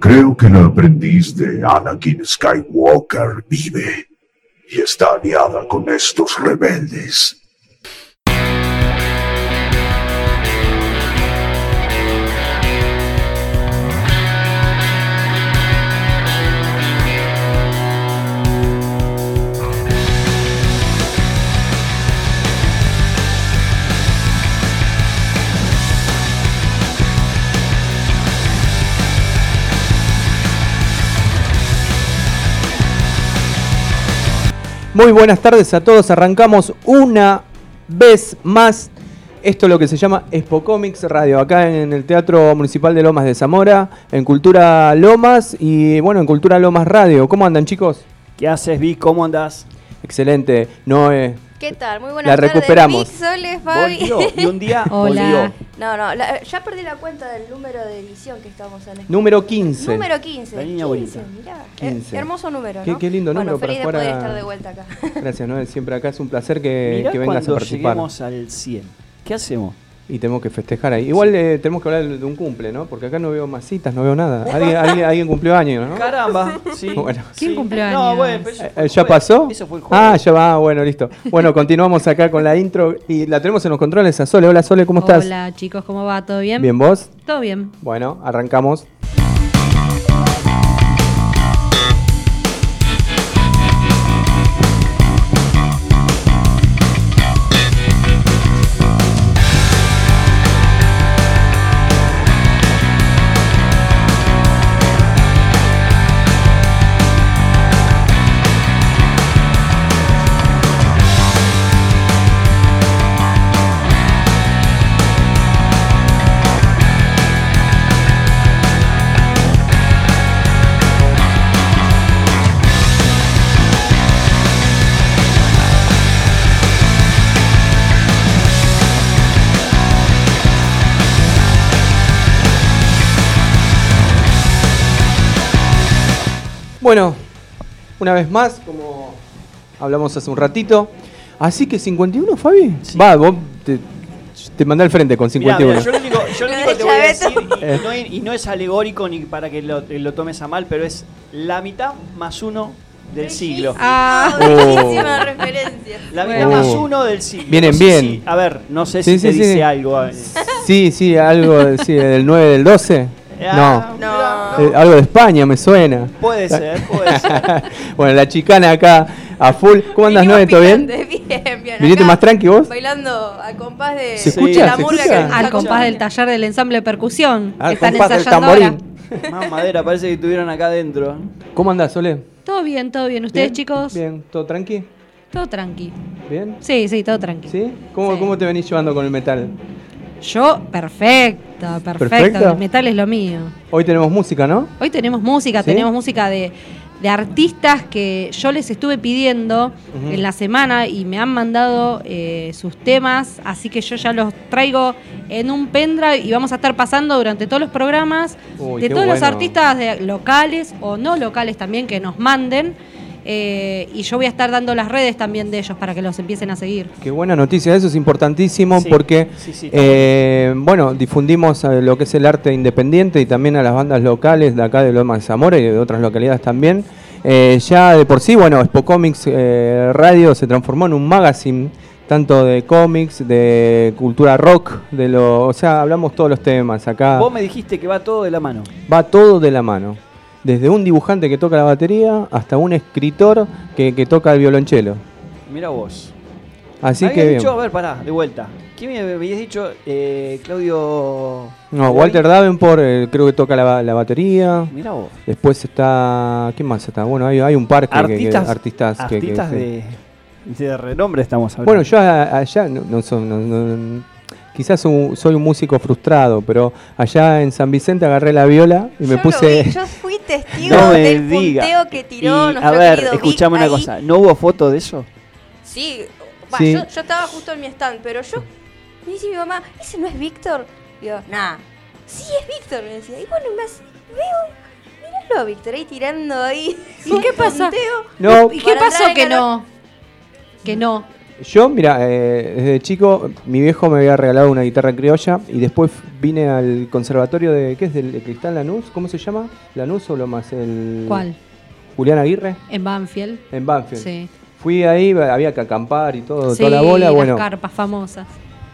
Creo que la aprendiz de Anakin Skywalker vive y está aliada con estos rebeldes. Muy buenas tardes a todos. Arrancamos una vez más. Esto es lo que se llama Expo Comics Radio, acá en el Teatro Municipal de Lomas de Zamora, en Cultura Lomas y bueno, en Cultura Lomas Radio. ¿Cómo andan chicos? ¿Qué haces, Vic? ¿Cómo andás? Excelente. Noé, ¿Qué tal? Muy buenas La tardes. recuperamos. Vic, Soles, Fabi. Volvió. Y un día Hola. volvió. No, no, la- ya perdí la cuenta del número de edición que estamos en este número 15. Número 15. La niña 15, bonita. mirá. 15. Eh, hermoso número, Qué- ¿no? qué lindo número bueno, para feliz jugar de poder a- estar de vuelta acá. Gracias, Noé. Siempre acá es un placer que, Mirá que vengas a cuando participar. lleguemos al 100. ¿Qué hacemos? Y tenemos que festejar ahí. Igual eh, tenemos que hablar de un cumple, ¿no? Porque acá no veo masitas, no veo nada. Alguien, alguien, alguien cumplió año, ¿no? Caramba. Sí. Bueno. ¿Quién sí. cumplió No, años? bueno, pero eso Eh, fue el ¿Ya jueves. pasó? Eso fue el jueves. Ah, ya va, bueno, listo. Bueno, continuamos acá con la intro y la tenemos en los controles a Sole. Hola Sole, ¿cómo estás? Hola chicos, ¿cómo va? ¿Todo bien? Bien, ¿vos? Todo bien. Bueno, arrancamos. Bueno, una vez más, como hablamos hace un ratito. Así que 51, Fabi. Sí. Va, vos te, te mandé al frente con Mirá, 51. mirá, yo lo único, yo lo único que te voy a decir, y no, es- y no es alegórico ni para que lo, lo tomes a mal, pero es la mitad más uno del siglo. Ah. Oh, referencia. La mitad más uno del siglo. Vienen No sé bien. si- a ver, no sé Sí, si te sí, dice sí. algo. eh. Sí, sí, algo sí, del 9 del 12. Ah, no. No. Eh, algo de España me suena. Puede ser, puede ser. bueno, la chicana acá a full. ¿Cómo andas, Noé? ¿Todo bien? Bien, bien. ¿Viniste Acá, más tranqui vos? Bailando al compás de, ¿Se de la ¿Se murga escucha? que nos Al compás del taller del ensamble de percusión. Al que están compás del ensayando tamborín. ahora. Más madera, parece que estuvieran acá adentro. ¿Cómo andás, Sole? Todo bien, todo bien. ¿Ustedes, ¿Bien? chicos? Bien, ¿todo tranqui? Todo tranqui. ¿Bien? Sí, sí, todo tranqui. ¿Sí? ¿Cómo, Sí. ¿Cómo te venís llevando con el metal? Yo, perfecto, perfecto. ¿Perfecto? El metal es lo mío. Hoy tenemos música, ¿no? Hoy tenemos música, ¿Sí? tenemos música de, de artistas que yo les estuve pidiendo en la semana y me han mandado eh, sus temas, así que yo ya los traigo en un pendrive y vamos a estar pasando durante todos los programas Uy, de todos los artistas de- locales o no locales también que nos manden. Eh, y yo voy a estar dando las redes también de ellos para que los empiecen a seguir. Qué buena noticia, eso es importantísimo Sí, porque, sí, sí, está eh, bueno, difundimos eh, lo que es el arte independiente y también a las bandas locales de acá de Loma de Zamora y de otras localidades también. Eh, ya de por sí, bueno, Expo Comics eh, Radio se transformó en un magazine tanto de cómics, de cultura rock, de lo, o sea, hablamos todos los temas acá. Vos me dijiste que va todo de la mano. Va todo de la mano. Desde un dibujante que toca la batería hasta un escritor que, que toca el violonchelo. Mira vos. Así me que bien. dicho, a ver, pará, de vuelta. ¿Quién me habías dicho? Eh, Claudio. No, Walter Davenport eh, creo que toca la, la batería. Mira vos. Después está. ¿Quién más está? Bueno, hay, hay un par que, Artistas, artistas, que- artistas de, de renombre estamos hablando. Bueno, yo allá no, no son- no- no- quizás un- soy un músico frustrado, pero allá en San Vicente agarré la viola y me Yo puse. vi, yo fui testigo no del diga. punteo que tiró Y, nuestro a ver, Vic escuchame una ahí. cosa. ¿No hubo foto de eso? Sí. Yo, yo estaba justo en mi stand, pero yo me dice mi mamá, ¿ese no es Víctor? Digo, nah, sí es Víctor, me decía. Y bueno, me hace- veo, míralo a Víctor ahí tirando ahí. ¿Y qué pasa? No, ¿Y qué pasó que no? Que no. Yo, mira, eh, desde chico mi viejo me había regalado una guitarra criolla y después vine al conservatorio de, ¿qué es? Del, de Cristal Lanús, ¿cómo se llama? ¿Lanús o lo más? El, ¿Cuál? Julián Aguirre, En Banfield. en Banfield. Sí. Fui ahí, había que acampar y todo, Sí, toda la bola. las Bueno, carpas famosas.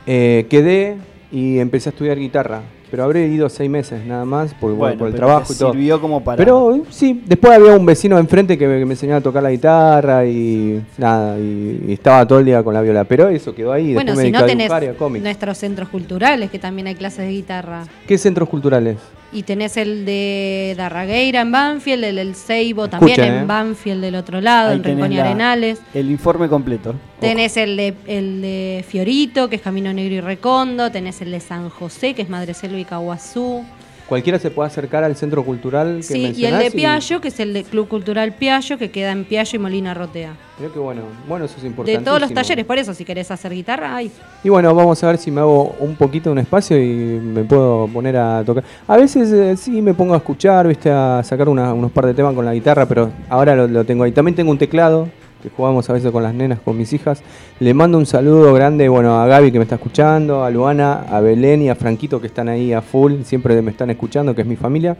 eh, quedé y empecé a estudiar guitarra. Pero habré ido seis meses nada más por, Bueno, por el pero trabajo te y todo. Sirvió como para. Pero eh, sí, después había un vecino de enfrente que me, que me enseñaba a tocar la guitarra y nada, y, y estaba todo el día con la viola. Pero eso quedó ahí. Bueno, después me si dediqué no tenés a nuestros centros culturales, que también hay clases de guitarra. ¿Qué centros culturales? Y tenés el de Darragueira en Banfield, el del Seibo también Escuchen, en eh. Banfield del otro lado, Ahí en Rincón y Arenales. El informe completo. Tenés el de, el de Fiorito, que es Camino Negro y Recondo. Tenés el de San José, que es Madre Selva y Caguazú. Cualquiera se puede acercar al centro cultural que Sí, y el de Piallo, que es el de Club Cultural Piallo, que queda en Piallo y Molina Rotea. Mirá qué bueno. Bueno, eso es De importante. todos los talleres, por eso, si querés hacer guitarra, hay. Y bueno, vamos a ver si me hago un poquito de un espacio y me puedo poner a tocar. A veces eh, sí me pongo a escuchar, viste, a sacar una- unos par de temas con la guitarra, pero ahora lo, lo tengo ahí. También tengo un teclado jugamos a veces con las nenas, con mis hijas. Le mando un saludo grande, bueno, a Gaby que me está escuchando, a Luana, a Belén y a Franquito que están ahí a full, siempre me están escuchando, que es mi familia.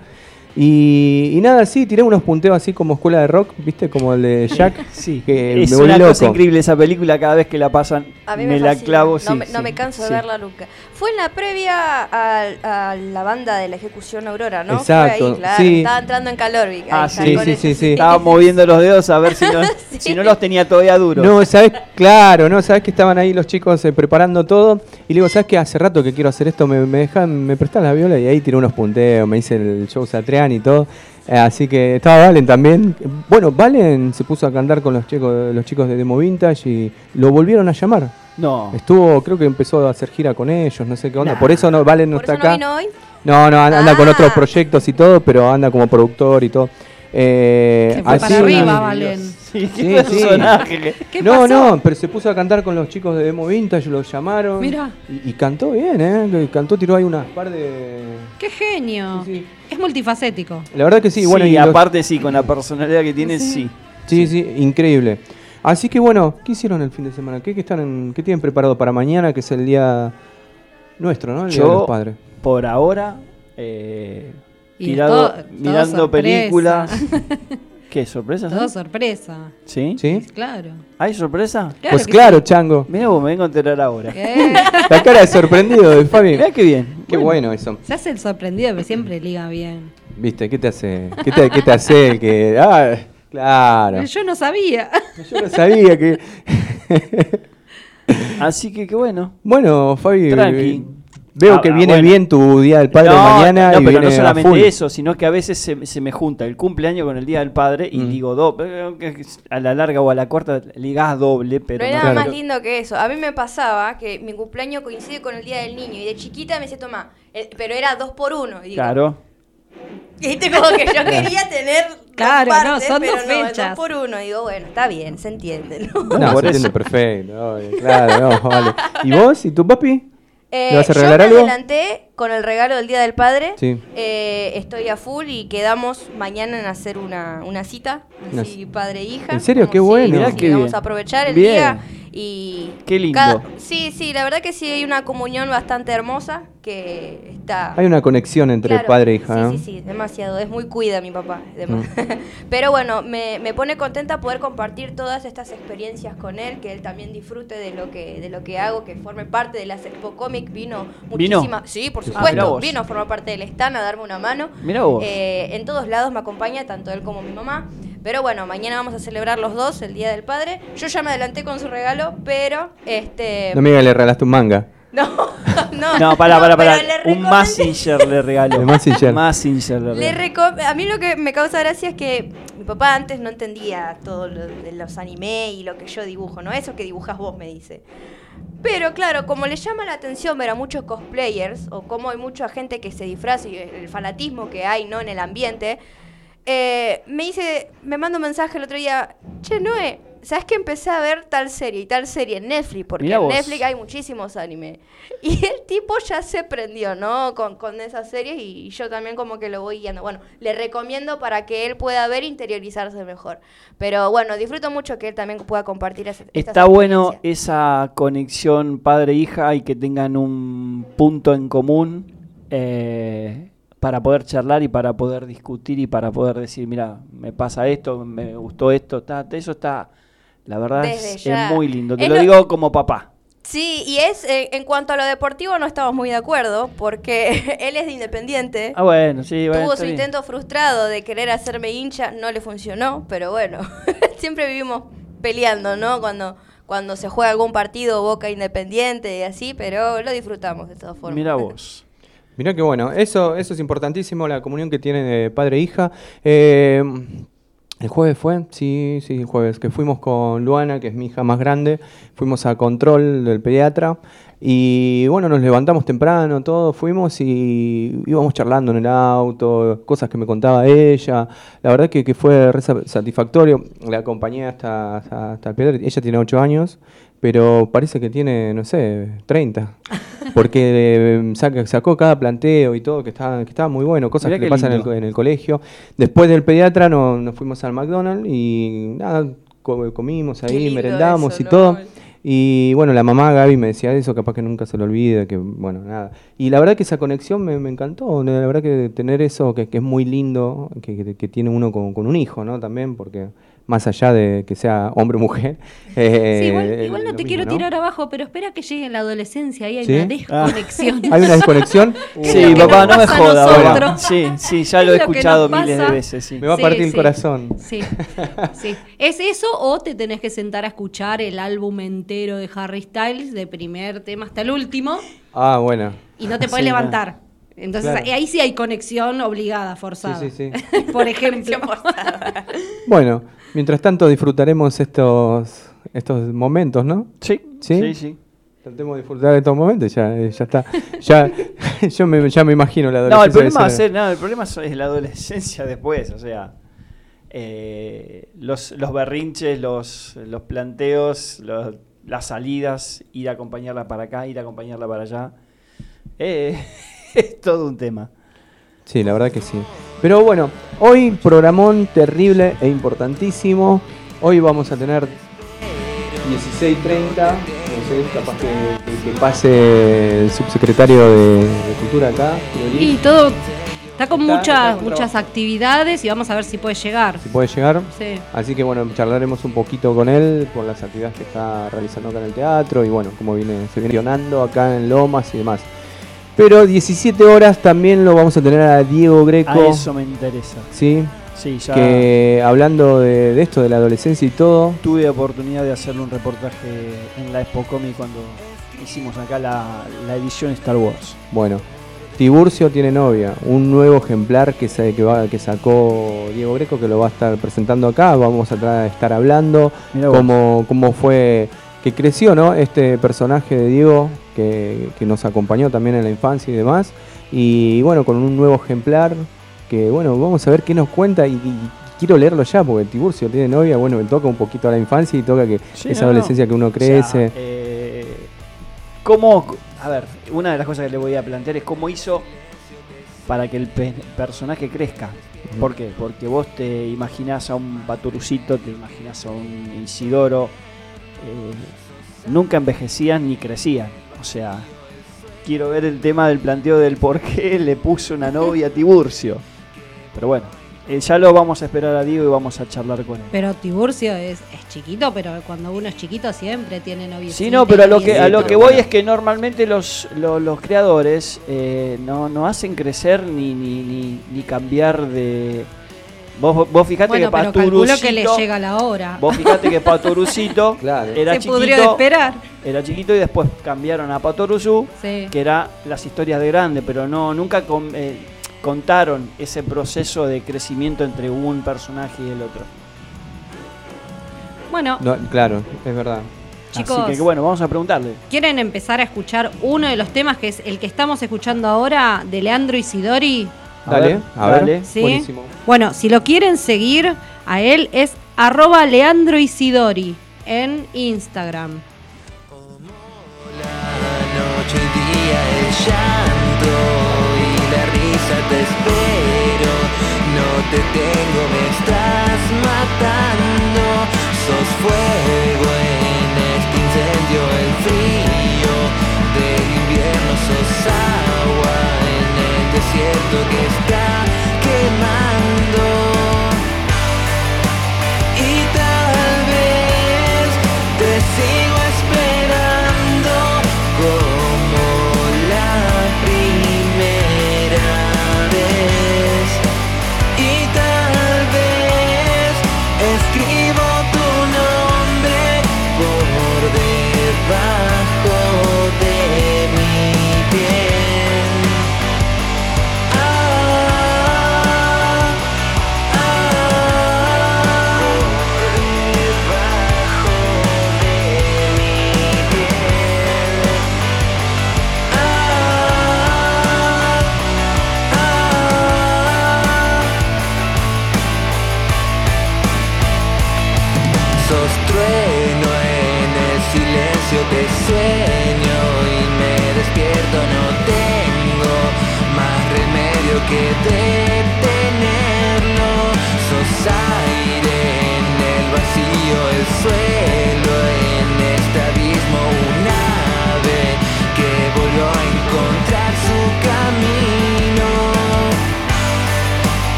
Y, y nada, sí, tiré unos punteos así como escuela de rock, viste, como el de Jack. Sí, que es me una loco. cosa increíble esa película. Cada vez que la pasan, A mí me, me, la clavo. no, sí, me, no sí, me canso de verla nunca. Fue en la previa a, a la banda de la ejecución Aurora, ¿no? Exacto, Fue ahí, claro. sí. Estaba entrando en calor. Ah, ahí, sí, sí, sí, sí, sí. Estaba moviendo los dedos a ver si no, Sí. si no los tenía todavía duros. No, sabes, claro, no, sabes que estaban ahí los chicos eh, preparando todo y le digo, sabes que hace rato que quiero hacer esto, me, me dejan, me prestan la viola y ahí tiré unos punteos, me hice el show Y todo. Eh, así que estaba Valen también. Bueno, Valen se puso a cantar con los chicos, los chicos de Demo Vintage y lo volvieron a llamar. No. Estuvo, creo que empezó a hacer gira con ellos, no sé qué onda. Por eso no, Valen no ¿Por está eso no acá. vino hoy? No, no, anda, anda con Ah. otros proyectos y todo, pero anda como productor y todo. Eh, Se fue para arriba, Valen. Sí, qué Sí, sí. personaje. ¿Qué no, pasó? no, pero se puso a cantar con los chicos de Demo Vintage, lo llamaron. Mirá. Y, y cantó bien, ¿eh? Cantó, tiró ahí unas par de. ¡Qué genio! Sí, sí. Es multifacético. La verdad que sí, Sí, bueno, y los- aparte sí, con la personalidad que tiene, sí. Sí, sí, increíble. Así que bueno, ¿qué hicieron el fin de semana? ¿Qué, qué están en- qué tienen preparado para mañana, que es el día nuestro, ¿no? El día de los padres. por ahora, eh, Y tirado, todo- todo mirando sorpresa. películas. ¿Qué, sorpresas? Todo sorpresa. ¿Sí? ¿Sí? Claro. ¿Hay sorpresa? Claro pues que claro, sí. chango. Mira vos, me vengo a enterar ahora. ¿Qué? La cara de sorprendido de Fabi. Mirá qué bien. Qué bueno eso. Se hace el sorprendido, pero siempre liga bien. ¿Viste? ¿Qué te hace? ¿Qué te, qué te hace el que.? Ah, claro. Yo no sabía. Yo no sabía que. Así que qué bueno. Bueno, Fabi, Tranqui. Veo Ah, que ah, viene bueno. bien tu día del padre no, mañana no, y pero viene no solamente eso, sino que a veces se, se me junta el cumpleaños con el Día del Padre y Mm. digo do- eh, a la larga o a la corta ligás doble, pero No hay no- nada Claro. más lindo que eso. A mí me pasaba que mi cumpleaños coincide con el día del niño y de chiquita me decía, toma, el- pero era dos por uno. Y digo, Claro. Viste como que yo quería tener dos Claro, no, partes, son pero dos no, es fechas. dos por uno. Digo, bueno, está bien, se entiende, ¿no? No, se entiende perfecto. obvio, claro, no, vale. ¿Y vos? ¿Y tu papi? Eh, ¿Le vas a yo me algo? adelanté con el regalo del Día del Padre. Sí. Eh, estoy a full y quedamos mañana en hacer una, una cita, Una así padre e hija. ¿En serio? Qué bueno. Mirá sí, qué vamos bien. a aprovechar el Bien. día y... Qué lindo. sí, sí, la verdad que sí hay una comunión bastante hermosa que está... Hay una conexión entre Claro, padre e hija, sí, ¿no? Sí, sí, demasiado. Es muy cuida mi papá. dema- Pero bueno, me, me pone contenta poder compartir todas estas experiencias con él, que él también disfrute de lo que de lo que hago, que forme parte de las Expo Comic. Vino ¿Vino? muchísima. Sí, por Mirá supuesto. vino a formar parte del stand a darme una mano. Mirá vos. Eh, en todos lados me acompaña, tanto él como mi mamá. Pero bueno, mañana vamos a celebrar los dos el Día del Padre. Yo ya me adelanté con su regalo, pero este. No me digas que le regalaste un manga. No, no. No, pará, pará, pero pará. le Un Messenger le regaló. El Messenger. Messenger le Le regaló. reco- a mí lo que me causa gracia es que mi papá antes no entendía todo lo de los anime y lo que yo dibujo, ¿no? Eso que dibujas vos, me dice. Pero claro, como le llama la atención ver a muchos cosplayers, o como hay mucha gente que se disfraza y el fanatismo que hay, ¿no? En el ambiente, eh, me dice, me manda un mensaje el otro día, che, Noé, ¿sabes que empecé a ver tal serie y tal serie en Netflix? Porque en. Netflix hay muchísimos anime. Y el tipo ya se prendió, ¿no? Con, con esas series y yo también como que lo voy guiando. Bueno, le recomiendo para que él pueda ver e interiorizarse mejor. Pero bueno, disfruto mucho que él también pueda compartir esa, Está bueno esa conexión padre-hija y que tengan un punto en común eh, para poder charlar y para poder discutir y para poder decir, mira, me pasa esto, me gustó esto, ta". eso está, la verdad es, es muy lindo. Te Es lo lo- digo como papá. Sí, y es, eh, en cuanto a lo deportivo no estamos muy de acuerdo porque él es de Independiente. Ah, bueno, sí, bueno, Tuvo su bien. intento frustrado de querer hacerme hincha, no le funcionó, pero bueno, siempre vivimos peleando, ¿no? Cuando, cuando se juega algún partido, Boca Independiente y así, pero lo disfrutamos de todas formas. Mira vos. Mirá que bueno, eso, eso es importantísimo, la comunión que tiene de padre e hija. Eh, el jueves fue, sí, sí, el jueves, que fuimos con Luana, que es mi hija más grande, fuimos a control del pediatra y bueno, nos levantamos temprano, todos fuimos y íbamos charlando en el auto, cosas que me contaba ella. La verdad que, fue re sa- satisfactorio, la acompañé hasta, hasta, hasta el pediatra, ella tiene 8 años, pero parece que tiene, no sé, 30. Porque eh, saca- sacó cada planteo y todo, que estaba, que estaba muy bueno, cosas Mirá que le pasan en el, en el colegio. Después del pediatra no- nos fuimos al McDonald's y nada, co- comimos ahí, merendamos eso, y ¿no? todo. Y bueno, la mamá Gaby me decía eso, capaz que nunca se lo olvide, que bueno, nada. Y la verdad que esa conexión me, me encantó, la verdad que tener eso que, que es muy lindo, que, que- que tiene uno con, con un hijo, ¿no? También, porque más allá de que sea hombre o mujer. eh, Sí, igual, es igual no te mismo, quiero ¿no? tirar abajo, pero espera que llegue la adolescencia y hay ¿Sí? una Ah. desconexión. Hay una desconexión. ¿Qué es Sí, papá, no me pasa a joda. nosotros? ahora. Sí, sí, ya lo he lo escuchado miles de veces. Sí. Me va a Sí, partir el corazón. Sí, sí. ¿Es eso o te tenés que sentar a escuchar el álbum entero de Harry Styles, de primer tema hasta el último, Ah, bueno. y no te puedes Sí, levantar? Entonces Claro. ahí sí hay conexión obligada, forzada. Sí, sí, Por ejemplo. Bueno, mientras tanto disfrutaremos estos, estos momentos, ¿no? Sí, ¿Sí? sí, sí. Tratemos de disfrutar de estos momentos, ya, eh, ya está. Ya, yo me, ya me imagino la No, el adolescencia. problema, va a ser, no, el problema es es la adolescencia después, o sea, eh, los, los berrinches, los, los planteos, los- las salidas, ir a acompañarla para acá, ir a acompañarla para allá. Eh, es todo un tema. Sí, la verdad que sí. Pero bueno, hoy programón terrible e importantísimo. Hoy vamos a tener 16.30. No sé, capaz que, que- que pase el subsecretario de, de Cultura acá. Y todo está con Está- muchas, está muchas actividades y vamos a ver si puede llegar. Si puede llegar. Sí. Así que bueno, charlaremos un poquito con él por las actividades que está realizando acá en el teatro y bueno, cómo viene, se viene acá en Lomas y demás. Pero 17 horas también lo vamos a tener a Diego Greco. A eso me interesa. Sí, Sí, ya que hablando de, de esto, de la adolescencia y todo. tuve oportunidad de hacerle un reportaje en la Expo Comic cuando hicimos acá la, la edición Star Wars. Bueno, Tiburcio tiene novia, un nuevo ejemplar que, se, que, va- que sacó Diego Greco, que lo va a estar presentando acá. Vamos a estar hablando cómo, cómo fue que creció ¿no? este personaje de Diego que, que nos acompañó también en la infancia y demás. Y bueno, con un nuevo ejemplar que bueno, vamos a ver qué nos cuenta y, y quiero leerlo ya porque Tiburcio tiene novia, bueno, me toca un poquito a la infancia y toca que Sí, esa no, no. adolescencia que uno O sea, crece. eh, ¿Cómo? A ver, una de las cosas que le voy a plantear es cómo hizo para que el pe- personaje crezca. ¿Por qué? Porque vos te imaginás a un Baturucito, te imaginás a un Isidoro, eh, nunca envejecían ni crecían. O sea, quiero ver el tema del planteo del por qué le puso una novia a Tiburcio. Pero bueno, eh, ya lo vamos a esperar a Diego y vamos a charlar con él. Pero Tiburcio es, es chiquito, pero cuando uno es chiquito siempre tiene noviecita. Sí, no, pero a lo que, a lo que voy bueno. es que normalmente los, lo- los, creadores eh, no, no hacen crecer ni, ni, ni, ni cambiar de... Vos, vos fijate Bueno, que que le Paturucito... llega la hora. Vos fijate que Patorucito Claro. era Se pudrió de chiquito, esperar. era chiquito y después cambiaron a Patoruzú, Sí. que era las historias de grande, pero no nunca con- eh, contaron ese proceso de crecimiento entre un personaje y el otro. Bueno, No, claro, es verdad. Chicos. Así que bueno, vamos a preguntarle. ¿quieren empezar a escuchar uno de los temas que es el que estamos escuchando ahora de Leandro Isidori? A Dale, ver, a ver. dale. ¿Sí? Buenísimo. Bueno, si lo quieren seguir a él es arroba Leandro Isidori en Instagram. La noche y día el llanto y la risa te espero. No te tengo, me estás matando. Sos fuego en este incendio, el frío del invierno. Sos el desierto que está quemando.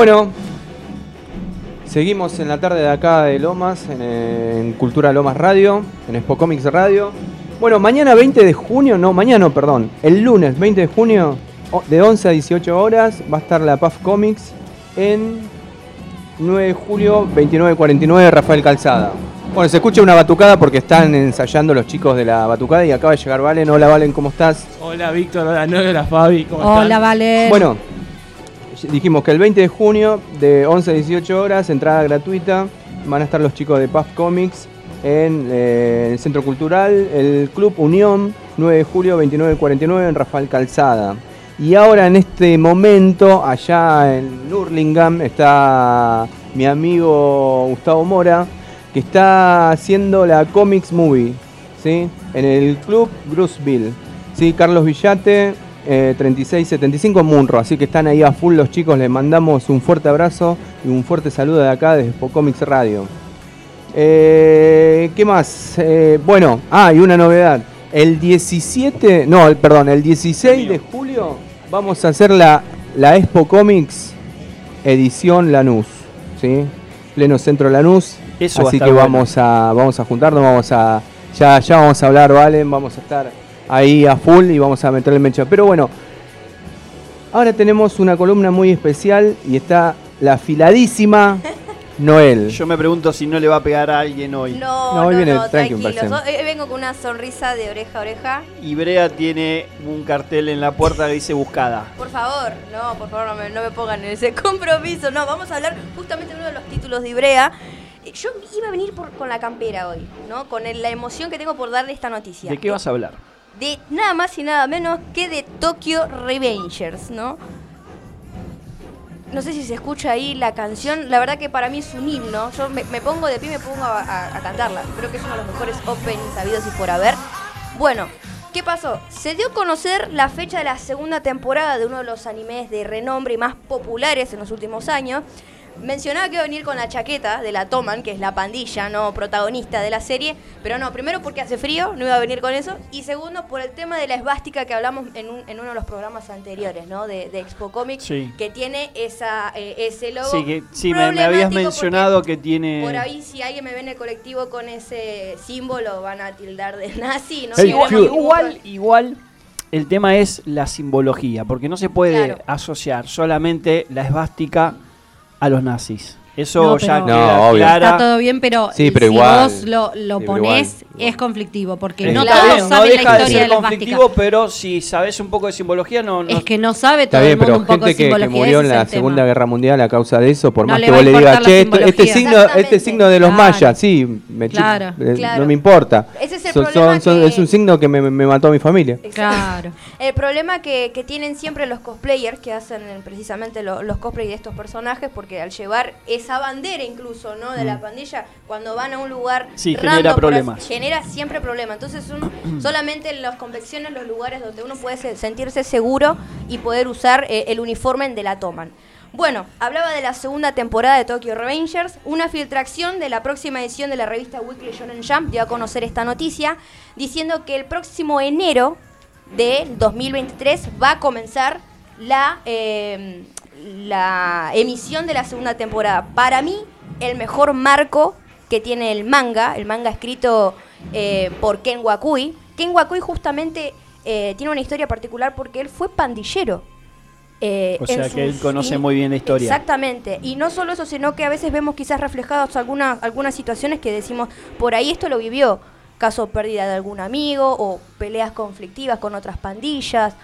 Bueno, seguimos en la tarde de acá de Lomas, en, eh, en Cultura Lomas Radio, en Spocomics Radio. Bueno, mañana 20 de junio, no, mañana no, perdón, el lunes 20 de junio, de 11 a 18 horas, va a estar la PAF Comics en 9 de julio, 29.49, Rafael Calzada. Bueno, se escucha una batucada porque están ensayando los chicos de la batucada y acaba de llegar Valen. Hola Valen, ¿cómo estás? Hola Víctor, hola Noé, hola Fabi, ¿cómo Hola, están? Vale. Bueno, dijimos que el 20 de junio, de 11 a 18 horas, entrada gratuita, van a estar los chicos de Puff Comics en eh, el Centro Cultural, el Club Unión, 9 de julio, 29.49 en Rafael Calzada. Y ahora en este momento, allá en Hurlingham, está mi amigo Gustavo Mora, que está haciendo la Comics Movie. ¿sí? En el club Bruceville. Sí, Carlos Villate, eh, 3675 Munro. Así que están ahí a full los chicos. Les mandamos un fuerte abrazo y un fuerte saludo de acá desde Spocomics Radio. Eh, ¿Qué más? Eh, bueno, ah, y una novedad. El 17, no, el- perdón, el 16 de julio vamos a hacer la, la Expo Comics edición Lanús, ¿sí? Pleno centro Lanús. Eso va a Así estar que bueno. vamos a vamos a juntarnos, vamos a ya ya vamos a hablar, Valen, vamos a estar ahí a full y vamos a meterle mecha. Pero bueno, ahora tenemos una columna muy especial y está la afiladísima Noel. Yo me pregunto si no le va a pegar a alguien hoy. No, No, no, viene no, tranquilo. eh, vengo con una sonrisa de oreja a oreja. Y Brea tiene un cartel en la puerta que dice buscada. Por favor, no, por favor, no me, no me pongan en ese compromiso. No, vamos a hablar justamente de uno de los títulos de Ibrea. Eh, Yo iba a venir por- con la campera hoy, ¿no? Con el- la emoción que tengo por darle esta noticia. ¿De qué vas a hablar? De nada más y nada menos que de Tokyo Revengers, ¿no? No sé si se escucha ahí la canción, la verdad que para mí es un himno. Yo me, pongo de pie y me pongo a, cantarla. Creo que es uno de los mejores openings sabidos y por haber. Bueno, ¿qué pasó? Se dio a conocer la fecha de la segunda temporada de uno de los animes de renombre y más populares en los últimos años. Mencionaba que iba a venir con la chaqueta de la Toman, que es la pandilla, no protagonista de la serie, pero no, primero porque hace frío, no iba a venir con eso, y segundo por el tema de la esvástica que hablamos en, un- en uno de los programas anteriores, ¿no? De, de Expo Comics, Sí. que tiene esa, eh, ese logo. Sí, que, sí me, me habías mencionado porque que tiene... Por ahí, si alguien me ve en el colectivo con ese símbolo, van a tildar de nazi, ¿no? Hey, igual, igual, el tema es la simbología, porque no se puede Claro. asociar solamente la esvástica a los nazis. Eso No, ya queda No, obvio. clara. Está todo bien, pero, Sí, pero si igual. vos lo, lo Sí, ponés, igual, igual. es conflictivo, porque no Está Claro. todos saben la deja de historia de, ser la esvástica. conflictivo, pero si sabes un poco de simbología, no, no Es que no sabe Está todo bien, el mundo pero un poco de gente que, que simbología. murió en ese la Segunda tema. Guerra Mundial a causa de eso, por No más que vos a le digas, la che, este simbología". signo, este signo de los Claro. mayas, sí, me Claro. eh, Claro. no me importa. Ese es el Son- problema son- que- Es un signo que me, me mató a mi familia. Claro. El problema que, que tienen siempre los cosplayers que hacen precisamente lo- los cosplay de estos personajes, porque al llevar esa bandera incluso, ¿no? De la pandilla, cuando van a un lugar Mm. Sí, genera así- problemas. genera siempre problemas. Entonces, un- solamente en las convenciones, los lugares donde uno puede se- sentirse seguro y poder usar eh, el uniforme de la toman. Bueno, hablaba de la segunda temporada de Tokyo Revengers. Una filtración de la próxima edición de la revista Weekly Shonen Jump dio a conocer esta noticia, diciendo que el próximo enero del 2023 va a comenzar la, eh, la emisión de la segunda temporada. Para mí, el mejor marco que tiene el manga, el manga escrito eh, por Ken Wakui. Ken Wakui justamente eh, tiene una historia particular porque él fue pandillero. eh, O sea que él conoce muy bien la historia. Exactamente. Y no solo eso, sino que a veces vemos quizás reflejadas algunas, algunas situaciones que decimos, por ahí esto lo vivió. Caso pérdida de algún amigo o peleas conflictivas con otras pandillas.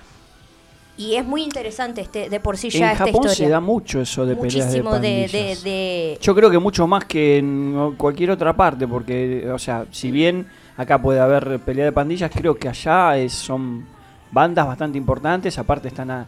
Y es muy interesante este, de por sí ya en esta Japón historia. se da mucho eso de peleas de de, pandillas. de, de- Yo creo que mucho más que en cualquier otra parte, porque, o sea, si bien acá puede haber pelea de pandillas, creo que allá es- son bandas bastante importantes, aparte están a-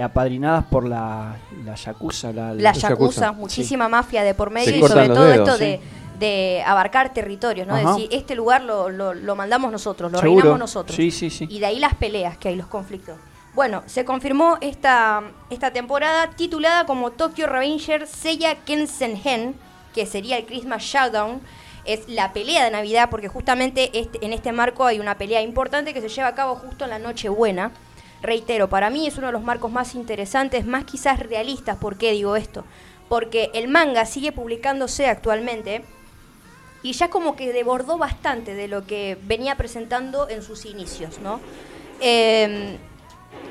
apadrinadas por la, la Yakuza. La, la Los yakuza, yakuza. muchísima mafia de por medio y sobre todo dedos, esto sí. de, de abarcar territorios, ¿no? Ajá. Decir, este lugar lo, lo, lo mandamos nosotros, lo Seguro. reinamos nosotros. Sí, sí, sí. Y de ahí las peleas que hay, los conflictos. Bueno, se confirmó esta, esta temporada titulada como Tokyo Revenger Seiya Kensen-Hen, que sería el Christmas Showdown. Es la pelea de Navidad, porque justamente este, en este marco hay una pelea importante que se lleva a cabo justo en la Nochebuena. Reitero, para mí es uno de los marcos más interesantes, más quizás realistas. ¿Por qué digo esto? Porque el manga sigue publicándose actualmente y ya como que desbordó bastante de lo que venía presentando en sus inicios, ¿no? Eh,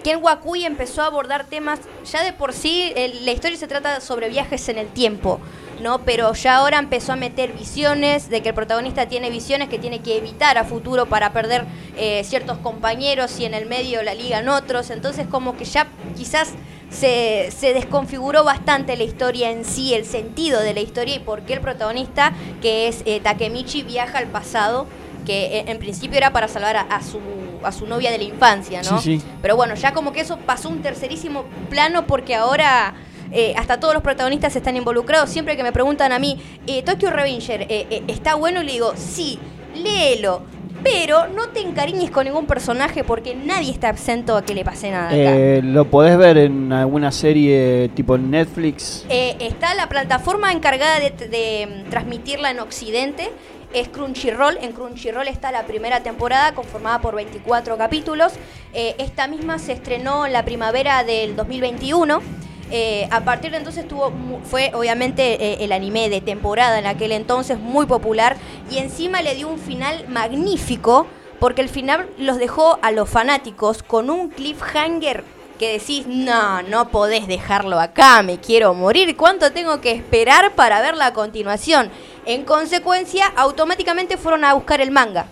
Ken Wakui empezó a abordar temas, ya de por sí la historia se trata sobre viajes en el tiempo, ¿no? Pero ya ahora empezó a meter visiones, de que el protagonista tiene visiones que tiene que evitar a futuro para perder eh, ciertos compañeros y en el medio la ligan otros, entonces como que ya quizás se, desconfiguró bastante la historia en sí, el sentido de la historia y por qué el protagonista, que es eh, Takemichi, viaja al pasado, que en, en principio era para salvar a, a su, a su novia de la infancia, ¿no? Sí, sí. Pero bueno, ya como que eso pasó un tercerísimo plano porque ahora eh, hasta todos los protagonistas están involucrados. Siempre que me preguntan a mí, eh, Tokyo Revenger, eh, eh, ¿está bueno? Le digo, sí, léelo. Pero no te encariñes con ningún personaje porque nadie está exento a que le pase nada acá. Eh, ¿Lo podés ver en alguna serie tipo Netflix? Eh, está la plataforma encargada de, de, mm, transmitirla en Occidente. Es Crunchyroll. En Crunchyroll está la primera temporada conformada por 24 capítulos. Eh, esta misma se estrenó en la primavera del 2021. Eh, a partir de entonces tuvo, fue obviamente eh, el anime de temporada en aquel entonces muy popular y encima le dio un final magnífico porque el final los dejó a los fanáticos con un cliffhanger que decís, no, no podés dejarlo acá, me quiero morir, ¿cuánto tengo que esperar para ver la continuación? En consecuencia, automáticamente fueron a buscar el manga.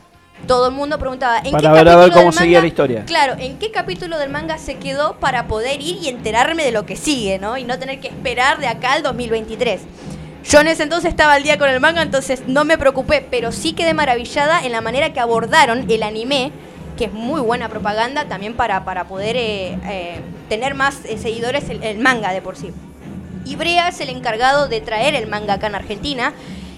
Todo el mundo preguntaba, ¿en Para qué ver a ver capítulo cómo del seguía manga- la historia. Claro, ¿en qué capítulo del manga se quedó para poder ir y enterarme de lo que sigue, ¿no? Y no tener que esperar de acá al 2023. Yo en ese entonces estaba al día con el manga, entonces no me preocupé, pero sí quedé maravillada en la manera que abordaron el anime, que es muy buena propaganda también para, para poder eh, eh, tener más eh, seguidores el, el manga de por sí. Y Brea es el encargado de traer el manga acá en Argentina.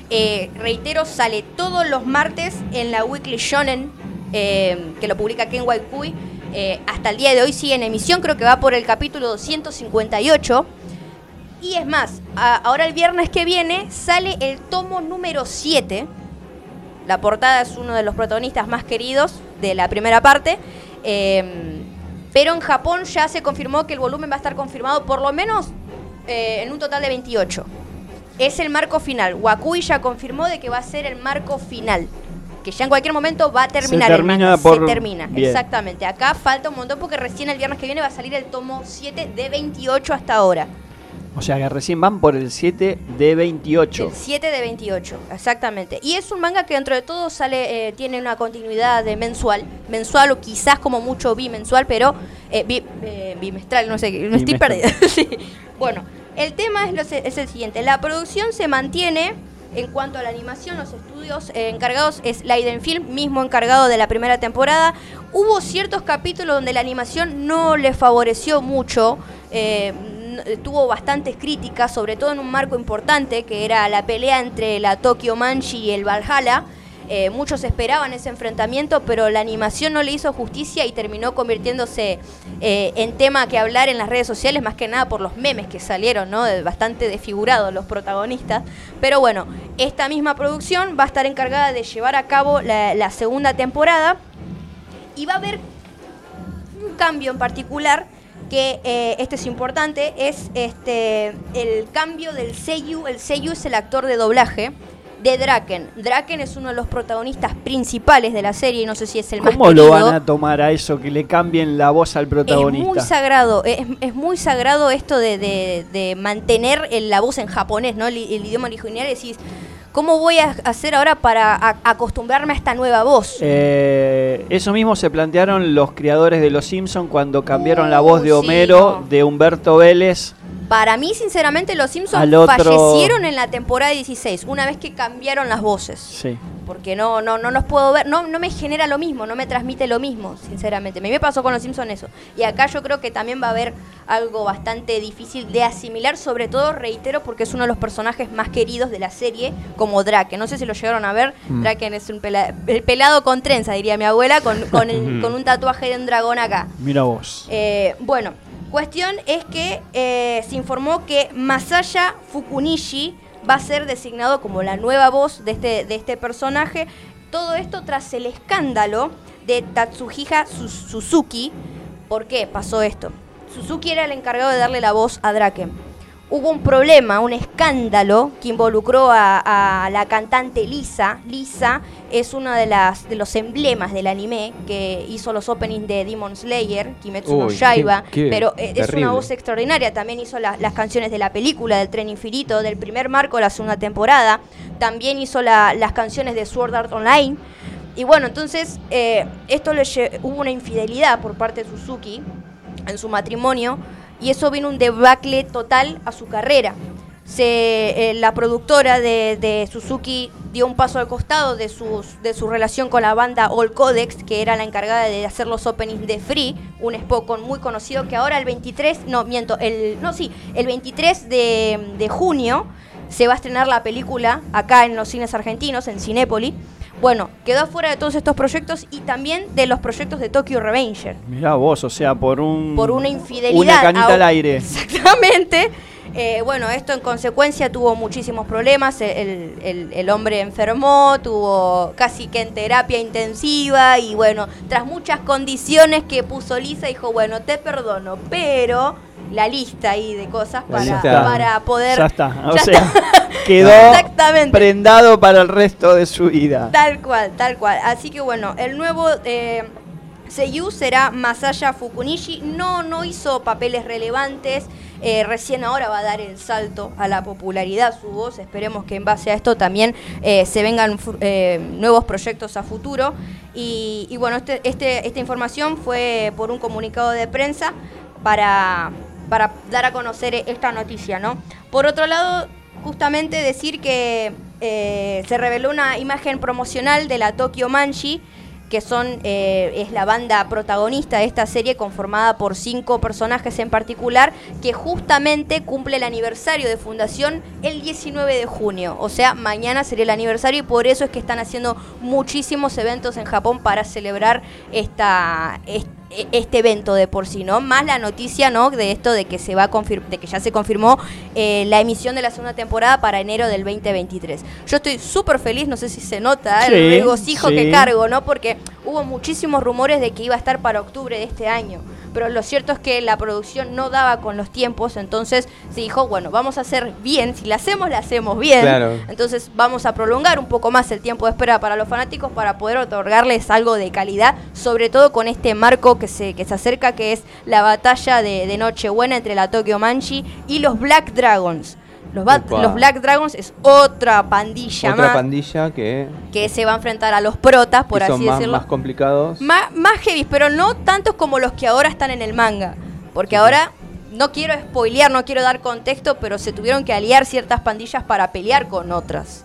Eh, reitero, sale todos los martes en la Weekly Shonen, eh, que lo publica Ken Waikui. Eh, hasta el día de hoy sigue en emisión, creo que va por el capítulo 258. Y es más, ahora el viernes que viene sale el tomo número 7. La portada es uno de los protagonistas más queridos de la primera parte. Pero en Japón ya se confirmó que el volumen va a estar confirmado por lo menos en un total de 28. Es el marco final. Wakui ya confirmó de que va a ser el marco final. Que ya en cualquier momento va a terminar. el termina manga. por- Se termina, bien. exactamente. Acá falta un montón porque recién el viernes que viene va a salir el tomo 7 de 28 hasta ahora. O sea que recién van por el 7 de 28. El 7 de 28, exactamente. Y es un manga que dentro de todo sale, eh, tiene una continuidad de mensual, mensual o quizás como mucho bimensual, pero eh, bi- eh, bimestral, no sé, me estoy perdida. Sí. Bueno, el tema es, el siguiente, la producción se mantiene en cuanto a la animación, los estudios eh, encargados es Leiden Film, mismo encargado de la primera temporada. Hubo ciertos capítulos donde la animación no le favoreció mucho, eh, tuvo bastantes críticas, sobre todo en un marco importante, que era la pelea entre la Tokyo Manchi y el Valhalla. Eh, muchos esperaban ese enfrentamiento, pero la animación no le hizo justicia y terminó convirtiéndose eh, en tema que hablar en las redes sociales, más que nada por los memes que salieron, ¿no? Bastante desfigurados los protagonistas. Pero bueno, esta misma producción va a estar encargada de llevar a cabo la, segunda temporada y va a haber un cambio en particular que eh, este es importante es este el cambio del Seiyu el Seiyu es el actor de doblaje de Draken Draken es uno de los protagonistas principales de la serie y no sé si es el más ¿Cómo lo van a tomar a eso que le cambien la voz al es muy protagonista? sagrado es, es muy sagrado esto de, de- de mantener el- la voz en japonés no el, el idioma original decís cómo voy a hacer ahora para acostumbrarme a esta nueva voz Eh, eso mismo se plantearon los creadores de Los Simpson cuando cambiaron la Uh, voz de sí, Homero no. de Humberto Vélez. Para mí, sinceramente, los Simpsons otro- fallecieron en la temporada 16, una vez que cambiaron las voces. Sí. Porque no, no, no los puedo ver, no, no me genera lo mismo, no me transmite lo mismo, sinceramente. A mí me pasó con los Simpsons eso. Y acá yo creo que también va a haber algo bastante difícil de asimilar, sobre todo, reitero, porque es uno de los personajes más queridos de la serie, como Draken. No sé si lo llegaron a ver. Mm. Draken es un pela- el pelado con trenza, diría mi abuela, con, con, el- con un tatuaje de un dragón acá. Mira vos. Eh, bueno, cuestión es que eh, se informó que Masaya Fukunishi va a ser designado como la nueva voz de este, de este personaje. Todo esto tras el escándalo de Tatsuhisa Su- Suzuki. ¿Por qué pasó esto? Suzuki era el encargado de darle la voz a Draken. Hubo un problema, un escándalo que involucró a, a la cantante Lisa. Lisa es uno de, las, de los emblemas del anime que hizo los openings de Demon Slayer, Kimetsu no Uy, Yaiba, qué- qué pero eh, es una voz extraordinaria. También hizo la- las canciones de la película del Tren Infinito, del primer marco de la segunda temporada. También hizo la- las canciones de Sword Art Online. Y bueno, entonces eh, esto le hubo una infidelidad por parte de Suzuki en su matrimonio y eso vino un debacle total a su carrera. Se, eh, la productora de, de Suzuki dio un paso al costado de, sus, de su relación con la banda All Codex, que era la encargada de hacer los openings de Free, un Spokon muy conocido que ahora el 23, no, miento, el, no, sí, el 23 de, de junio se va a estrenar la película acá en los cines argentinos, en Cinépolis. Bueno, quedó afuera de todos estos proyectos y también de los proyectos de Tokyo Revenger. Mirá vos, o sea, por un. Por una infidelidad. Una canita al aire. Exactamente. Eh, bueno, esto en consecuencia tuvo muchísimos problemas. El, el- el hombre enfermó, tuvo casi que en terapia intensiva y bueno, tras muchas condiciones que puso Lisa, dijo, bueno, te perdono, pero la lista ahí de cosas para, para poder... Ya está. O Ya sea, está. quedó Exactamente. prendado para el resto de su vida. Tal cual, tal cual. Así que bueno, el nuevo eh, Seiyu será Masaya Fukunishi. No, no hizo papeles relevantes. Eh, recién ahora va a dar el salto a la popularidad su voz. Esperemos que en base a esto también eh, se vengan eh, nuevos proyectos a futuro. Y, y bueno, este, este- esta información fue por un comunicado de prensa para, para dar a conocer esta noticia, ¿no? Por otro lado, justamente decir que eh, se reveló una imagen promocional de la Tokyo Manchi, que son eh, es la banda protagonista de esta serie conformada por cinco personajes en particular, que justamente cumple el aniversario de fundación el 19 de junio. O sea, mañana sería el aniversario y por eso es que están haciendo muchísimos eventos en Japón para celebrar esta, est- e- este evento de por sí, ¿no? Más la noticia, ¿no? De esto de que se va a confir- de que ya se confirmó eh, la emisión de la segunda temporada para enero del 2023. Yo estoy súper feliz, no sé si se nota Sí, el regocijo sí. que cargo, ¿no? Porque hubo muchísimos rumores de que iba a estar para octubre de este año. Pero lo cierto es que la producción no daba con los tiempos, entonces se dijo, bueno, vamos a hacer bien, si la hacemos, la hacemos bien. Claro. Entonces vamos a prolongar un poco más el tiempo de espera para los fanáticos para poder otorgarles algo de calidad, sobre todo con este marco que se, que se acerca, que es la batalla de, de Nochebuena entre la Tokyo Manchi y los Black Dragons. Los, ba- Opa. los Black Dragons es otra pandilla Otra más pandilla que, que se va a enfrentar a los protas, por así son más, decirlo. más complicados. Má- más heavy, pero no tantos como los que ahora están en el manga. Porque ahora, no quiero spoilear, no quiero dar contexto, pero se tuvieron que aliar ciertas pandillas para pelear con otras.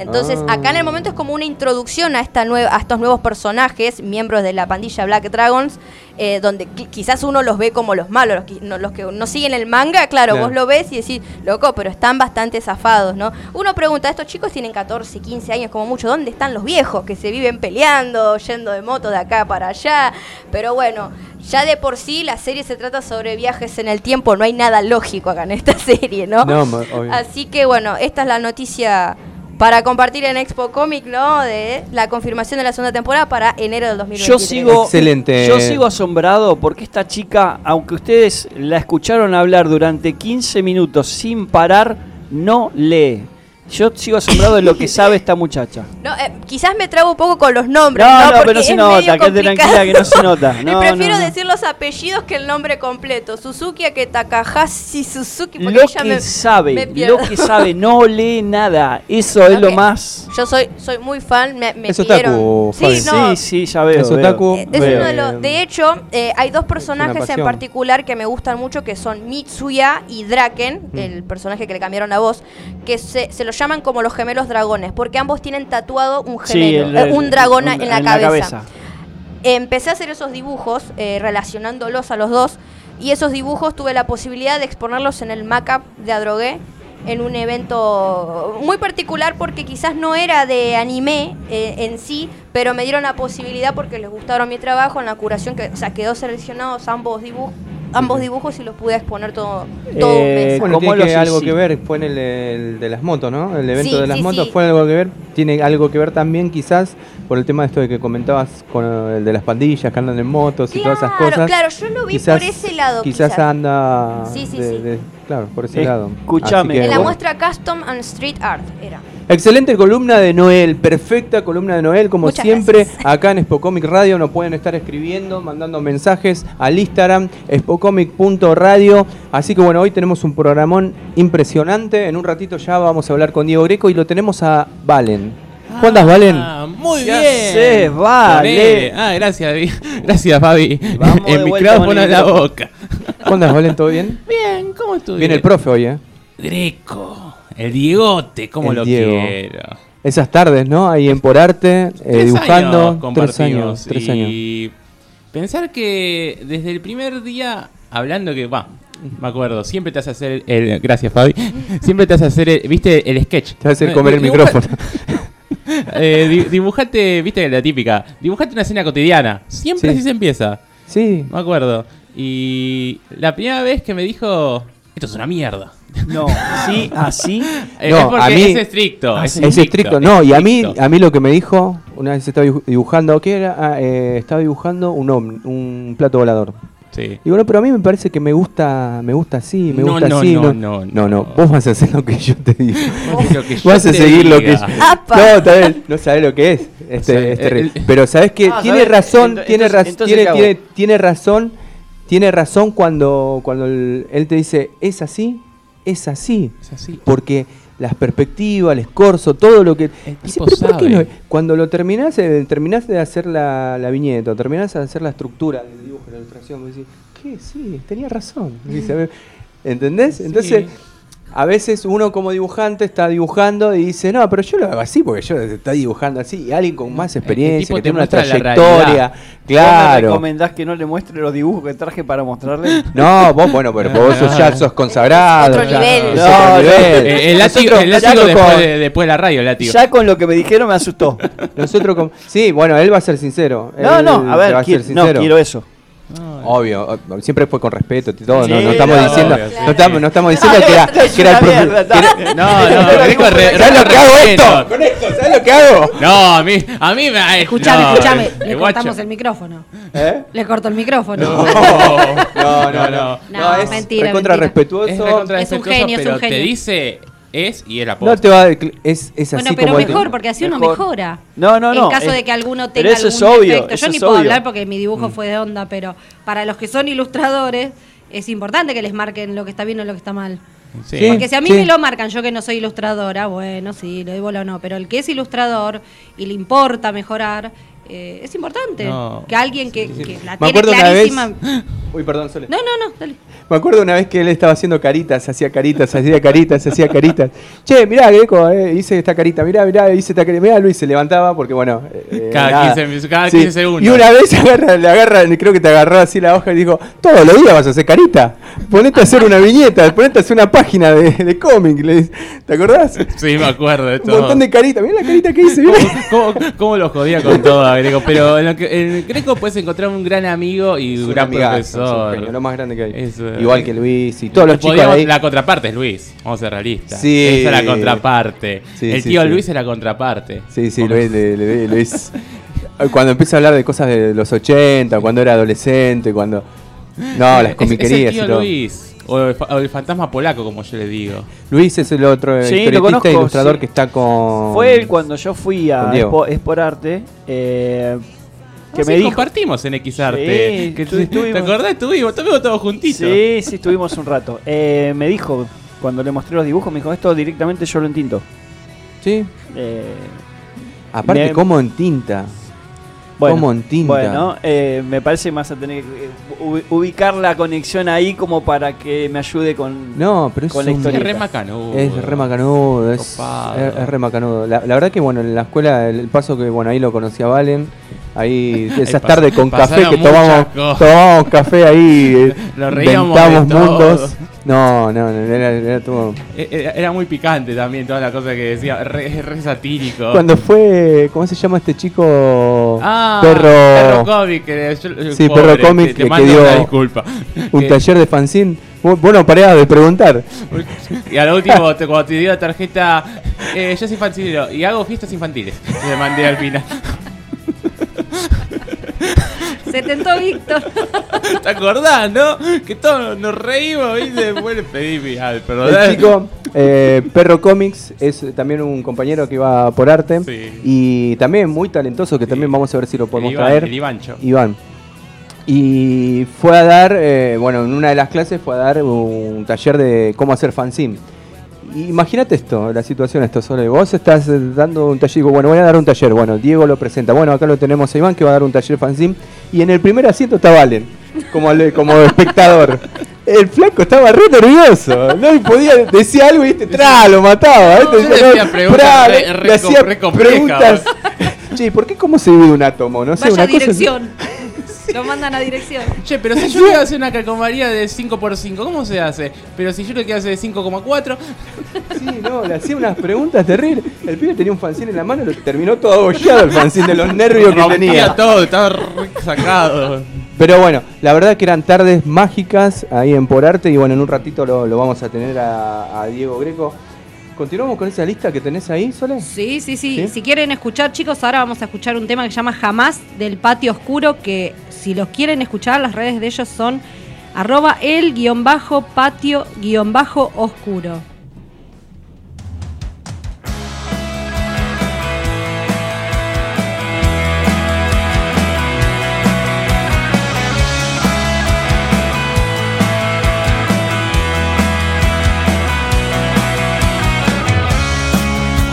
Entonces, Ah. acá en el momento es como una introducción a, esta a estos nuevos personajes, miembros de la pandilla Black Dragons, eh, donde qui- quizás uno los ve como los malos, los que no, los que no siguen el manga, claro, Claro. vos lo ves y decís, loco, pero están bastante zafados, ¿no? Uno pregunta, estos chicos tienen 14, 15 años como mucho, ¿dónde están los viejos que se viven peleando, yendo de moto de acá para allá? Pero bueno, ya de por sí la serie se trata sobre viajes en el tiempo, no hay nada lógico acá en esta serie, ¿no? No. Así que bueno, esta es la noticia para compartir en Expo Comic, ¿no? De la confirmación de la segunda temporada para enero del 2023. Yo sigo, Excelente. yo sigo asombrado porque esta chica, aunque ustedes la escucharon hablar durante 15 minutos sin parar, no lee. Yo sigo asombrado de lo que sabe esta muchacha. No, eh, quizás me trabo un poco con los nombres. No, No, no, pero no se nota, quédate tranquila que no se nota. y No, prefiero no, no. decir los apellidos que el nombre completo. Suzuki Aketa Takahashi Suzuki. Porque Lo ella que me, sabe, me lo que sabe, no lee nada. Eso es lo más. Yo soy, soy muy fan. Me, me Es pidieron. otaku, sí, Sí, sí, ya veo. Es veo. otaku. Eh, es Veo. uno de los. De hecho, eh, hay dos personajes en particular que me gustan mucho, que son Mitsuya y Draken, Mm. el personaje que le cambiaron la voz, que se, se los llaman como los gemelos dragones, porque ambos tienen tatuado un Sí, gemelo, el- eh, un dragón en la cabeza. cabeza. Empecé a hacer esos dibujos, eh, relacionándolos a los dos, y esos dibujos tuve la posibilidad de exponerlos en el Macap de Adrogué, en un evento muy particular porque quizás no era de anime eh, en sí, pero me dieron la posibilidad porque les gustaron mi trabajo en la curación, que o sea, quedó seleccionados ambos dibujos ambos dibujos y los pude exponer todo, todo un Eh, mes. Bueno, ¿Cómo tiene que algo que ver, fue en el, el de las motos, ¿no? El evento Sí, de las sí, motos sí. fue algo que ver, tiene algo que ver también quizás por el tema de esto de que comentabas con el de las pandillas que andan en motos y todas esas Claro, cosas. claro, yo lo vi quizás, por ese lado. Quizás, anda Sí, sí, de- sí. de- claro, por ese Eh, lado. escúchame. En la bueno. muestra Custom and Street Art era. Excelente columna de Noel, perfecta columna de Noel, como Muchas siempre, gracias. acá en Spocomic Radio nos pueden estar escribiendo, mandando mensajes al Instagram, spocomic.radio. Así que bueno, hoy tenemos un programón impresionante. En un ratito ya vamos a hablar con Diego Greco y lo tenemos a Valen. ¿Cómo andás, Valen? Ah, muy ¿Qué bien. haces, Vale? Ah, gracias, gracias, Fabi. El micrófono en la boca. ¿Cómo andás, Valen? ¿Todo bien? Bien, ¿cómo estuve? Viene el profe hoy, ¿eh? Greco, el Diegote, ¿cómo El lo Diego. quiero? Esas tardes, ¿no? Ahí en Por Arte, eh, Tres dibujando. años tres años, tres años. y pensar que desde el primer día, hablando que, va, me acuerdo, siempre te hace hacer el, gracias Fabi, siempre te hace hacer, el, viste, el sketch. Te hacer Me- comer me- el micrófono. Eh, di- dibujate, viste la típica, dibujate una escena cotidiana. Siempre Sí. así se empieza. Sí. Me acuerdo. Y la primera vez que me dijo, esto es una mierda. No, sí, así. Eh, No, es porque a mí- es estricto. Ah, es, estricto, no, y a mí, a mí lo que me dijo, una vez estaba dibu- dibujando, ¿qué era? Ah, eh, estaba dibujando un ovni, un plato volador. Sí. Digo, no, pero a mí me parece que me gusta, me gusta así, me No, gusta no, así. no, no, no, no, vos vas a hacer lo que yo te digo. Vas a seguir lo que yo- ¡Apa! No, no sabes lo que es. Este, sea, es terrible. el- Pero sabes que Ah, tiene ¿sabes? razón, tiene, entonces- tiene, tiene, tiene razón, tiene razón cuando, cuando el- él te dice, es así, es así. Es así. Porque las perspectivas, el escorzo, todo lo que... El tipo "¿Pero por qué sabe". no?". Cuando lo terminás, eh, terminás de hacer la, la viñeta, terminás de hacer la estructura del dibujo, la ilustración, vos decís, ¿qué? Sí, tenía razón. ¿Entendés? Entonces, a veces uno como dibujante está dibujando y dice, no, pero yo lo hago así porque yo está dibujando así. Y alguien con más experiencia, tipo que tiene una trayectoria, realidad. ¿Vos me claro. recomendás que no le muestre los dibujos que traje para mostrarle? No, vos, bueno, pero vos sos- ya sos consagrado. Otro nivel. No, otro no. nivel. Eh, el látigo, el látigo después, con- de, después de la radio, el látigo. Ya con lo que me dijeron me asustó. Nosotros como... Sí, bueno, él va a ser sincero. No, Él no, a va ver, a qui- ser no, sincero. quiero eso. Obvio, o- siempre fue con respeto y todo, Sí, no, no estamos no, diciendo, obvio, sí. no estamos, no estamos diciendo que era, que era el una profe- mierda, que era- está. No, no, ¿Sabes lo que hago esto? Con esto, ¿sabes lo que hago? No, a mí, a mí me. Escuchame, no, escuchame. Le guacho. cortamos el micrófono. ¿Eh? Le corto el micrófono. No, No, no, no. No, es mentira, mentira. respetuoso. Es Es un genio, es pero un te genio. dice es y es la No te va a, es, es así Bueno, pero como él te- mejor, porque así uno Mejor. mejora. No, no, no. En caso de que alguno pero tenga eso es algún obvio, defecto. eso Yo ni es puedo hablar porque mi dibujo Mm. fue de onda, pero para los que son ilustradores es importante que les marquen lo que está bien o lo que está mal. Sí. Sí. Porque si a mí sí. me lo marcan, yo que no soy ilustradora, bueno, sí, le doy bola o no, pero el que es ilustrador y le importa mejorar, eh, es importante. No. Que alguien que, que la Me tiene acuerdo una vez. clarísima... Uy, perdón, Sole. No, no, no, dale. Me acuerdo una vez que él estaba haciendo caritas, hacía caritas, hacía caritas, hacía caritas. Che, mirá, Greco, eh, hice esta carita, mirá, mirá, hice esta carita. Mirá, Luis se levantaba porque, bueno. eh, Cada nada. 15 mis- cada Sí. 15 segundos. Y una vez agarra, le agarra, creo que te agarró así la hoja y dijo: Todos los días vas a hacer carita. Ponete a hacer una viñeta, ponete a hacer una página de, de cómic. ¿Te acordás? Sí, me acuerdo de Un todo. montón de caritas. Mirá la carita que hice, mirá. ¿Cómo, cómo, cómo lo jodía con todo a Greco? Pero en, lo que, en Greco puedes encontrar un gran amigo y Es un gran amigazo, es un profesor. genio, lo más grande que hay. Es, eh, Igual que Luis y todos los chicos ahí. La contraparte es Luis, vamos a ser realistas. Sí. Esa es la contraparte. Sí, el tío sí. Luis es la contraparte. Sí, sí, Luis, le- le- Luis- Cuando empieza a hablar de cosas de los 80, cuando era adolescente, cuando. No, las comiquerías Es, y el tío todo. Luis. O el, fa- o el fantasma polaco, como yo le digo. Luis es el otro Sí, conozco, e ilustrador sí. que está con. Fue él cuando yo fui a. Expo, Exporarte, eh, que Ah, me sí, dijo... compartimos en Xarte. Sí, que, ¿Te acordás? Estuvimos, estuvimos todos juntitos. Sí, sí, estuvimos un rato. Eh, me dijo, cuando le mostré los dibujos, me dijo, esto directamente yo lo entinto. Sí. Eh, Aparte, Me- como en tinta. Bueno, Como en tinta. Bueno, eh, me parece que vas a tener que eh, ubi- ubicar la conexión ahí como para que me ayude con... No, pero es Con la un- historia. Es re macanudo. Es re macanudo, es, Copado. es, es re macanudo. La, la verdad que bueno, en la escuela, el, el paso que bueno, ahí lo conocí a Valen, ahí esas tardes con café que tomamos, cosas. tomamos café ahí, eh, Nos reíamos mundos. No, no, no, era, era todo. Eh, Era, era muy picante también toda la cosa que decía, re, re satírico. Cuando fue, ¿cómo se llama este chico? Ah, perro, Perro cómic. que yo- Sí, pobre, Perro Cómic te- te que dio disculpa. un taller de fanzine. Vos no parabas de preguntar. Y a lo último, te- cuando te dio la tarjeta, eh, yo soy fancinero y hago fiestas infantiles. Le mandé al final. Se tentó Víctor. ¿Te acordás, no? Que todos nos reímos, ¿viste? Bueno, pedí mi al, perdón. El chico, eh, Perro Comics, es también un compañero que va por arte. Sí. Y también muy talentoso, que Sí. también vamos a ver si lo podemos el Iván, traer. el Ivancho. Iván. Y fue a dar, eh, bueno, en una de las clases fue a dar un taller de cómo hacer fanzine. Imagínate esto, la situación esto, Sole. Vos estás eh, dando un taller, digo, bueno, voy a dar un taller. Bueno, Diego lo presenta. Bueno, acá lo tenemos a Iván que va a dar un taller fanzine. Y en el primer asiento está Valen, como, le- como espectador. El flaco estaba re nervioso, no y podía decir algo y este tra, lo mataba. no, preguntas tra, re- le hacía preguntas. Che, ¿por qué cómo se vive un átomo? No sé, Vaya una cosa- dirección. Lo mandan a dirección. Che, pero si yo quiero hacer una calcomanía de 5x5, ¿cómo se hace? Pero si yo lo quiero hacer de 5,4, Sí, no, le hacía unas preguntas terribles. El pibe tenía un fanzine en la mano y lo terminó todo abollado el fanzine de los nervios que tenía. todo, estaba sacado. Pero bueno, la verdad que eran tardes mágicas ahí en Por Arte y bueno, en un ratito lo, lo vamos a tener a, a Diego Greco. ¿Continuamos con esa lista que tenés ahí, Sole? Sí, sí, sí, ¿Sí? Si quieren escuchar, chicos, ahora vamos a escuchar un tema que se llama Jamás del Patio Oscuro, que si los quieren escuchar, las redes de ellos son arroba el guion bajo patio guion bajo oscuro.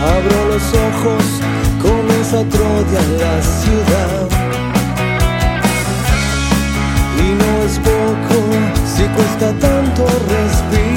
Abro los ojos, comienza en la ciudad. Y no es poco si cuesta tanto respirar.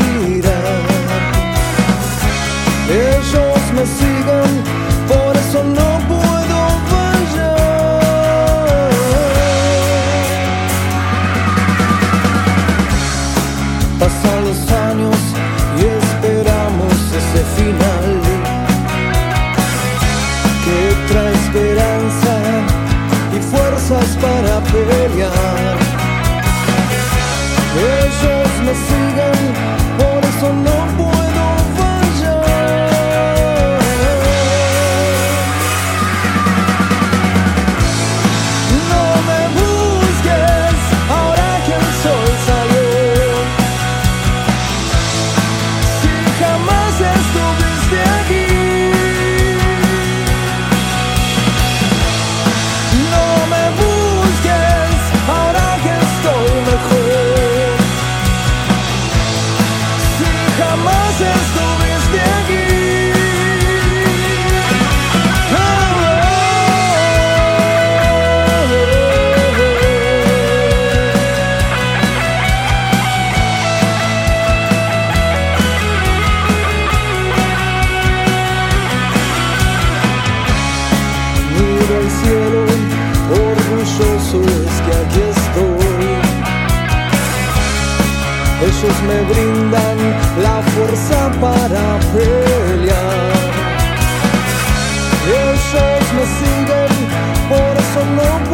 Me brindan la fuerza para pelear. Ellos me siguen, por eso no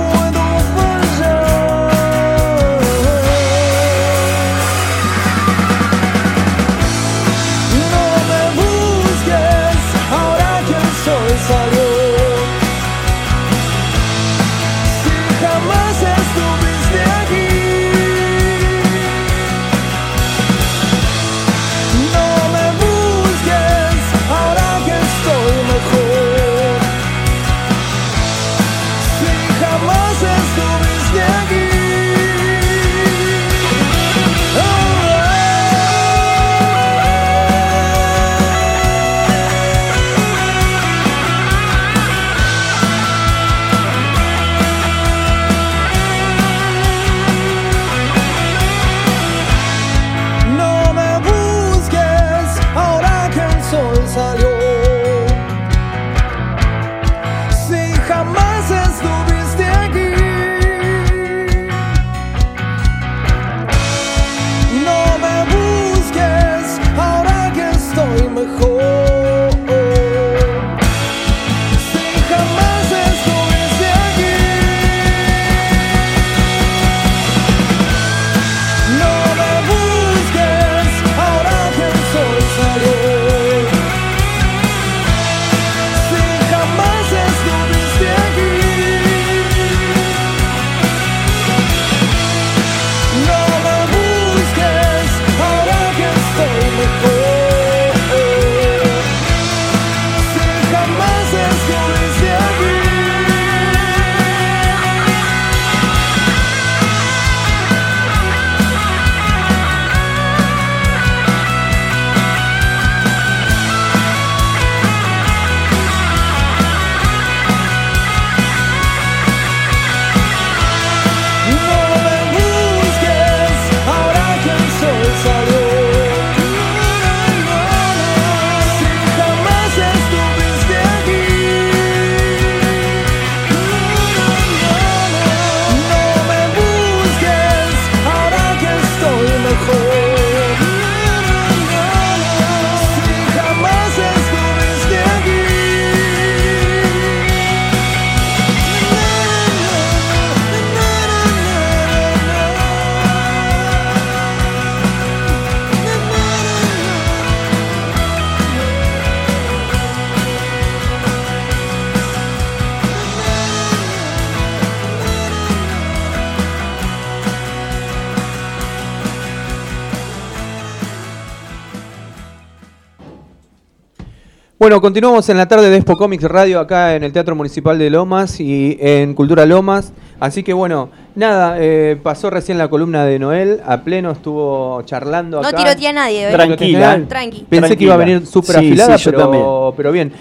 Bueno, continuamos en la tarde de Expo Comics Radio acá en el Teatro Municipal de Lomas y en Cultura Lomas. Así que bueno, nada, eh, pasó recién la columna de Noel, a pleno estuvo charlando No tirotea a nadie, ¿eh? Tranquila. Tranqui. Pensé que iba a venir súper afilada, sí, pero, pero bien.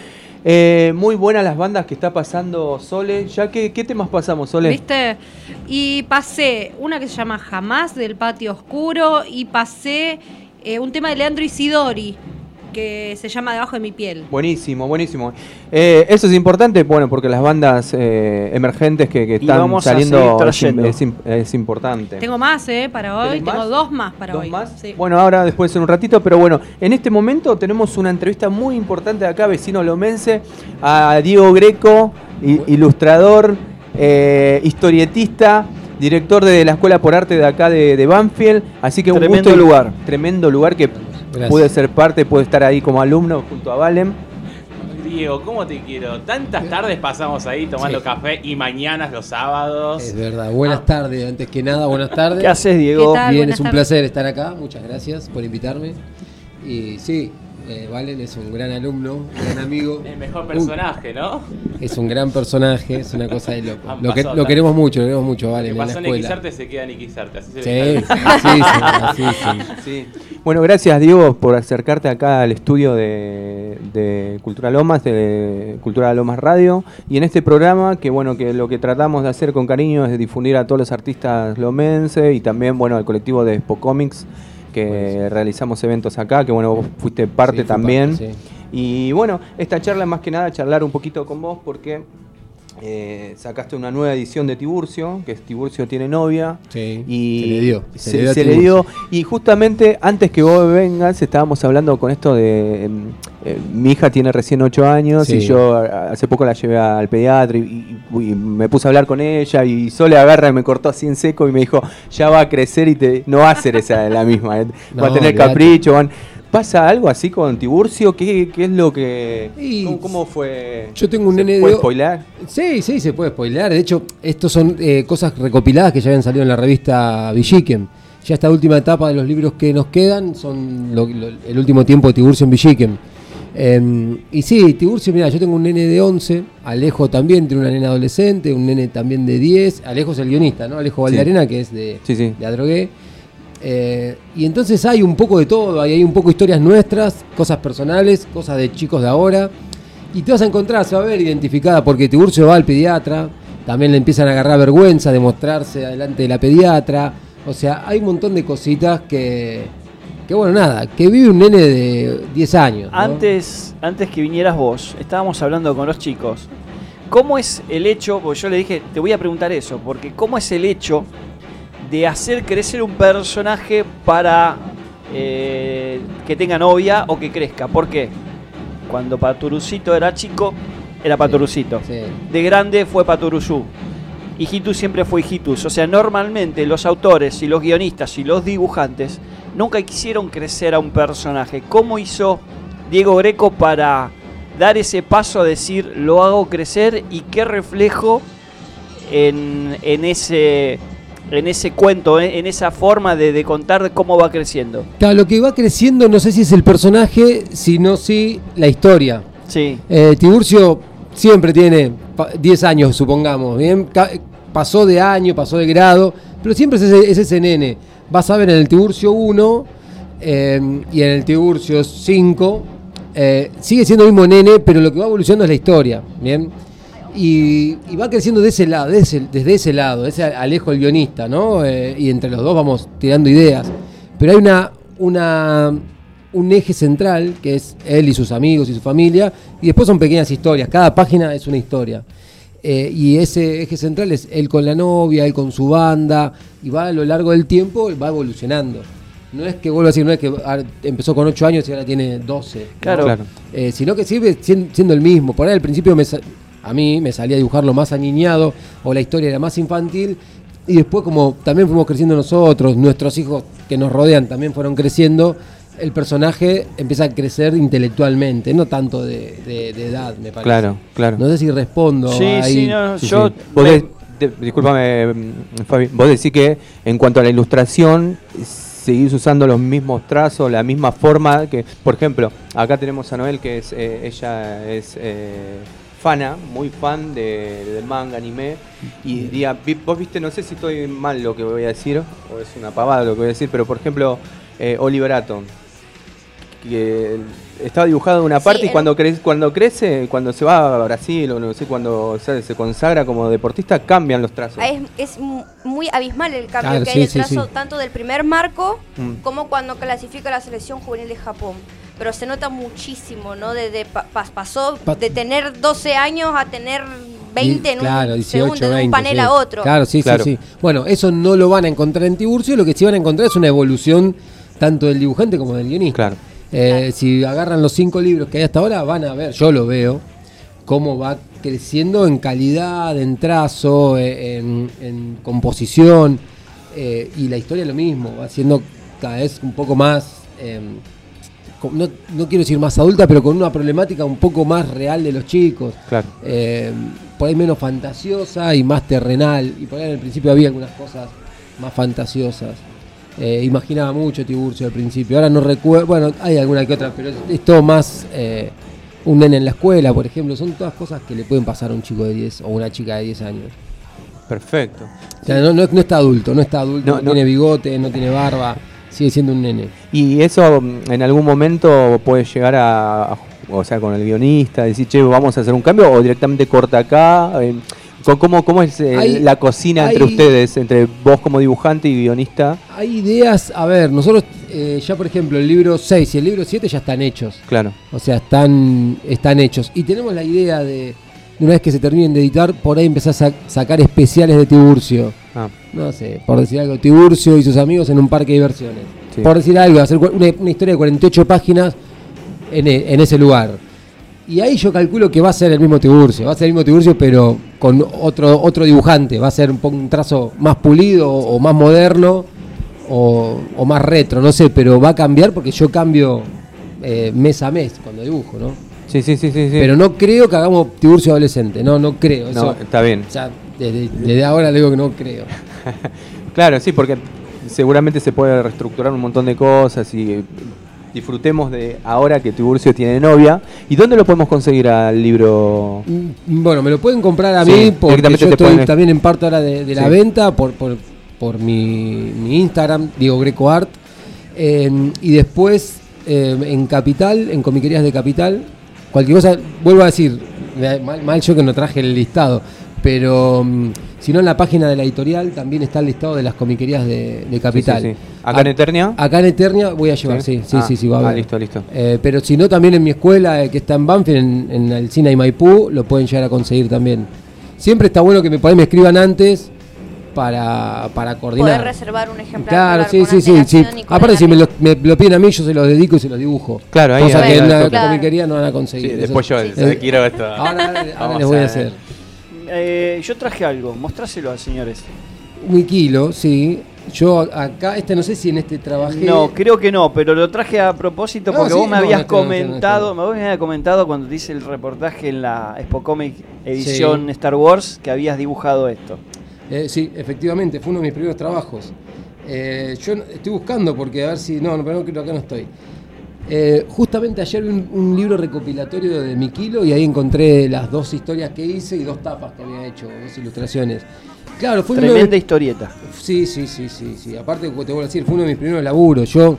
Eh, muy buenas las bandas que está pasando Sole. Ya que, ¿Qué temas pasamos, Sole? ¿Viste? Y pasé una que se llama Jamás del Patio Oscuro y pasé eh, un tema de Leandro Isidori que se llama Debajo de mi piel. Buenísimo, buenísimo. Eh, eso es importante, bueno, porque las bandas eh, emergentes que, están saliendo es, importante. Tengo más, ¿eh? Para hoy. ¿Tenés Tengo más? dos más para ¿Dos hoy. más? Sí. Bueno, ahora después en un ratito, pero bueno, en este momento tenemos una entrevista muy importante de acá, vecino lomense, a Diego Greco, i- ilustrador, eh, historietista, director de la Escuela por Arte de acá de, de Banfield. Así que un Tremendo gusto lugar. Tremendo lugar que Gracias. pude ser parte, pude estar ahí como alumno junto a Valen. Diego, ¿cómo te quiero? Tantas tardes pasamos ahí tomando Sí. café y mañanas los sábados. Es verdad. Buenas tardes, antes que nada, buenas tardes. ¿Qué haces, Diego? Bien, Buenas es un tardes. placer estar acá. Muchas gracias por invitarme. Y sí, eh, Valen es un gran alumno, un gran amigo. El mejor personaje, ¿no? Es un gran personaje, es una cosa de loco. Han Lo, que, queremos mucho, lo queremos mucho, Lo Valen, que en la pasó en escuela. Xarte se queda en Xarte. Así se Sí, sí, así, sí, así, sí. Sí. Bueno, gracias Diego por acercarte acá al estudio de, de Cultura Lomas, de Cultura Lomas Radio. Y en este programa, que bueno, que lo que tratamos de hacer con cariño es de difundir a todos los artistas lomenses y también, bueno, al colectivo de Expo Comics, que Buenísimo. realizamos eventos acá, que bueno, vos fuiste parte Sí, también. parte, sí. Y bueno, esta charla más que nada, charlar un poquito con vos porque eh, sacaste una nueva edición de Tiburcio, que es Tiburcio tiene novia. Sí, Y se le dio. Se, Se le dio a se le Tiburcio. dio. Y justamente antes que vos vengas, estábamos hablando con esto de. em, eh, mi hija tiene recién 8 años y yo hace poco la llevé al pediatra y, y- y me puse a hablar con ella y Sole agarra y me cortó así en seco y me dijo: Ya va a crecer y te, no va a ser esa la misma. eh, va a tener olvidate. capricho. van- ¿Pasa algo así con Tiburcio? ¿Qué, qué es lo que.? ¿Cómo, cómo fue? yo tengo un ¿Se nene de puede o- spoiler? Sí, sí, se puede spoilear. De hecho, estos son eh, cosas recopiladas que ya habían salido en la revista Villiquen. Ya esta última etapa de los libros que nos quedan son lo- lo- el último tiempo de Tiburcio en Villiquen. Eh, y sí, Tiburcio, mira, yo tengo un nene de 11, Alejo también tiene una nena adolescente, un nene también de 10. Alejo es el guionista, ¿no? Alejo Valdearena, que es de, Sí, sí. de Adrogué. Eh, y entonces hay un poco de todo, hay, hay un poco historias nuestras, cosas personales, cosas de chicos de ahora. Y te vas a encontrar, se va a ver identificada, porque Tiburcio va al pediatra, también le empiezan a agarrar vergüenza de mostrarse delante de la pediatra. O sea, hay un montón de cositas que, que bueno, nada, que vive un nene de 10 años. Antes, antes que vinieras vos, estábamos hablando con los chicos. ¿Cómo es el hecho? Porque yo le dije, te voy a preguntar eso, porque ¿cómo es el hecho de hacer crecer un personaje para eh, que tenga novia o que crezca? ¿Por qué? Cuando Paturucito era chico, era Paturucito. Sí. De grande fue Paturuzú. Hijitus siempre fue Hijitus. O sea, normalmente los autores y los guionistas y los dibujantes nunca quisieron crecer a un personaje. ¿Cómo hizo Diego Greco para dar ese paso a decir lo hago crecer y qué reflejo en, en ese en ese cuento, en, en esa forma de, de contar cómo va creciendo? Claro, lo que va creciendo no sé si es el personaje, sino si la historia. Sí. Eh, Tiburcio siempre tiene pa- 10 años, supongamos, ¿bien? Pasó de año, pasó de grado, pero siempre es ese, es ese nene. Vas a ver en el Tiburcio 1 eh, y en el Tiburcio 5, eh, sigue siendo el mismo nene, pero lo que va evolucionando es la historia, ¿bien? Y, y va creciendo de ese lado, de ese- desde ese lado, ese Alejo el guionista, ¿no? Eh, y entre los dos vamos tirando ideas. Pero hay una, una, un eje central, que es él y sus amigos y su familia, y después son pequeñas historias, cada página es una historia. Eh, y ese eje central es él con la novia, él con su banda, y va a lo largo del tiempo, va evolucionando. No es que, vuelvo a decir, no es que ah, empezó con 8 años y ahora tiene 12. ¿no? Claro. Claro. Eh, sino que sigue sien- siendo el mismo. Por ahí al principio me a mí me salía a dibujarlo más aniñado o la historia era más infantil y después como también fuimos creciendo nosotros, nuestros hijos que nos rodean también fueron creciendo, el personaje empieza a crecer intelectualmente, no tanto de, de- de edad, me parece. Claro, claro. No sé si respondo. Sí, ahí. sí, no, Sí, yo sí. Vos me- de- de- discúlpame, Fabi. Vos decís que en cuanto a la ilustración, seguís usando los mismos trazos, la misma forma que, por ejemplo, acá tenemos a Noel que es, eh, ella es eh, fana, muy fan de, del manga, anime, y diría, vi- vos viste, no sé si estoy mal lo que voy a decir, o es una pavada lo que voy a decir, pero por ejemplo, eh, Oliver Atom, que estaba dibujado en una Sí, parte y cuando, crece, cuando crece, cuando se va a Brasil o no sé, cuando se, se consagra como deportista, cambian los trazos. Es, es mu- muy abismal el cambio Claro, que sí, hay en el sí, trazo sí. tanto del primer marco Mm. como cuando clasifica la selección juvenil de Japón. Pero se nota muchísimo, ¿no? De, de pa- pas- pasó Pa- de tener 12 años a tener 20 en claro, un 18, segundo, de un 20, panel sí. a otro. Claro, sí, Claro. sí, sí. Bueno, eso no lo van a encontrar en Tiburcio, lo que sí van a encontrar es una evolución tanto del dibujante como del guionista. Claro. Eh, Si agarran los cinco libros que hay hasta ahora, van a ver, yo lo veo, cómo va creciendo en calidad, en trazo, eh, en, en composición, eh, y la historia lo mismo, va siendo cada vez un poco más, eh, con- no, no quiero decir más adulta, pero con una problemática un poco más real de los chicos. Claro. Eh, por ahí menos fantasiosa y más terrenal. Y por ahí en el principio había algunas cosas más fantasiosas. Eh, imaginaba mucho Tiburcio al principio. Ahora no recuerdo. Bueno, hay alguna que otra, pero es, es todo más eh, un nene en la escuela, por ejemplo. Son todas cosas que le pueden pasar a un chico de 10 o una chica de 10 años. Perfecto. O sea, no, no- no está adulto, no está adulto, No, no, no. tiene bigote, no tiene barba. Sigue siendo un nene. Y eso mm, en algún momento puede llegar a, o sea, con el guionista, decir, che, vamos a hacer un cambio, o directamente corta acá. eh, ¿Cómo, cómo es eh, Hay- la cocina entre hay- ustedes, entre vos como dibujante y guionista? Hay ideas, a ver, nosotros eh, ya por ejemplo el libro 6 y el libro 7 ya están hechos. Claro. O sea, están, están hechos. Y tenemos la idea de, una vez que se terminen de editar, por ahí empezar a sa- sacar especiales de Tiburcio. Ah, No sé, por decir algo, Tiburcio y sus amigos en un parque de diversiones. Sí. Por decir algo, hacer una, una historia de 48 páginas en, e- en ese lugar. Y ahí yo calculo que va a ser el mismo Tiburcio, va a ser el mismo Tiburcio, pero con otro, otro dibujante. Va a ser un, un trazo más pulido o, más moderno o, o más retro, no sé, pero va a cambiar porque yo cambio eh, mes a mes cuando dibujo, ¿no? sí, sí, sí, sí. sí. Pero no creo que hagamos Tiburcio adolescente, no, no creo. no, está bien. o sea, desde, desde ahora le digo que no creo. Claro, sí, porque seguramente se puede reestructurar un montón de cosas y disfrutemos de ahora que Tiburcio tiene novia. ¿Y dónde lo podemos conseguir al libro? Mm, Bueno, me lo pueden comprar a Sí, mí porque yo estoy pueden- también en parte ahora de, de la Sí. venta por, por, por mi, mi Instagram, Diego Greco Art. Eh, y después eh, en Capital, en comiquerías de Capital. Cualquier cosa, vuelvo a decir, mal, mal yo que no traje el listado, pero mm, si no en la página de la editorial también está el listado de las comiquerías de, de Capital. Sí, sí, sí. ¿Acá en A- Eternia? Acá en Eternia voy a llevar, sí, sí, Ah, sí, sí, va a ah, haber. listo, listo. Eh, pero si no, también en mi escuela, eh, que está en Banfield, en, en el Cine y Maipú, lo pueden llegar a conseguir también. Siempre está bueno que me, me escriban antes para, para Poder coordinar. reservar un ejemplar. Claro, sí, sí, sí, sí. Aparte, si me lo, me lo piden a mí, yo se los dedico y se los dibujo. Claro, ahí Cosa ahí que en la. Claro. comiquería no van a Sí, conseguir. después yo eh, eh, quiero esto. Ahora, les voy a ver. hacer. Eh, yo traje algo, mostráselo a señores. Un kilo, sí. Yo acá, este no sé si en este trabajé. No, creo que no, pero lo traje a propósito No, porque sí, vos me no, habías no, este este este comentado, vos me habías comentado cuando te hice el reportaje en la Expo Comic edición Sí. Star Wars que habías dibujado esto. Eh, sí, efectivamente, fue uno de mis primeros trabajos. Eh, yo estoy buscando porque a ver si. No, no, pero no, creo que acá no estoy. Eh, justamente ayer vi un, un libro recopilatorio de mi kilo y ahí encontré las dos historias que hice y dos tapas que había hecho, dos ilustraciones. Claro, fue uno de- Tremenda historieta. Sí, sí, sí, sí, sí. Aparte, te vuelvo a decir, fue uno de mis primeros laburos. Yo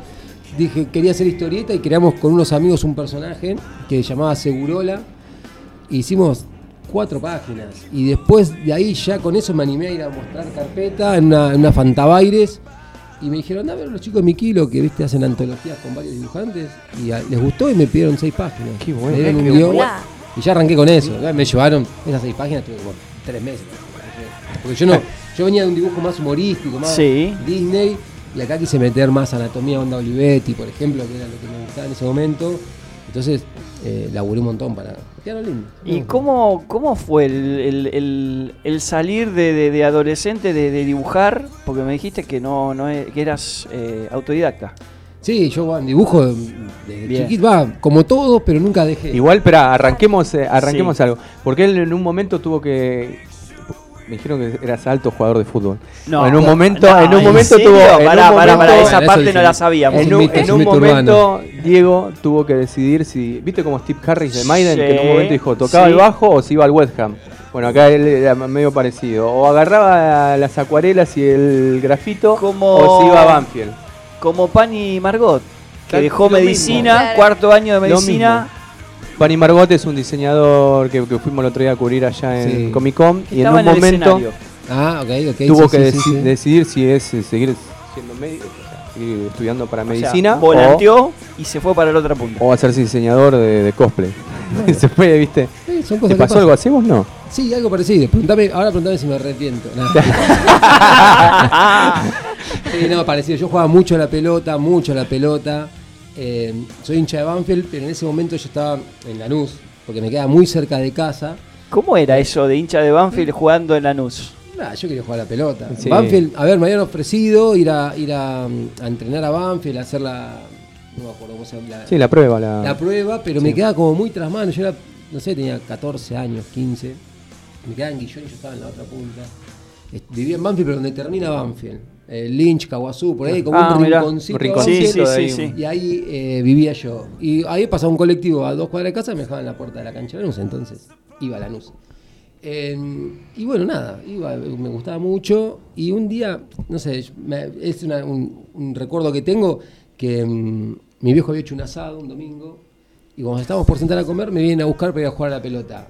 dije, quería hacer historieta y creamos con unos amigos un personaje que se llamaba Segurola. Hicimos cuatro páginas. Y después de ahí ya con eso me animé a ir a mostrar carpeta en una, en una Fantabaires. Y me dijeron, a ver los chicos de mi kilo que viste hacen antologías con varios dibujantes. Y a- les gustó y me pidieron seis páginas. Qué bueno, Me dieron un guion. Y ya arranqué con eso. Me llevaron esas seis páginas, tuve como tres meses. Porque yo no, yo venía de un dibujo más humorístico, más Sí. Disney, y acá quise meter más anatomía onda Olivetti, por ejemplo, que era lo que me gustaba en ese momento. Entonces, eh, laburé un montón para. Quedaron. ¿Y cómo, cómo fue el, el- el- el salir de, de- de adolescente de, de dibujar? Porque me dijiste que no, no e- que eras eh, autodidacta. Sí, yo bueno, dibujo desde Bien. chiquito, va, como todos, pero nunca dejé. Igual, pero arranquemos, eh, arranquemos Sí. algo. Porque él en un momento tuvo que. Me dijeron que eras alto jugador de fútbol. No, en un no, momento, no, en un ¿en momento tuvo. en un Pará, pará, momento- pará, esa parte no la sabíamos. En un, mito, en momento, Diego tuvo que decidir si. ¿Viste como Steve Harris de Maiden? Que en un momento dijo: ¿tocaba sí. el bajo o se iba al West Ham? Bueno, acá él era medio parecido. O agarraba las acuarelas y el grafito, Como- o se iba a Banfield. Como Pani Margot, que dejó medicina, mismo. cuarto año de Lo medicina. Pani Margot es un diseñador que, que fuimos el otro día a cubrir allá en Sí. Comic Con. Y en un el momento. Ah, tuvo sí, que sí, deci- sí, sí. decidir si es eh, seguir siendo médico, sea, estudiando para O sea, medicina o, volanteó y se fue para la otra punta. o hacerse diseñador de, de cosplay. se fue, ¿viste? Sí, ¿Te pasó algo así vos no? Sí, algo parecido. Preguntame, ahora preguntame si me arrepiento. No. sí, no, parecido. Yo jugaba mucho a la pelota, mucho a la pelota. Eh, soy hincha de Banfield, pero en ese momento yo estaba en Lanús, porque me queda muy cerca de casa. ¿Cómo era eso de hincha de Banfield jugando en Lanús? Ah, yo quería jugar a la pelota. Sí. Banfield, a ver, me habían ofrecido ir a ir a, mm, a entrenar a Banfield, a hacer la. No me acuerdo cómo se llama. la- Sí, la prueba. La, la prueba, pero me quedaba como muy tras mano. Yo era, no sé, tenía 14 años, 15. Me quedaba en Guillón y yo estaba en la otra punta. Vivía en Banfield, pero donde termina Banfield. Eh, Lynch, Caguazú, por ahí, como Ah, un mirá. rinconcito. Rinconcito Sí, sí, sí. Y ahí eh, vivía yo. Y ahí pasaba un colectivo a dos cuadras de casa y me dejaban en la puerta de la cancha de Lanús. Entonces iba a Lanús. Eh, y bueno, nada, iba, me gustaba mucho. Y un día, no sé, me- es una- un, un recuerdo que tengo que mm, mi viejo había hecho un asado un domingo. Y cuando estábamos por sentar a comer, me vienen a buscar para ir a jugar a la pelota.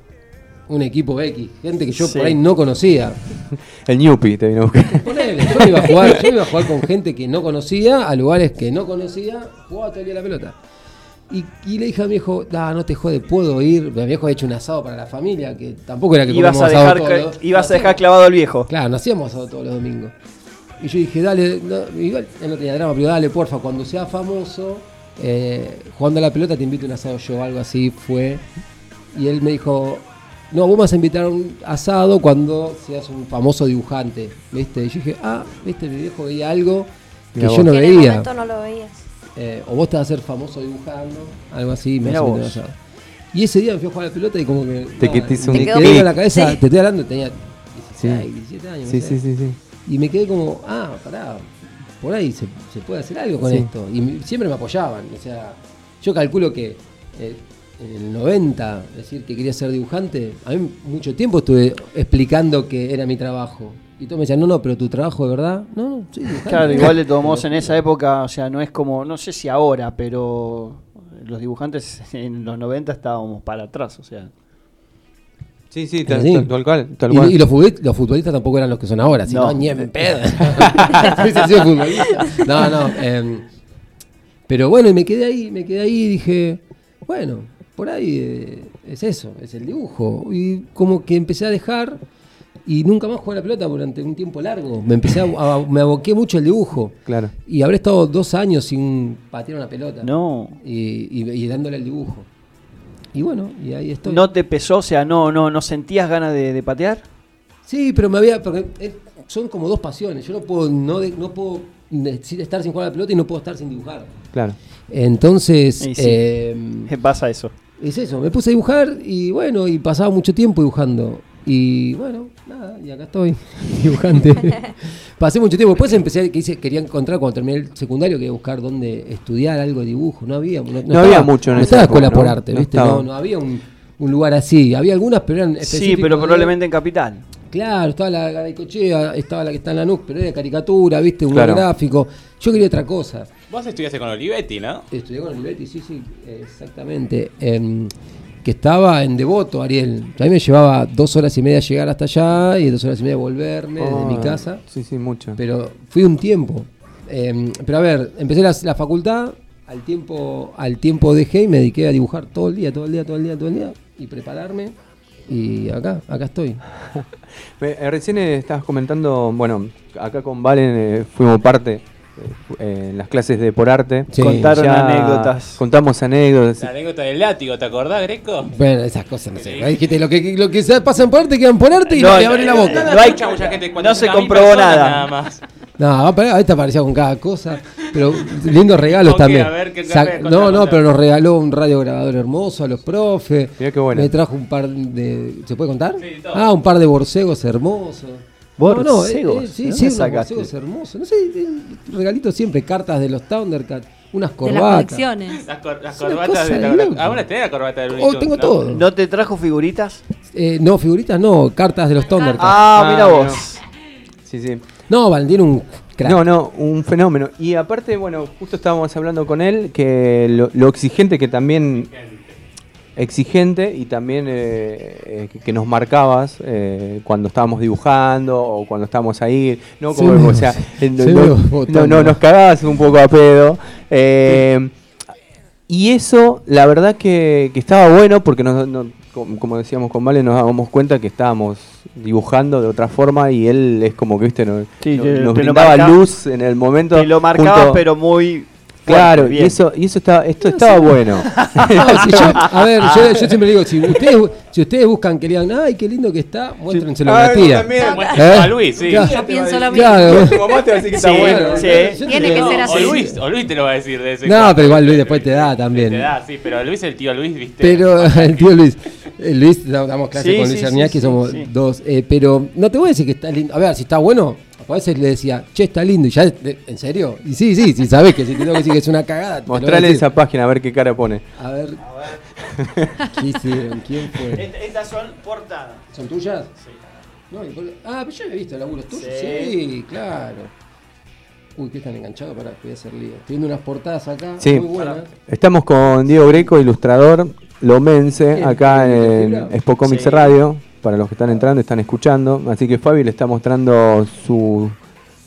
Un equipo X, gente que yo Sí. por ahí no conocía. El Newpi te vino a buscar. Ponele, yo iba a jugar, yo iba a jugar con gente que no conocía, a lugares que no conocía, jugaba todo el día la pelota. Y, y le dije a mi viejo, "Da, no te jode, puedo ir. Mi viejo había hecho un asado para la familia, que tampoco era que Ibas a dejar, todos los- ibas a dejar clavado al viejo. Claro, no hacíamos asado todos los domingos. Y yo dije, dale, no, igual él no tenía drama, pero dale, porfa, cuando sea famoso, eh, jugando a la pelota te invito a un asado yo, algo así fue. Y él me dijo, no, vos me vas a invitar a un asado cuando seas un famoso dibujante, ¿viste? Y yo dije, ah, ¿viste? Mi viejo veía algo que Mirá yo vos. no en el veía. momento no lo veías. Eh, o vos te vas a ser famoso dibujando, algo así, me vas a invitar a un vos. asado. Y ese día me fui a jugar a la pelota y como que... Te nada, quitaste me quedé en la cabeza, Sí. te estoy hablando, tenía 16, Sí. 17 años. no Sí, sé. sí, sí, sí. Y me quedé como, ah, pará, por ahí se, se puede hacer algo con Sí. esto. Y siempre me apoyaban. O sea, yo calculo que eh, en el 90, decir que quería ser dibujante, a mí mucho tiempo estuve explicando que era mi trabajo. Y todos me decían, no, no, pero tu trabajo de verdad, no, no, dibujante. Claro, igual de todos modos en esa época, o sea, no es como, no sé si ahora, pero los dibujantes en los 90 estábamos para atrás, o sea. Sí, sí, tal, Sí. tal- tal cual. Tal Y, cual. y los, futbolistas, los futbolistas tampoco eran los que son ahora, sino No. ni en pedo. No, no. em, pero bueno, y me quedé ahí, me quedé ahí y dije, bueno, por ahí eh, es eso, es el dibujo. Y como que empecé a dejar y nunca más jugué a la pelota durante un tiempo largo. Me empecé a, a- me aboqué mucho al dibujo. Claro. Y habré estado dos años sin patear una pelota. No. Y, y- y dándole al dibujo. Y bueno, y ahí estoy. ¿No te pesó? O sea, no, no, no sentías ganas de, de patear? Sí, pero me había. Porque son como dos pasiones. Yo no puedo, no, de- no puedo estar sin jugar a la pelota y no puedo estar sin dibujar. Claro. Entonces, sí. eh, ¿Qué pasa eso? Es eso. Me puse a dibujar y bueno, y pasaba mucho tiempo dibujando. Y bueno, nada, y acá estoy, dibujante. Pasé mucho tiempo. Después empecé, que hice, quería encontrar, cuando terminé el secundario, quería buscar dónde estudiar algo de dibujo. No había, no, No había mucho en No estaba escuela por ¿no? arte, No. No, no había un, un lugar así. Había algunas, pero eran Sí, pero de- probablemente en Capital. Claro, estaba la Garaycochea, estaba la que está en la NUC, pero era caricatura, viste, un Claro. gráfico. Yo quería otra cosa. Vos estudiaste con Olivetti, ¿no? Estudié con Olivetti, sí, sí, exactamente. Em, que estaba en Devoto, Ariel. A mí me llevaba dos horas y media llegar hasta allá y dos horas y media volverme desde mi Ah, casa. Sí, sí, mucho. Pero fui un tiempo. Em, pero a ver, empecé la, la facultad, al tiempo, al tiempo dejé y me dediqué a dibujar todo el día, todo el día, todo el día, todo el día. Y prepararme. Y acá, acá estoy. Eh, recién eh, estabas comentando, bueno, acá con Valen eh, fuimos parte eh, en las clases de por arte. Sí. Contaron Ya anécdotas. Contamos anécdotas. La anécdota del látigo, ¿te acordás, Greco? Bueno, esas cosas no sé. Ahí dijiste, lo que, lo que se pasan por arte quedan por arte y No, no, te no, abren la boca. no hay- Escucha mucha gente, no se 400.000 comprobó personas nada. más. No, pero ahorita aparecía con cada cosa. Pero lindos regalos también. A ver, ¿qué- qué- Sa- contá, no, no, pero nos regaló un radiograbador hermoso a los profes. Mirá qué bueno. Me trajo un par de. ¿Se puede contar? Sí, todo. ah, un par de borcegos hermosos. No, no, eh, ¿Borcegos? eh, sí, ¿De sí, sacaste? borcegos hermosos. No sé, eh, regalitos siempre, cartas de los Thundercats, unas De las corbatas. colecciones. Las, cor- corbatas de la. Ahora tenés la corbata de Looney Oh, tengo ¿no? todo. ¿No te trajo figuritas? Eh, no, figuritas no, cartas de los Thundercats. Ah, Ah, mira mira. vos. Sí, sí. No, Valentín un crack. No, no, un fenómeno. Y aparte, bueno, justo estábamos hablando con él que lo, lo exigente que también exigente y también eh, eh, que- nos marcabas eh, cuando estábamos dibujando o cuando estábamos ahí, no como, o sea, no, sí, no- nos cagabas un poco a pedo. y eso, la verdad que, que estaba bueno porque nos, no- como como decíamos con Vale, nos dábamos cuenta que estábamos dibujando de otra forma y él es como que, viste, no- Sí, no- nos brindaba marca- luz en el momento. Te lo marcaba, junto- pero muy. Claro, y bien. eso, y eso estaba, esto estaba bueno. No, si yo- a ver, yo, yo siempre digo, si ustedes, si ustedes buscan que le digan, ay, qué lindo que está, muéstrenselo a Ah, la yo tía. ¿Eh? a Luis, sí. Claro. Yo pienso lo mismo. Claro. Tu mamá te va a decir que está Sí, bueno. sí. Tiene que no, ser O así. Luis, o Luis te lo va a decir de ese No, pero igual Luis después te da también. Te da, sí, pero Luis el tío Luis, ¿viste? Pero el tío Luis, Luis, da- damos clase Sí, con Luis sí, sí, somos sí. dos. eh, pero no te voy a decir que está lindo. A ver, si está bueno, a veces le decía, che, está lindo. Y ya, ¿en serio? Y sí, sí, sí, sabes que si te tengo que decir que es una cagada. Mostrale esa página a ver qué cara pone. A ver. ¿Qué hicieron? ¿Quién fue? Est- Estas son portadas. ¿Son tuyas? Sí. No, ah, pero yo había visto laburos tuyos. Sí. Sí. claro. Uy, que están enganchados para voy a hacer lío. Estoy viendo unas portadas acá. Sí. Muy buenas. Estamos con Diego Greco, ilustrador lomense, acá en bien. Expo Comics Sí. Radio. Para los que están entrando, están escuchando. Así que Fabi le está mostrando su-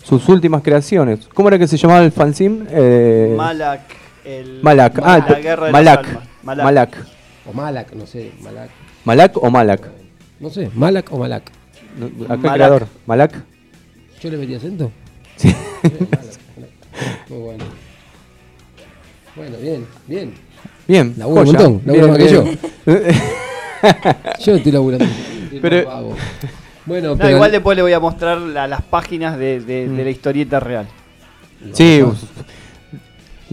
sus últimas creaciones. ¿Cómo era que se llamaba el fanzine? Eh, Malak. El, Malak. Ah, la guerra de Malak. las almas. Malak. Malak. O Malak, no sé. Malak. Malak o Malak. No sé, Malak o Malak. No, Acá el Malak. creador. Malak. ¿Yo le metí acento? Sí. Malak, Malak. Muy bueno. Bueno, bien, bien. Bien. Labura un montón, labura más que yo. Yo estoy laburando. Pero-. Bueno, No, pero. igual después le voy a mostrar la- las páginas de, de- Mm. de la historieta real. Sí. Vamos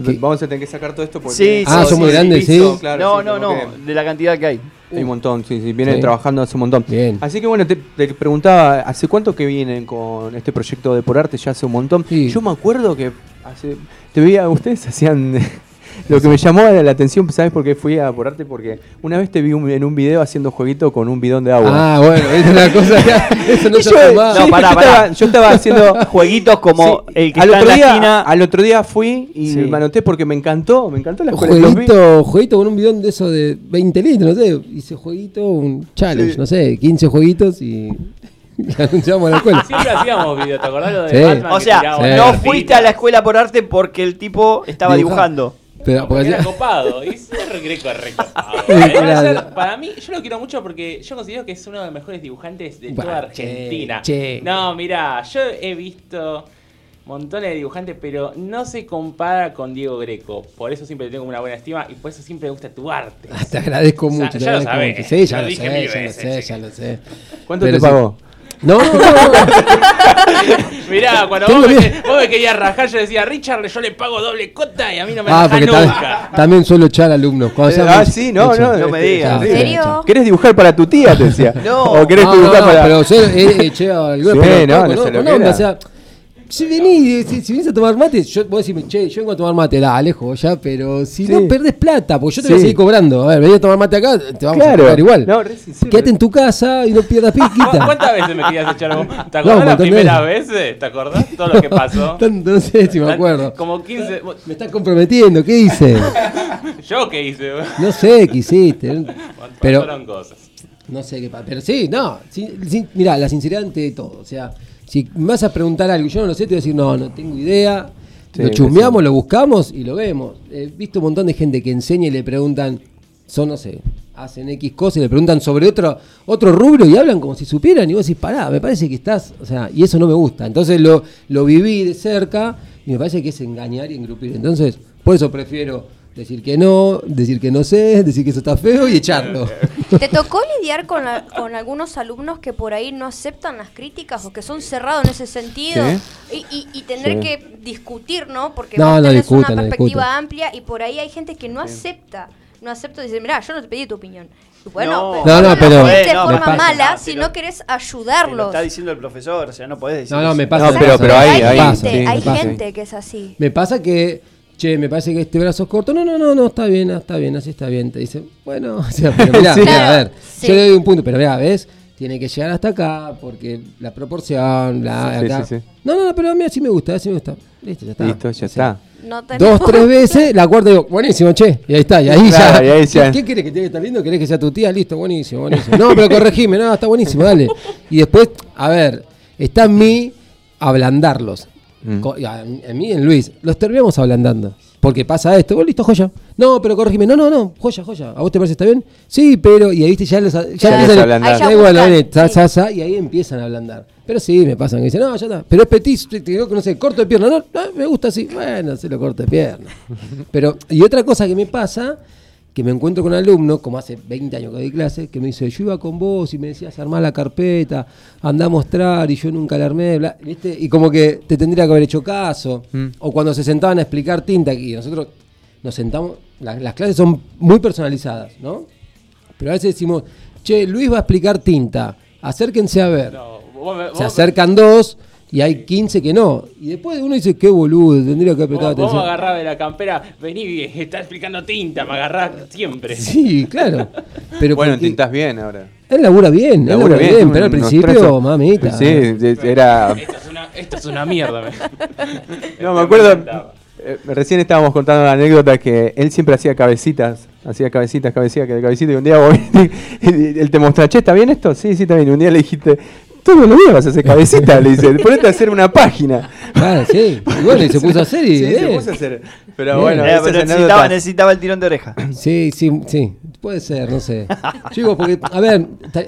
¿Qué? Vamos a tener que sacar todo esto porque Sí, Ah, sí, son muy sí, grandes, piso, sí. claro, no, sí, no, no, que- de la cantidad que hay. Hay un montón, sí, sí, vienen Sí. trabajando hace un montón. Bien. Así que bueno, te, te preguntaba, ¿hace cuánto que vienen con este proyecto de Por Arte? Ya hace un montón. Sí. Yo me acuerdo que hace, te veía, ustedes hacían... Lo que me llamó la atención, ¿sabes por qué fui a Por Arte? Porque una vez te vi un- en un video haciendo jueguito con un bidón de agua. Ah, bueno, es una cosa que. Eso no se yo, yo No, pará, yo pará. estaba- yo estaba haciendo Jueguitos como Sí, el que al está en otro la día, esquina. Al otro día fui y Sí. me anoté porque me encantó, me encantó la escuela. Jueguito, jueguito con un bidón de eso de 20 litros, no sé. Hice jueguito, un challenge, Sí. no sé, 15 jueguitos y. anunciamos a la escuela. Siempre hacíamos video, ¿te acordás lo de Sí. Batman? O sea, no fuiste a la escuela por arte porque el tipo estaba dibujando. Pero, porque era copado. Y es recopado. Sí, claro. para mí, yo lo quiero mucho porque yo considero que es uno de los mejores dibujantes de toda Argentina. che, che. No, mira, yo he visto montones de dibujantes, pero no se compara con Diego Greco. Por eso siempre tengo una buena estima y por eso siempre me gusta tu arte. Ah, te agradezco O sea, mucho. te ya lo sabés. mucho. Sí, ya Lo sé, ya lo sé, chico. ya lo sé. ¿Cuánto Pero te sí. pagó? No, no, no, no. Mirá, cuando vos me, vos me querías rajar, yo decía, Richard, yo le pago doble cota y a mí no me Ah, porque nunca. también, también suelo echar alumnos. Cuando Eh, ah, sí, no, no. No me este, digas. ¿En serio? ¿Querés dibujar para tu tía? Te decía. No. ¿O querés No, dibujar no, para.? pero yo eché a algunos, Sí, pero no, no con- sé lo con que onda, era. o sea, si venís, si, si venís a tomar mate, yo, vos decís, che, yo vengo a tomar mate, da, lejos ya, pero si Sí. no perdés plata, porque yo te Sí. voy a seguir cobrando. A ver, venís a tomar mate acá, te vamos Claro. a cobrar igual. No. Quédate en tu casa y no pierdas ¿Cu- piquita. ¿Cuántas veces me querías echar vos? ¿Te No, acordás un las primeras veces? ¿Te acordás todo lo que pasó? Tanto, no sé si me acuerdo. Como 15. vos- Me estás comprometiendo, ¿qué hice? ¿Yo qué hice? No sé qué hiciste. Pero, Pasaron cosas. No sé qué pasa. Pero sí, no. mira, la sinceridad ante todo. O sea, si me vas a preguntar algo yo no lo sé, te voy a decir, no, no tengo idea. Sí, lo chusmeamos, sí. lo buscamos y lo vemos. He visto un montón de gente que enseña y le preguntan, son, no sé, hacen X cosas y le preguntan sobre otro, otro rubro y hablan como si supieran. Y vos decís, pará, me parece que estás. O sea, y eso no me gusta. Entonces lo, lo viví de cerca y me parece que es engañar y engrupir. Entonces, por eso prefiero Decir que no, decir que no sé, decir que eso está feo y echarlo. ¿Te tocó lidiar con, la- con algunos alumnos que por ahí no aceptan las críticas o que son cerrados en ese sentido? Y, y- y tener Sí. que discutir, ¿no? Porque No, vos no tenés discutan, una no perspectiva amplia y por ahí hay gente que no acepta. No acepta y dice, mira, yo no te pedí tu opinión. Y bueno, No. No, no, lo pero- de No, me forma pasa. mala Ah, si pero- no querés Te lo ayudarlos. está diciendo el profesor, o sea, no podés decir No, no, me pasa. No, pero- pasa. pero hay gente, sí, hay pasa. gente que es así. Me pasa que, che, me parece que este brazo es corto. No, no, no, no, está bien, está bien, así está bien. Te dice, bueno, o sea, pero mirá, Sí. mirá, a ver, sí. yo le doy un punto, pero mirá, ¿ves? Tiene que llegar hasta acá porque la proporción, la Sí, acá. sí, sí. No, no, no, pero a mí así me gusta, así me gusta. Listo, ya está. Listo, ya O sea, está. No Dos, tres veces, la cuarta digo, buenísimo, che. Y ahí está, y ahí Claro, ya. y ahí ya. ¿Qué querés que tiene que estar lindo? ¿Querés que sea tu tía? Listo, buenísimo, buenísimo. No, pero corregime, no, está buenísimo, dale. Y después, a ver, está en mí ablandarlos. Mm. A, mí y en Luis, los terminamos ablandando. Porque pasa esto, vos listo, joya. No, pero corregime, no, no, no, joya, joya. ¿A vos te parece está bien? Sí, pero, y ahí viste, ya los ya, Ya empiezan a- ablandar. Ahí ya da igual, sa, sa, y ahí empiezan a ablandar. Pero sí, me pasan que dicen, no, ya está. Pero es petit, te digo que no sé, corto de pierna, no, ah, me gusta así. Bueno, se lo corto de pierna. Pero, y otra cosa que me pasa, que me encuentro con alumnos, como hace 20 años que doy clase, que me dice, yo iba con vos y me decías armar la carpeta, anda a mostrar y yo nunca la armé, bla", ¿viste? Y como que te tendría que haber hecho caso. Mm. O cuando se sentaban a explicar tinta, y nosotros nos sentamos, la- las clases son muy personalizadas, ¿no? Pero a veces decimos, che, Luis va a explicar tinta, acérquense a ver. No, vos me- Se acercan dos y hay 15 que no. Y después uno dice, qué boludo, tendría que haber prestado Vos, vos me atención. agarrás de la campera, vení, está explicando tinta, me agarrás siempre. Sí, claro. Pero Bueno, porque tintás bien ahora. él labura bien, él Labura bien, pero al principio, mamita. Sí, era. Esto es una, esto es una mierda. me- No, me acuerdo. eh, recién estábamos contando una anécdota que él siempre hacía cabecitas. Hacía cabecitas, cabecitas, cabecitas. Y un día vos él te mostraba, che, ¿está bien esto? Sí, sí, está bien. Y un día le dijiste, todos los días vas a hacer cabecitas. Le dice, ponete a hacer una página. Claro, sí. Y bueno, y se puso a hacer y. Sí, se bien. puso a hacer. Pero Bien. bueno, Eh, pero necesitaba, necesitaba el tirón de oreja. Sí, sí, sí. Puede ser, no sé. Digo, porque, a ver,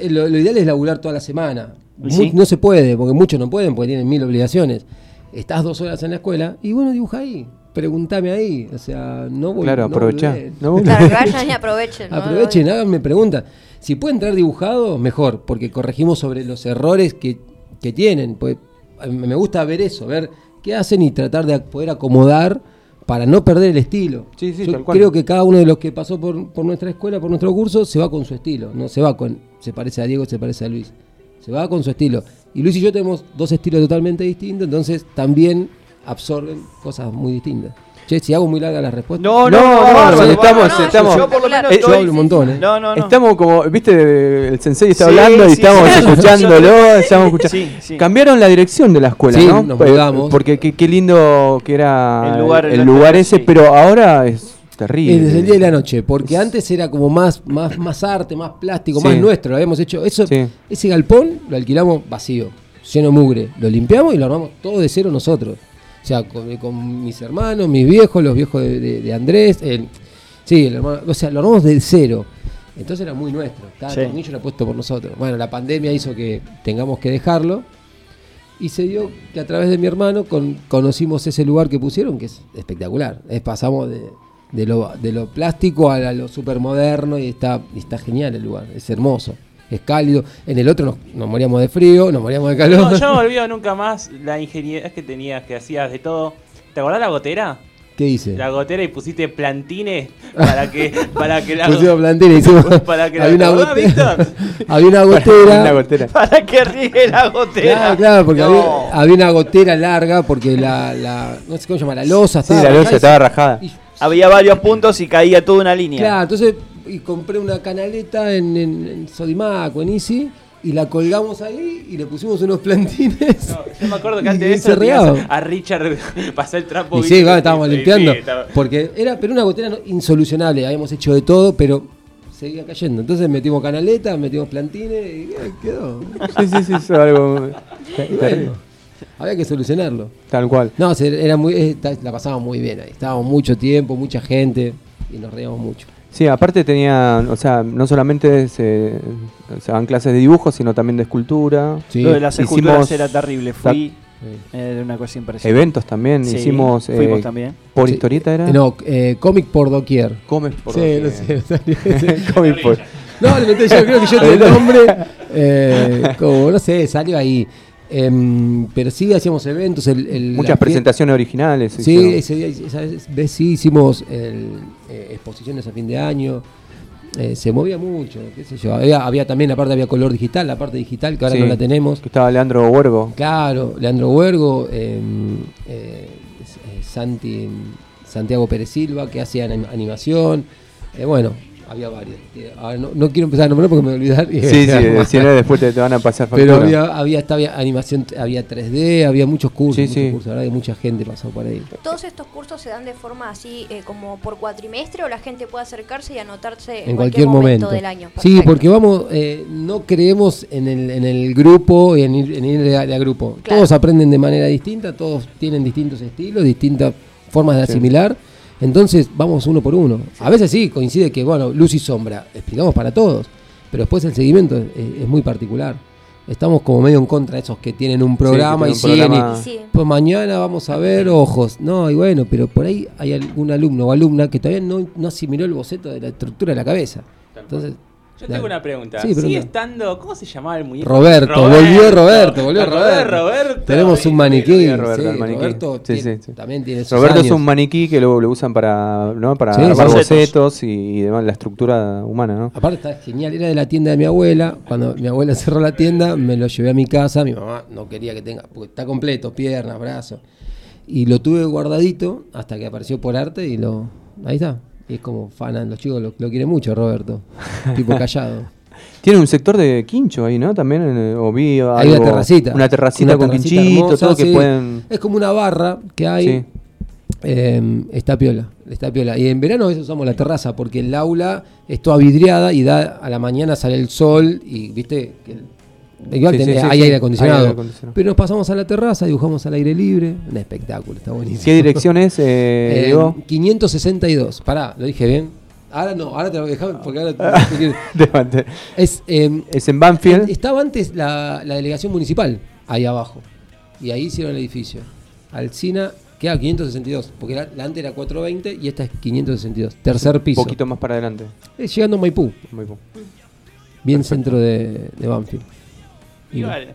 lo, lo ideal es laburar toda la semana. Sí. No se puede, porque muchos no pueden, porque tienen mil obligaciones. Estás dos horas en la escuela y bueno, dibuja ahí. Pregúntame ahí. O sea, no vol- Claro, no aprovechá. No Claro, vayan y aprovechen. ¿no? Aprovechen, háganme preguntas. Si pueden traer dibujado, mejor, porque corregimos sobre los errores que, que tienen. Pues, me gusta ver eso, ver qué hacen y tratar de poder acomodar para no perder el estilo. Sí, sí, Yo tal cual. creo que cada uno de los que pasó por, por nuestra escuela, por nuestro curso, se va con su estilo. No se va con, se parece a Diego, se parece a Luis. Se va con su estilo. Y Luis y yo tenemos dos estilos totalmente distintos, entonces también absorben cosas muy distintas. Che, si hago muy larga la respuesta. No, no, No, estamos- estamos- Yo por lo menos Eh, yo hablo un montón, ¿eh? No, no, no. Estamos como, viste, el sensei está Sí, hablando y sí, estamos sí. escuchándolo, estamos escuchando. Sí, sí. Cambiaron la dirección de la escuela, Sí, ¿no? nos mudamos. Porque qué, qué lindo que era El lugar, el ese, sí. pero ahora es terrible. Desde el día y la noche, porque antes era como más, más, más arte, más plástico, Sí. más nuestro, lo habíamos hecho. Eso, Sí. ese galpón lo alquilamos vacío, lleno de mugre. Lo limpiamos y lo armamos todo de cero nosotros. O sea, con, con mis hermanos, mis viejos, los viejos de, de- de Andrés, el- sí, el hermano, o sea, lo armamos de cero. Entonces era muy nuestro, cada Sí. tornillo era puesto por nosotros. Bueno, la pandemia hizo que tengamos que dejarlo. Y se dio que a través de mi hermano con- conocimos ese lugar que pusieron, que es espectacular. Es, pasamos de, de lo, de lo plástico a, la- lo supermoderno y está, y está genial el lugar, es hermoso, es cálido. En el otro nos, nos moríamos de frío, nos moríamos de calor. No, yo no me olvido nunca más la ingeniería que tenías, que hacías de todo. ¿Te acordás la gotera? ¿Qué dice? La gotera y pusiste plantines para que, para que la Pusimos plantina, hicimos- para que la había, una ¿te acordás, gotera, Víctor? había una gotera. Una gotera. Para que riegue la gotera. Claro, claro, porque No. había, había una gotera larga, porque la, la, no sé cómo se llama, la losa Sí, estaba la losa estaba rajada. y Había varios puntos y caía toda una línea. Claro, entonces y compré una canaleta en, en, en Sodimac o en Easy y la colgamos ahí y le pusimos unos plantines. No, yo me acuerdo que antes de se eso a Richard pasar el trapo. Y sí, estábamos limpiando. sí, estaba- Porque era, pero una gotera no- insolucionable, habíamos hecho de todo, pero seguía cayendo. Entonces metimos canaleta, metimos plantines y eh, quedó. Sí, sí, sí, eso es algo bueno, había que solucionarlo. tal cual. No, era muy, eh, la pasábamos muy bien ahí. Estábamos mucho tiempo, mucha gente y nos reíamos mucho. Sí, aparte tenían, o sea, no solamente se, se daban clases de dibujo, sino también de escultura. Sí. Lo de las Hicimos- esculturas era terrible. Fui. Era una cosa impresionante. Eventos también, Sí, hicimos. eh, fuimos también. ¿Por Sí. historieta era? Eh, No, eh, cómic por doquier. Comes por Sí, doquier. no sé. Comic por- No, yo, creo que yo tengo el nombre. eh, como, no sé, salió ahí. Em, pero sí hacíamos eventos. El, el- Muchas presentaciones originales. Sí, hicieron. ese día, esa vez sí hicimos el, eh, exposiciones a fin de año. Eh, se movía mucho, qué sé yo. Había, había también, aparte había color digital, la parte digital que ahora Sí, no la tenemos. Que estaba Leandro Huergo. Claro, Leandro Huergo, em, eh, Santi, Santiago Pérez Silva, que hacían anim- animación. Bueno, había varios. Eh, ahora no, no quiero empezar a nombrar porque me voy a olvidar. y- Sí, sí, si no, después te, te van a pasar Pero factura. había, había, hasta había animación, había 3D, había muchos cursos. Sí, muchos sí. cursos, la verdad que mucha gente pasó por ahí. ¿Todos estos cursos se dan de forma así eh, como por cuatrimestre o la gente puede acercarse y anotarse en, cualquier momento. del año? Sí, porque vamos, eh, no creemos en el, en el grupo y en ir, en ir de, a, de a grupo. Claro. Todos aprenden de manera distinta, todos tienen distintos estilos, distintas formas de Sí. Entonces vamos uno por uno. A veces sí, coincide que, bueno, luz y sombra, explicamos para todos, pero después el seguimiento es, es muy particular. Estamos como medio en contra de esos que tienen un programa y un siguen y- programa- Y sí. pues mañana vamos a ver ojos. No, y bueno, pero por ahí hay algún alumno o alumna que todavía no, no asimiló el boceto de la estructura de la cabeza. Entonces, Yo tengo una pregunta. Sí, ¿Sigue estando. ¿Cómo se llamaba el muñeco? Roberto, volvió Roberto, volvió ¿Te acordás de Roberto. Roberto. tenemos un maniquí. Roberto, sí, el maniquí. Roberto Sí, tiene- también tiene sus Roberto es un maniquí que lo, lo usan para, ¿no? para bocetos y, y demás, la estructura humana, ¿no? Aparte está genial, era de la tienda de mi abuela. Cuando mi abuela cerró la tienda, me lo llevé a mi casa. Mi mamá no quería que tenga, porque está completo, piernas, brazos. Y lo tuve guardadito hasta que apareció por arte y lo. Ahí está. Es como fan, los chicos lo, lo quieren mucho, Roberto. tipo callado. Tiene un sector de quincho ahí, ¿no? También, en- o vi algo, Hay una terracita. Una terracita Una con terracita quinchito, hermosa, todo que pueden... Es como una barra que hay. Sí. Eh, está piola, está piola. Y en verano a veces usamos la terraza porque el aula es toda vidriada y da a la mañana sale el sol y viste que igual Sí, tenés- sí, sí, hay aire acondicionado. Hay aire acondicionado. Pero nos pasamos a la terraza, dibujamos al aire libre, un espectáculo, está buenísimo. ¿Qué dirección es, eh, Eh, Diego? 562. Pará, lo dije bien. Ahora no, ahora te lo dejame porque ahora te. Levante. es eh, Es en Banfield. estaba antes la, la delegación municipal, ahí abajo. Y ahí hicieron el edificio. Alcina queda 562, porque la, la antes era 420 y esta es 562. Tercer Un piso. poquito más para adelante. Es llegando a Maipú, bien centro de, de Banfield. Igual,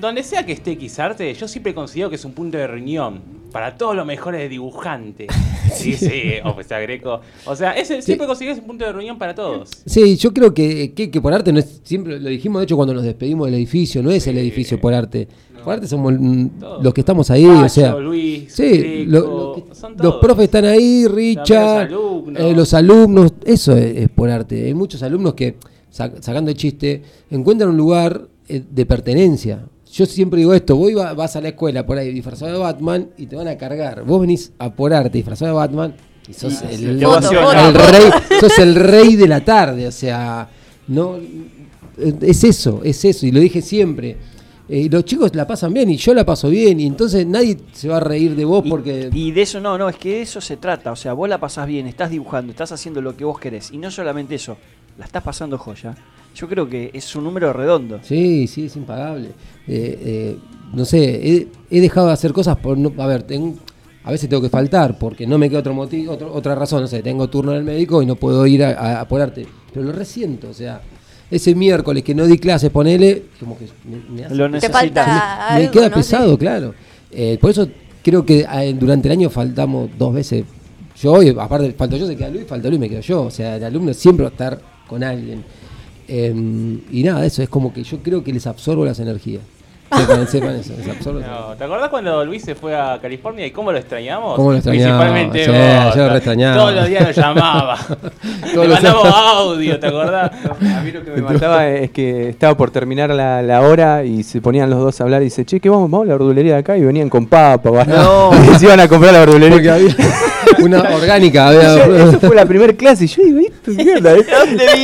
donde sea que esté Xarte, yo siempre considero que es un punto de reunión para todos los mejores dibujantes. Sí, sí, o sea, Greco. O sea, ese, siempre considero que es un punto de reunión para todos. Sí, yo creo que, que, que por arte no es, siempre lo dijimos de hecho cuando nos despedimos del edificio, no es el edificio por arte. Por arte somos Todos. los que estamos ahí, Pacho, o sea. Luis, Sí, Greco, lo- lo que- son los profes están ahí, Richard, los alumnos. eh, los alumnos, eso es, es por arte. Hay muchos alumnos que, sa- sacando el chiste, encuentran un lugar de pertenencia. Yo siempre digo esto, vos iba- vas a la escuela por ahí disfrazado de Batman y te van a cargar. Vos venís a por arte disfrazado de Batman y sos el, rey, sos el rey de la tarde, o sea, no es eso, es eso, y lo dije siempre. Eh, los chicos la pasan bien y yo la paso bien, y entonces nadie se va a reír de vos Y- porque. Y, de eso no, no, es que de eso se trata. O sea, vos la pasás bien, estás dibujando, estás haciendo lo que vos querés. Y no solamente eso, la estás pasando joya. Yo creo que es un número redondo. Sí, sí, es impagable. Eh, eh, no sé, he, he dejado de hacer cosas por no. A ver, tengo, a veces tengo que faltar porque no me queda otro motivo, otro- otra razón. No sé, tengo turno en el médico y no puedo ir a, a, a por arte. Pero lo resiento, o sea, ese miércoles que no di clases, ponele, como que me, me hace Lo Te necesitas. falta me algo, queda ¿no? pesado, Sí. claro. Eh, por eso creo que eh, durante el año faltamos dos veces. Yo, y aparte, falto yo, se queda Luis, falta Luis, me quedo yo. O sea, el alumno siempre va a estar con alguien. Eh, y nada, eso es como que yo creo que les absorbo las energías. Sepan, sepan eso, las No, ¿Te acordás cuando Luis se fue a California y cómo lo extrañamos? ¿Cómo lo extrañamos? Principalmente Sí, vos. yo lo extrañaba. Todos los días lo llamaba. Le los mandamos audio, ¿te acordás? A mí lo que me mataba es que estaba por terminar la, la hora y se ponían los dos a hablar y dice, che, ¿qué vamos? Vamos a la verdulería de acá y venían con papa. No. Y se iban a comprar la Porque verdulería. había una orgánica. Yo- Había, Eso fue la primera clase y yo digo, ¿esto vive?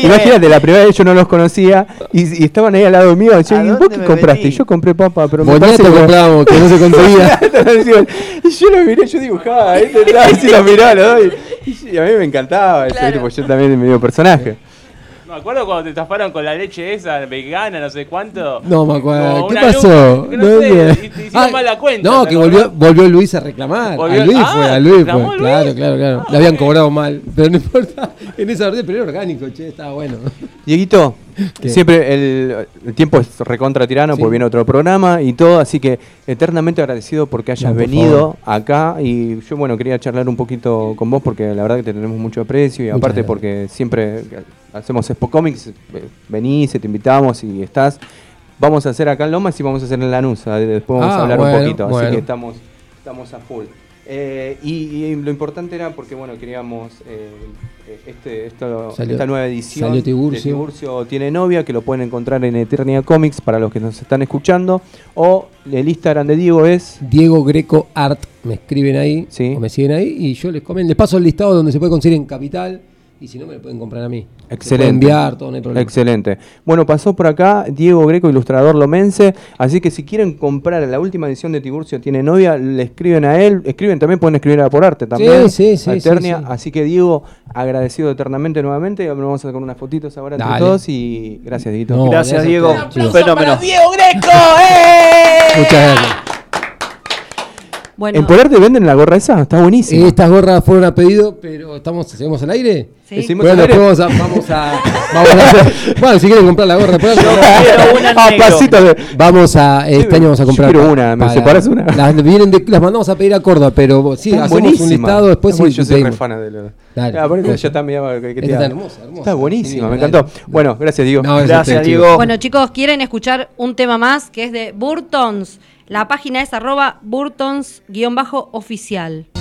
Imagínate, la primera vez yo no los conocía y, y estaban ahí al lado mío. Yo, ¿A ¿y vos dónde qué compraste? Y yo compré papa, pero me parece que- comprábamos, que no se conseguía. y yo lo miré, yo dibujaba, ¿eh? y lo miraba los dos. Y, y a mí me encantaba Claro. ¿viste? porque yo también medio personaje. Me acuerdo cuando te taparon con la leche esa vegana, no sé cuánto. No me acuerdo. ¿Qué pasó? no sé, y te hicieron mal la cuenta, No, ¿te que volvió, volvió Luis a reclamar. Volvió- a Luis Ah, fue, a Luis reclamó fue. Luis. Claro, claro, claro. Le habían cobrado mal. Pero no importa. En esa orden, pero era orgánico, che, estaba bueno. Dieguito, ¿Qué? siempre el, el tiempo es recontra tirano Sí. porque viene otro programa y todo, así que eternamente agradecido porque hayas No, por venido acá y yo bueno quería charlar un poquito con vos porque la verdad que te tenemos mucho aprecio y Muchas aparte gracias. porque siempre hacemos Expo Comics, eh, venís, te invitamos y estás. Vamos a hacer acá en Lomas y vamos a hacer en Lanús, ah, después vamos Ah, a hablar bueno, un poquito, así que estamos, estamos a full. Eh, y, y lo importante era porque bueno queríamos eh, eh, este, esto- Salió- esta nueva edición salió Tiburcio. de Tiburcio tiene novia que lo pueden encontrar en Eternia Comics para los que nos están escuchando o el Instagram de Diego es Diego Greco Art, me escriben ahí, Sí. o me siguen ahí, y yo les comento, les paso el listado donde se puede conseguir en Capital, y si no me lo pueden comprar a mí. Se Excelente. enviar, todo, no hay problema. Excelente. Bueno, pasó por acá Diego Greco, ilustrador lomense. Así que si quieren comprar la última edición de Tiburcio Tiene Novia, le escriben a él. Escriben también, pueden escribir a por arte también. Sí, sí, sí, a Eternia. sí, sí. Así que Diego, agradecido eternamente nuevamente. Y ahora vamos a sacar unas fotitos ahora entre Dale. todos. Y gracias, Dieguito. No, Gracias, Diego. chicos. Fenómeno. Diego Greco! ¡eh! Muchas gracias. Bueno, ¿En por arte venden la gorra esa? Está buenísima. Estas gorras fueron a pedido, pero estamos, ¿seguimos al aire? sí. Decimos- Bueno, al aire? después vamos a, vamos a, vamos a hacer- bueno, si quieren comprar la gorra, después Quiero una Ah, negro. pasito de- vamos a, este año vamos a yo comprar. quiero pa- una, ¿me para- separas una? Las, vienen de- las mandamos a pedir a Córdoba, pero sí, Está hacemos buenísima. un listado después Está yo soy fan de lo- Dale. Ah, porque ya está que, que te hermosa, hermosa. Está buenísima, Sí, me dale. encantó. Bueno, gracias, Diego. No, Gracias, a Diego. Bueno, chicos, quieren escuchar un tema más que es de Burtons. La página es arroba burtons-oficial.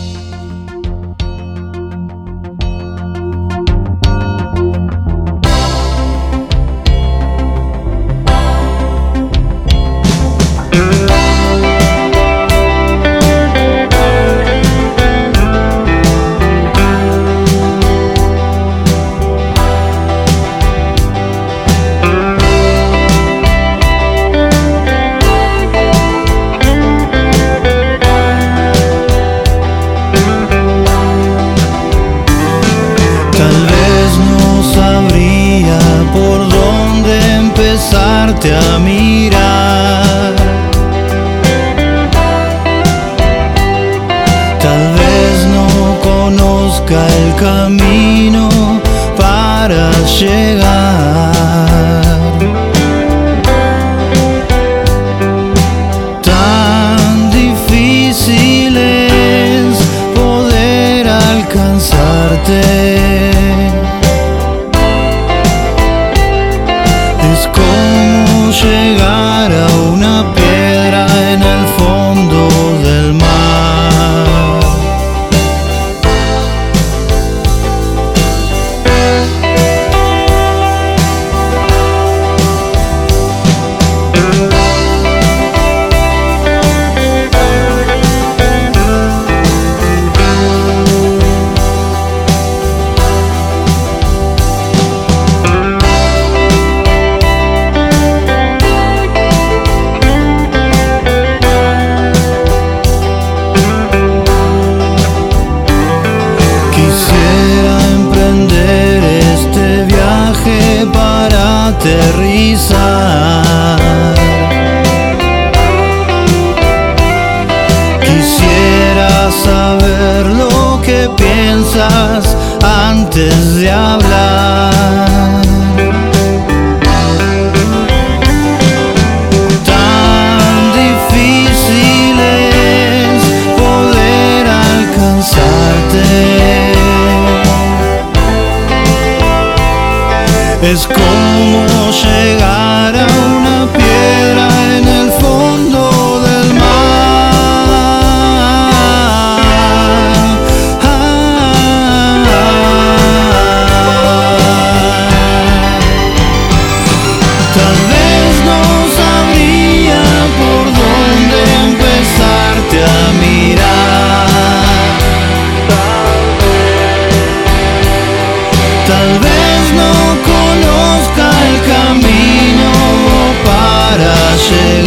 Para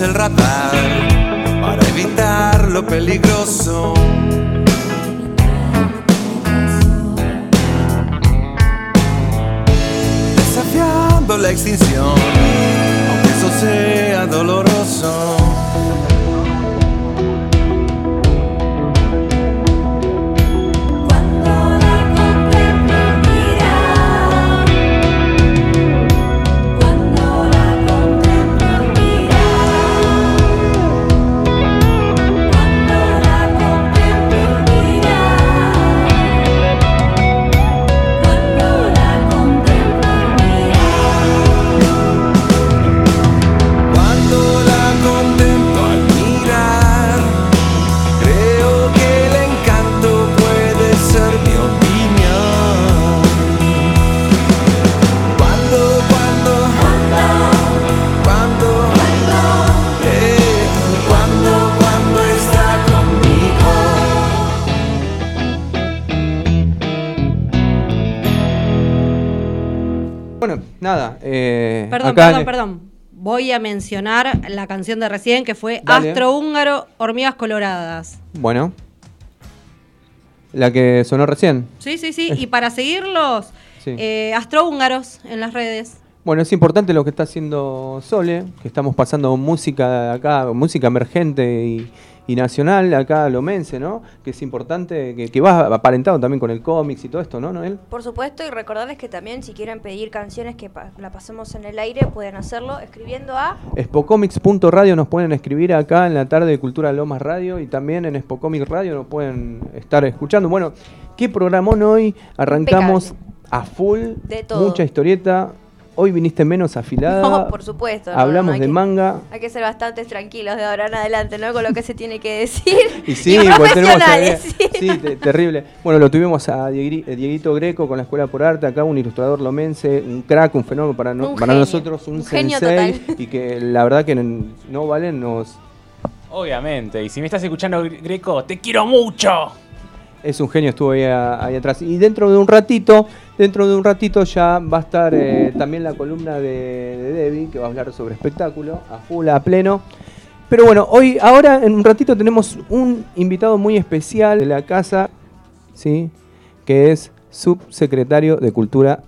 el radar para evitar lo peligroso. desafiando la extinción, aunque eso sea doloroso. Perdón, acá perdón, perdón. Voy a mencionar la canción de recién que fue Dale. Astrohúngaro, Hormigas Coloradas. Bueno. La que sonó recién. Sí, sí, sí. Y para seguirlos, Sí. eh, Astrohúngaros en las redes. Bueno, es importante lo que está haciendo Sole, que estamos pasando música acá, música emergente y, y nacional acá lomense, ¿no? Que es importante, que, que va aparentado también con el cómics y todo esto, ¿no, Noel? Por supuesto, y recordarles que también si quieren pedir canciones que pa- la pasemos en el aire, pueden hacerlo escribiendo a... Spocomics.radio nos pueden escribir acá en la tarde de Cultura Lomas Radio y también en Spocomics Radio nos pueden estar escuchando. Bueno, ¿qué programón hoy? Arrancamos a full, De todo. mucha historieta. Hoy viniste menos afilada. No, por supuesto. no, Hablamos no, de que- manga. Hay que ser bastante tranquilos de ahora en adelante, ¿no? Con lo que se tiene que decir. Y sí, pues tenemos a- sí. sí, te- terrible. Bueno, lo tuvimos a eh, Dieguito Greco con la Escuela por Arte, acá un ilustrador lomense, un crack, un fenómeno para, no- Un para genio, nosotros, un, un genio sensei, total. y que la verdad que no valen nos... Obviamente. Y si me estás escuchando, Greco, te quiero mucho. Es un genio, estuvo ahí, ahí atrás. Y dentro de un ratito, dentro de un ratito ya va a estar eh, también la columna de, de Debbie, que va a hablar sobre espectáculo, a full, a pleno. Pero bueno, hoy, ahora en un ratito tenemos un invitado muy especial de la casa, ¿sí? Que es subsecretario de Cultura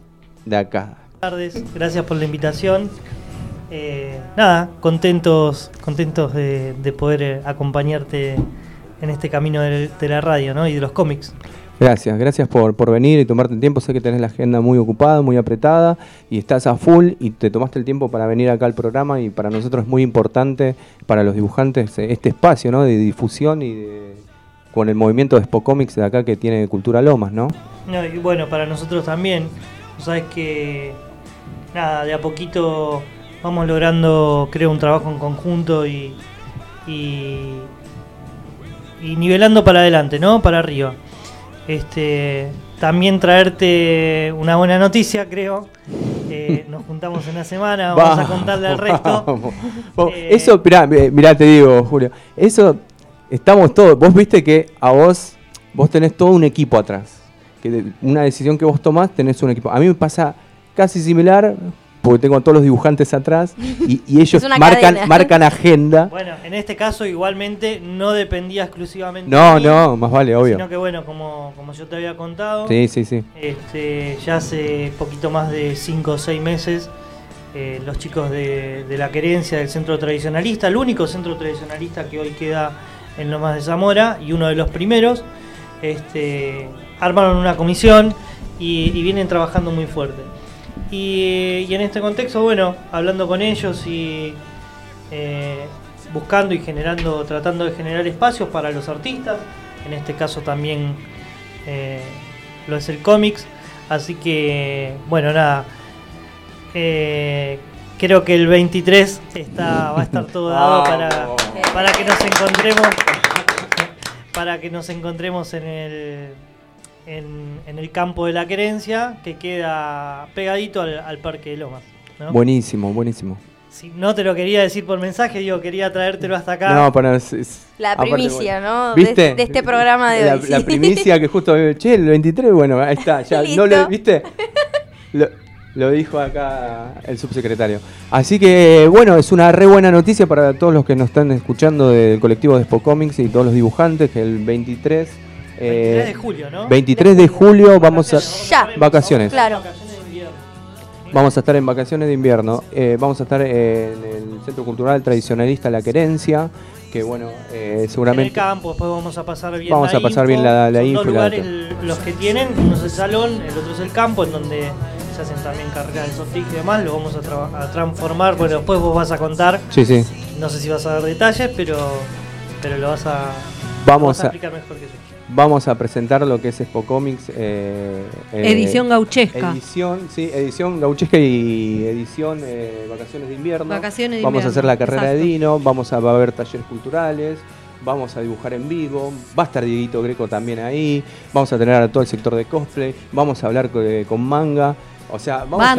de acá. Buenas tardes, gracias por la invitación. Eh, nada, contentos, contentos de, de poder eh, acompañarte en este camino de, de la radio ¿no? y de los cómics. Gracias, gracias por, por venir y tomarte el tiempo. Sé que tenés la agenda muy ocupada, muy apretada y estás a full y te tomaste el tiempo para venir acá al programa y para nosotros es muy importante, para los dibujantes, eh, este espacio ¿no? de difusión y de, con el movimiento de Spocomics de acá que tiene Cultura Lomas, ¿no? No, y bueno, para nosotros también. Sabes que, nada, de a poquito vamos logrando, creo, un trabajo en conjunto y, y, y nivelando para adelante, ¿no? Para arriba. Este, también traerte una buena noticia, creo. Eh, nos juntamos en una semana, vamos a contarle al resto. Vamos. Vos, Eso, mirá, eh, mirá, te digo, Julio, eso estamos todos. Vos viste que a vos, vos tenés todo un equipo atrás. Que de- una decisión que vos tomás, tenés un equipo. A mí me pasa casi similar, porque tengo a todos los dibujantes atrás y, y ellos marcan, cadena. marcan agenda. Bueno, en este caso igualmente no dependía exclusivamente No, de mí, no, más vale, obvio. Sino que bueno, como, como yo te había contado, Sí, sí, sí. Este, ya hace poquito más de 5 o 6 meses, eh, los chicos de, de la querencia del centro tradicionalista, el único centro tradicionalista que hoy queda en Lomas de Zamora y uno de los primeros, este, armaron una comisión y, y vienen trabajando muy fuerte. Y, y en este contexto, bueno, hablando con ellos y eh, buscando y generando, tratando de generar espacios para los artistas, en este caso también eh, lo es el cómics, así que, bueno, nada, eh, creo que el 23 está, va a estar todo dado para, para que nos encontremos, para que nos encontremos en el en, en el campo de la querencia que queda pegadito al, al Parque de Lomas. ¿no? Buenísimo, buenísimo. Si no te lo quería decir por mensaje, digo, quería traértelo hasta acá. No, para. es- es- La aparte, primicia, bueno, ¿no? ¿Viste? De, de este programa de la, hoy. la sí. primicia que justo. Che, el 23, bueno, ahí está. Ya, Listo. no lo, ¿Viste? Lo, lo dijo acá el subsecretario. Así que, bueno, es una re buena noticia para todos los que nos están escuchando del colectivo de Spocomics y todos los dibujantes, que el 23. 23 de julio, ¿no? 23 de julio vamos a. Ya. Vacaciones. Claro. Vamos a estar en vacaciones de invierno. Eh, vamos a estar en el Centro Cultural Tradicionalista La Querencia, que bueno, eh, En el seguramente... campo, después vamos a pasar bien Vamos la a pasar info. bien la- la Son info dos la lugares los que tienen, uno es el salón, el otro es el campo, en donde se hacen también carreras de softix y demás, lo vamos a, tra- a transformar, bueno, después vos vas a contar. Sí, sí. No sé si vas a dar detalles, pero, pero lo vas a, Vamos lo vas a a- explicar mejor que yo. Vamos a presentar lo que es Spocomics. Eh, eh, Edición gauchesca. Edición, sí, edición gauchesca y edición eh, vacaciones de invierno. Vacaciones de vamos a invierno, hacer la carrera de. Dino, vamos a, va a haber talleres culturales, vamos a dibujar en vivo, va a estar Dieguito Greco también ahí, vamos a tener a todo el sector de cosplay, vamos a hablar eh, con manga, o sea, vamos a-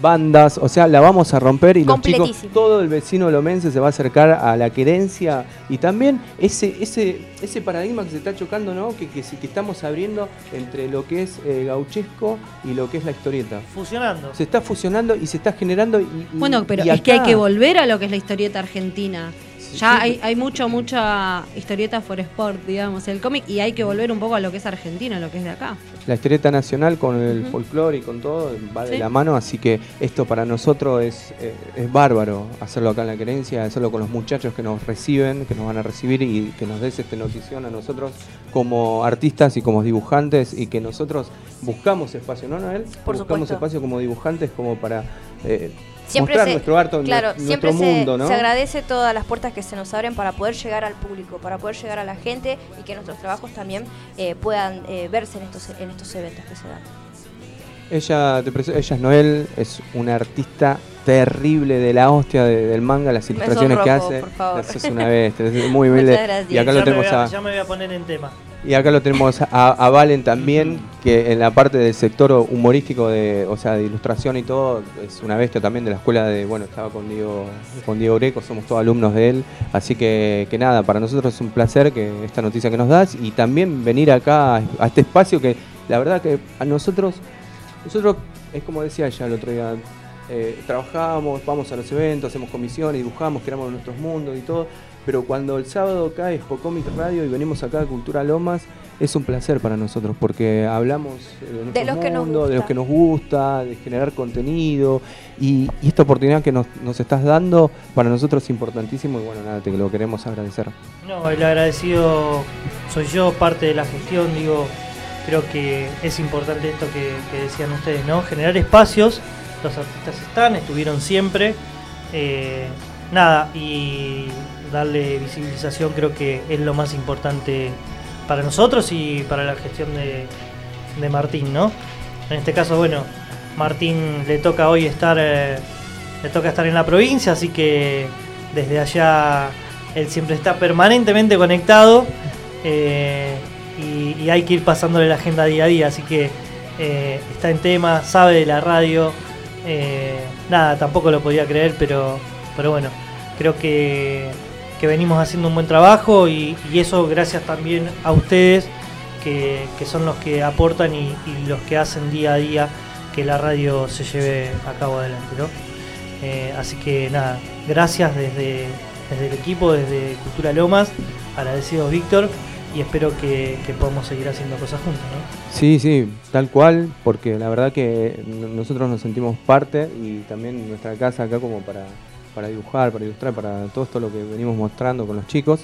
Bandas. o sea, la vamos a romper y los chicos, todo el vecino lomense se va a acercar a la querencia y también ese ese ese paradigma que se está chocando, ¿no? Que, que, que estamos abriendo entre lo que es eh, gauchesco y lo que es la historieta. Fusionando. Se está fusionando y se está generando y, Bueno, pero y es que hay que volver a lo que es la historieta argentina. Ya hay, hay mucho, mucha historieta for sport, digamos, el cómic, y hay que volver un poco a lo que es argentino, a lo que es de acá. La historieta nacional con el Ujú. folclore y con todo va de Sí. la mano, así que esto para nosotros es, eh, es bárbaro hacerlo acá en la querencia, hacerlo con los muchachos que nos reciben, que nos van a recibir y que nos des esta notición a nosotros como artistas y como dibujantes y que nosotros buscamos espacio, ¿no, Noel? Por buscamos supuesto. espacio como dibujantes como para eh, Siempre mostrar se, nuestro arte, claro, nuestro siempre se, mundo, ¿no? se agradece todas las puertas que se nos abren para poder llegar al público, para poder llegar a la gente y que nuestros trabajos también eh, puedan eh, verse en estos, en estos eventos que se dan. Ella, te ella es Noel, es una artista terrible de la hostia de- del manga, las ilustraciones que hace. por favor. Es una bestia, es muy Muchas humilde. gracias. Y acá ya, lo me tenemos voy a, a, ya me voy a poner en tema. y acá lo tenemos a, a Valen también, que en la parte del sector humorístico, de, o sea, de ilustración y todo, es una bestia también de la escuela de, bueno, estaba con Diego, con Diego Greco, somos todos alumnos de él, así que, que nada, para nosotros es un placer que esta noticia que nos das y también venir acá a, a este espacio que la verdad que a nosotros, nosotros, es como decía ella el otro día, eh, trabajamos, vamos a los eventos, hacemos comisiones, dibujamos, creamos nuestros mundos y todo, pero cuando el sábado cae Comic Radio y venimos acá a Cultura Lomas, es un placer para nosotros porque hablamos eh, de, nuestro los que nos mundo, de los gusta. que nos gusta, de generar contenido y, y esta oportunidad que nos, nos estás dando para nosotros es importantísimo y bueno, nada, te lo queremos agradecer. No, el agradecido soy yo, parte de la gestión, digo, creo que es importante esto que, que decían ustedes, ¿no? Generar espacios, los artistas están, estuvieron siempre, eh, nada, y darle visibilización creo que es lo más importante para nosotros y para la gestión de, Martín, ¿no? En este caso, bueno, Martín le toca hoy estar, eh, le toca estar en la provincia, así que desde allá él siempre está permanentemente conectado eh, y, hay que ir pasándole la agenda día a día, así que está en tema, sabe de la radio, eh, nada, tampoco lo podía creer, pero, pero bueno, creo que, que venimos haciendo un buen trabajo y, eso gracias también a ustedes que, que son los que aportan y, y los que hacen día a día que la radio se lleve a cabo adelante, ¿no? Eh, así que nada, gracias desde, desde el equipo, desde Cultura Lomas, agradecidos Víctor y espero que, podamos seguir haciendo cosas juntos, ¿no? Sí, sí, tal cual, porque la verdad que nosotros nos sentimos parte y también nuestra casa acá como para, para dibujar, para ilustrar, para todo esto lo que venimos mostrando con los chicos.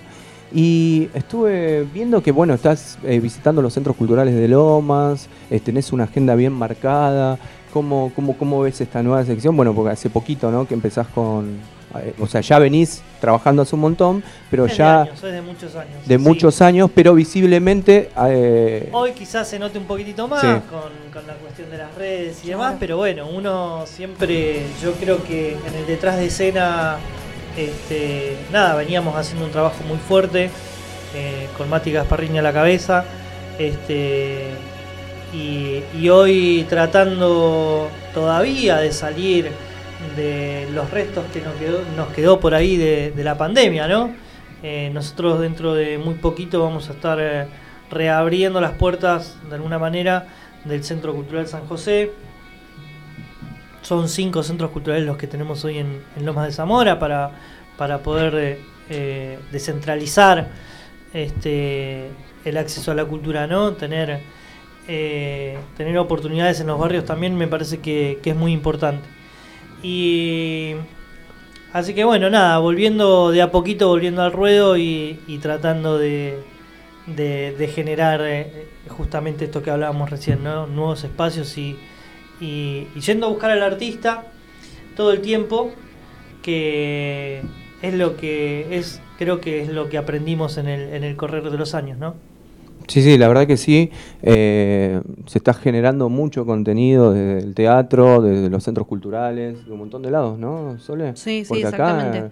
Y estuve viendo que, bueno, estás eh, visitando los centros culturales de Lomas, eh, tenés una agenda bien marcada. ¿Cómo, cómo, ¿Cómo ves esta nueva sección? Bueno, porque hace poquito, ¿no? Que empezás con... eh, o sea, ya venís trabajando hace un montón, pero Es de ya... años, es de muchos años. de sí. muchos años, pero visiblemente... eh, Hoy quizás se note un poquito más Sí. con, con la cuestión de las redes y demás, pero bueno, uno siempre, yo creo que en el detrás de escena, este, nada, veníamos haciendo un trabajo muy fuerte, eh, con Mati Gasparrini a la cabeza, este, y, y hoy tratando todavía de salir de los restos que nos quedó, nos quedó por ahí de, la pandemia, ¿no? Eh, nosotros dentro de muy poquito vamos a estar eh, reabriendo las puertas de alguna manera del Centro Cultural San José. Son cinco centros culturales los que tenemos hoy en, Lomas de Zamora para, para poder eh, descentralizar este, el acceso a la cultura, ¿no? Tener, tener oportunidades en los barrios también me parece que es muy importante. Y así que bueno, nada, volviendo de a poquito, volviendo al ruedo y, tratando de, de, de generar eh, justamente esto que hablábamos recién, ¿no? nuevos espacios y, y, y yendo a buscar al artista todo el tiempo, que es lo que es, creo que es lo que aprendimos en el, en el correr de los años, ¿no? Sí, sí, la verdad que sí. Eh, se está generando mucho contenido desde el teatro, desde los centros culturales, de un montón de lados, ¿no, Sole? Sí, sí, Porque exactamente. Acá,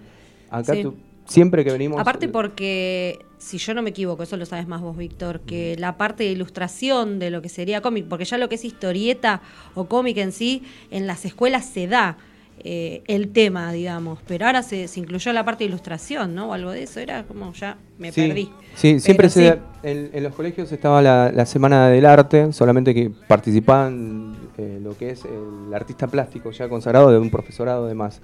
acá Sí. tú- siempre que venimos... Aparte porque, si yo no me equivoco, eso lo sabes más vos, Víctor, que la parte de ilustración de lo que sería cómic, porque ya lo que es historieta o cómic en sí, en las escuelas se da eh, el tema, digamos, pero ahora se, se incluyó la parte de ilustración, ¿no? O algo de eso, era como ya me Sí, perdí. Sí, siempre se, en, en los colegios estaba la, la Semana del Arte, solamente que participaban eh, lo que es el artista plástico ya consagrado de un profesorado además.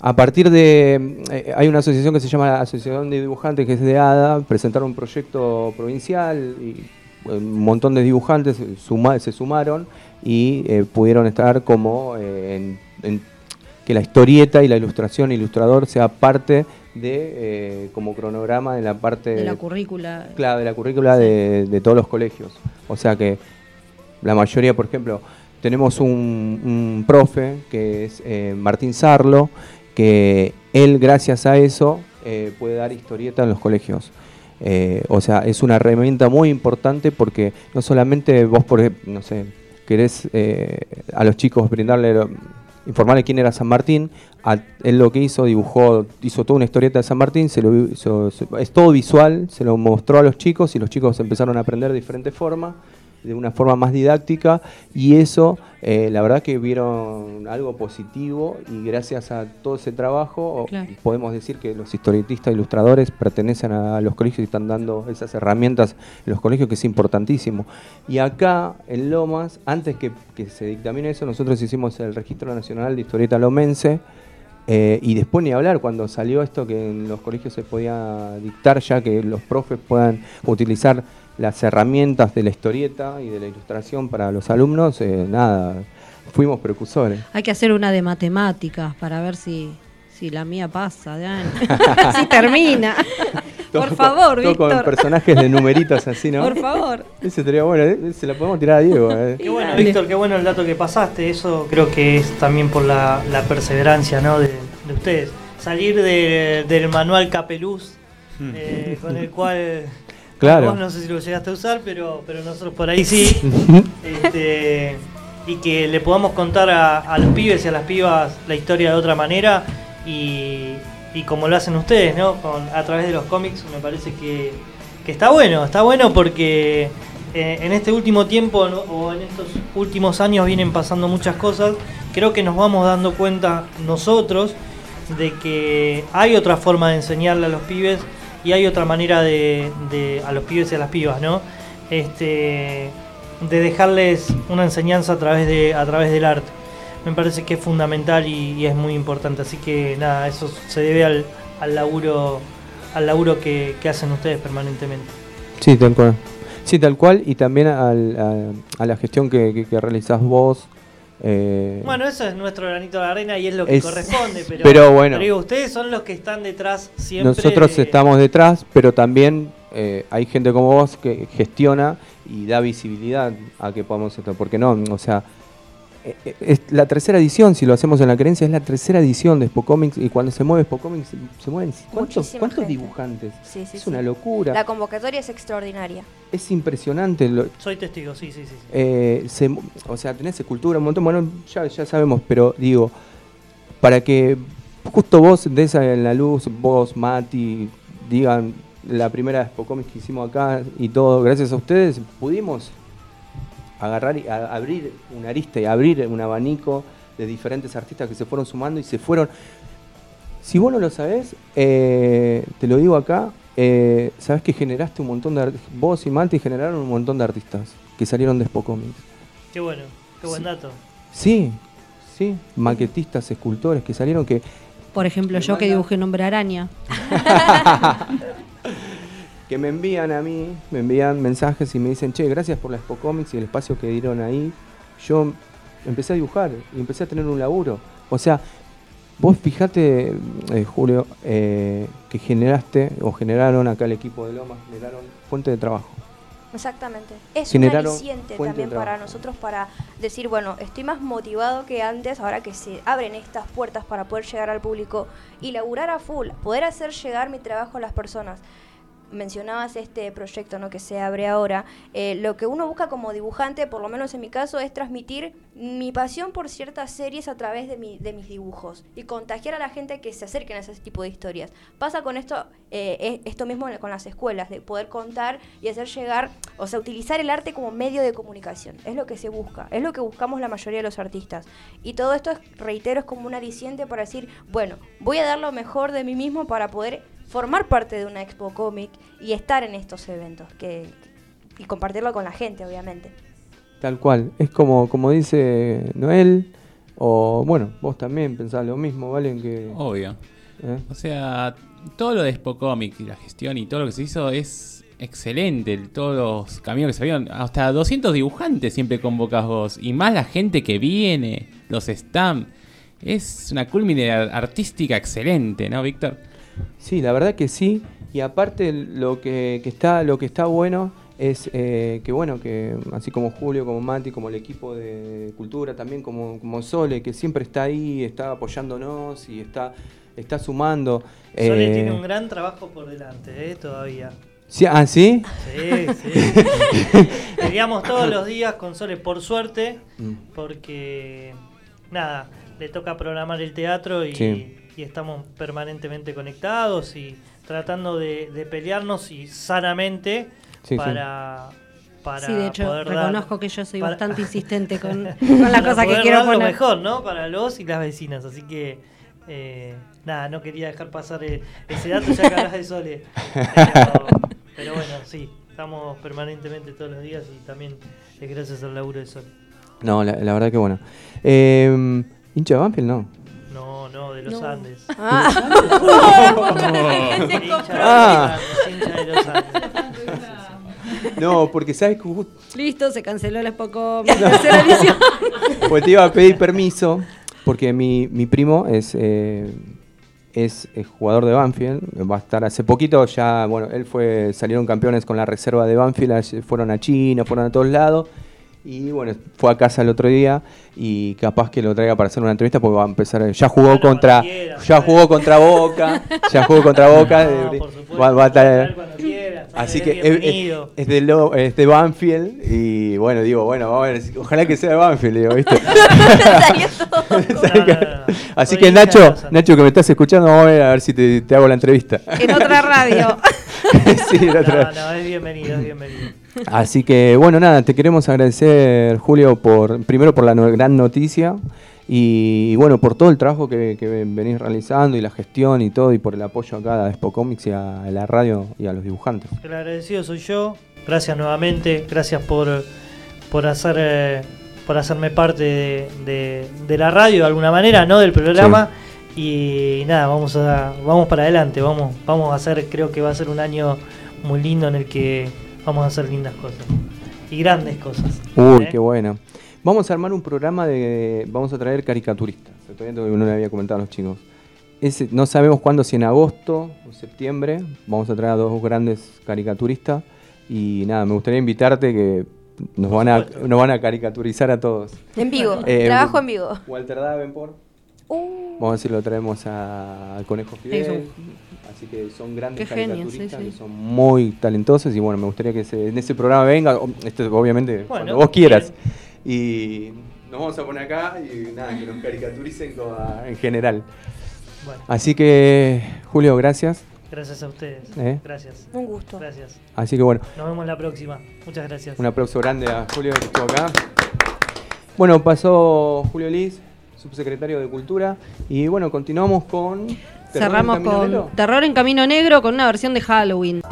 A partir de... eh, hay una asociación que se llama la Asociación de Dibujantes, que es de ADA, presentaron un proyecto provincial y un montón de dibujantes suma- se sumaron y eh, pudieron estar como eh, en- en que la historieta y la ilustración, ilustrador, sea parte de eh, como cronograma en la parte De la currícula. claro, de la currícula de, de todos los colegios. O sea que la mayoría, por ejemplo, tenemos un, un profe que es eh, Martín Sarlo, que él gracias a eso eh, puede dar historieta en los colegios. O sea, es una herramienta muy importante porque no solamente vos, por no sé, querés a los chicos brindarle informarle quién era San Martín. A- él lo que hizo, dibujó, hizo toda una historieta de San Martín, se lo, hizo- es todo visual, se lo mostró a los chicos y los chicos empezaron a aprender de diferentes formas, de una forma más didáctica y eso, eh, la verdad que vieron algo positivo y gracias a todo ese trabajo Claro. podemos decir que los historietistas, ilustradores pertenecen a los colegios y están dando esas herramientas en los colegios que es importantísimo. Y acá en Lomas, antes que, que se dictamine eso, nosotros hicimos el Registro Nacional de Historieta Lomense. eh, y después ni hablar, cuando salió esto que en los colegios se podía dictar ya que los profes puedan utilizar las herramientas de la historieta y de la ilustración para los alumnos, eh, nada, fuimos precursores. Hay que hacer una de matemáticas para ver si, si la mía pasa, Dan. si termina. Por favor, todo con Víctor. personajes de numeritos así, ¿no? Por favor. Ese sería bueno, ¿eh? se la podemos tirar a Diego. ¿eh? Qué bueno, Víctor, qué bueno el dato que pasaste. Eso creo que es también por la, la perseverancia ¿no? de, de ustedes. Salir de- del manual Capeluz, eh, con el cual Claro. vos no sé si lo llegaste a usar, pero, pero nosotros por ahí sí. Este, y que le podamos contar a, a los pibes y a las pibas la historia de otra manera y, y como lo hacen ustedes, ¿no? Con, a través de los cómics, me parece que, que está bueno, está bueno porque eh, en este último tiempo ¿no? o en estos últimos años vienen pasando muchas cosas. Creo que nos vamos dando cuenta nosotros de que hay otra forma de enseñarle a los pibes y hay otra manera de, a los pibes y a las pibas, ¿no? Este, de dejarles una enseñanza a través de a través del arte. Me parece que es fundamental y, es muy importante. Así que nada, eso se debe al, al laburo al laburo que, que hacen ustedes permanentemente. Sí, tal cual. Sí, tal cual. Y también a la gestión que, que, que realizás vos. Eh, Bueno, eso es nuestro granito de arena y es lo que Es- corresponde, pero, pero bueno. pero digo, ustedes son los que están detrás siempre. nosotros de- estamos detrás, pero también eh, hay gente como vos que gestiona y da visibilidad a que podamos esto. Porque no, o sea, es la tercera edición, si lo hacemos en la creencia, es la tercera edición de Spocomics y cuando se mueve Spocomics se mueven ¿cuántos, dibujantes? Sí, sí, es sí. una locura. La convocatoria es extraordinaria. Es impresionante. lo- Soy testigo, sí, sí, sí. sí. eh, se- o sea, tenés escultura, un montón, bueno, ya, ya sabemos, pero digo, para que justo vos des en la luz, vos, Mati, digan la primera Spocomics que hicimos acá y todo, gracias a ustedes, pudimos agarrar y a- abrir una arista y abrir un abanico de diferentes artistas que se fueron sumando y se fueron. Si vos no lo sabés, eh, te lo digo acá, eh, sabés que generaste un montón de vos y Mati generaron un montón de artistas que salieron de Spocomics. Qué bueno, qué buen dato. Sí, sí, maquetistas, escultores que salieron que Por ejemplo, yo que dibujé nombre araña. que me envían a mí, me envían mensajes y me dicen, che, gracias por la Expo Comics y el espacio que dieron ahí. Yo empecé a dibujar y empecé a tener un laburo. O sea, vos fijate, eh, Julio, eh, que generaste o generaron acá el equipo de Loma, generaron fuente de trabajo. Exactamente. Es Generaron un aliciente también para nosotros para decir, bueno, estoy más motivado que antes ahora que se abren estas puertas para poder llegar al público y laburar a full, poder hacer llegar mi trabajo a las personas. Mencionabas este proyecto ¿no? que se abre ahora. Eh, lo que uno busca como dibujante, por lo menos en mi caso, es transmitir mi pasión por ciertas series a través de, mi- de mis dibujos y contagiar a la gente que se acerquen a ese tipo de historias. Pasa con esto, eh, es- esto mismo con las escuelas, de poder contar y hacer llegar, o sea, utilizar el arte como medio de comunicación. Es lo que se busca, es lo que buscamos la mayoría de los artistas. Y todo esto, es, reitero, es como un aliciente para decir, bueno, voy a dar lo mejor de mí mismo para poder formar parte de una expo cómic y estar en estos eventos que, y compartirlo con la gente, obviamente. Tal cual. Es como, como dice Noel, o bueno, vos también pensás lo mismo, ¿vale? Que, Obvio. ¿eh? O sea, todo lo de Spocomics y la gestión y todo lo que se hizo es excelente. el- Todos los caminos que se vieron. Hasta 200 dibujantes siempre convocas vos. Y más la gente que viene, los stands. Es una culmine ar- artística excelente, ¿no, Víctor? Sí, la verdad que sí. Y aparte lo que, que está, lo que está bueno es eh, que bueno, que así como Julio, como Mati, como el equipo de cultura, también como, como Sole, que siempre está ahí, está apoyándonos y está, está sumando. Sole eh, tiene un gran trabajo por delante, ¿eh? Todavía. sí, ¿Ah, sí? Sí, sí. Peleamos todos los días con Sole, por suerte, Mm. porque nada, le toca programar el teatro y, Sí. Y estamos permanentemente conectados y tratando de, de pelearnos y sanamente Sí, sí. para, para Sí, de hecho, poder dar- reconozco que yo soy para- bastante insistente con, con la para cosa que quiero dar lo poner. mejor, ¿no? Para los y las vecinas. Así que, eh, nada, no quería dejar pasar eh, ese dato ya que hablas de Sole. Pero, pero bueno, sí, estamos permanentemente todos los días y también es gracias al laburo de Sol. No, la, la verdad que bueno. Eh, ¿Hincha de Banfield? No. No, no, de los No. Andes. Ah. Ah. de los. No, porque sabes que Listo, se canceló la Spocom, edición. Pues te iba a pedir permiso, porque mi, mi primo es, eh, es eh, jugador de Banfield, va a estar hace poquito, ya, bueno, él fue, salieron campeones con la reserva de Banfield, fueron a China, fueron a todos lados, y bueno, fue a casa el otro día, y capaz que lo traiga para hacer una entrevista, porque va a empezar, ya jugó contra, quiera, ya jugó contra Boca, ya jugó contra Boca, No, eh, por supuesto, va, va a estar... quiera, Así que es, de lo- es de Banfield y bueno, digo, bueno, vamos a ver, ojalá que sea de Banfield, digo, ¿viste? Así que Nacho. Nacho que me estás escuchando, vamos a ver, a ver si te, te hago la entrevista. En otra radio. Sí, la otra- No, no, es bienvenido, es bienvenido. Así que bueno, nada, te queremos agradecer, Julio, por primero por la no- gran noticia y, bueno, por todo el trabajo que, que venís realizando y la gestión y todo y por el apoyo acá a Expo Comics y a la radio y a los dibujantes. El agradecido soy yo. Gracias nuevamente. Gracias por, por hacer eh, por hacerme parte de, de- de la radio de alguna manera, ¿no? Del programa. Y nada, vamos a vamos para adelante. Vamos, vamos a hacer, creo que va a ser un año muy lindo en el que vamos a hacer lindas cosas. Y grandes cosas. Uy, ¿eh? qué bueno. Vamos a armar un programa de. Vamos a traer caricaturistas. Todavía no le había comentado a los chicos. No sabemos cuándo, si en agosto o septiembre. Vamos a traer a dos grandes caricaturistas. Y nada, me gustaría invitarte que nos van a, nos van a caricaturizar a todos. En vivo. Eh, Trabajo en vivo. Walter Davenport. Uh, Vamos a ver si lo traemos a- al Conejo Fidel. Así que son grandes Qué caricaturistas sí, sí. que son muy talentosos y bueno, me gustaría que se- en ese programa venga, esto obviamente cuando Bueno, vos quieras. Y nos vamos a poner acá y nada, que nos caricaturicen con- a- en general. Bueno, Así que, Julio, gracias. gracias a ustedes. ¿Eh? Gracias. un gusto. Gracias. Así que bueno, Nos vemos la próxima. Muchas gracias. un aplauso grande a Julio que estuvo acá. Bueno, pasó Julio Liz, subsecretario de Cultura. Y bueno, continuamos con... Cerramos con. Terror en Camino Negro con una versión de Halloween.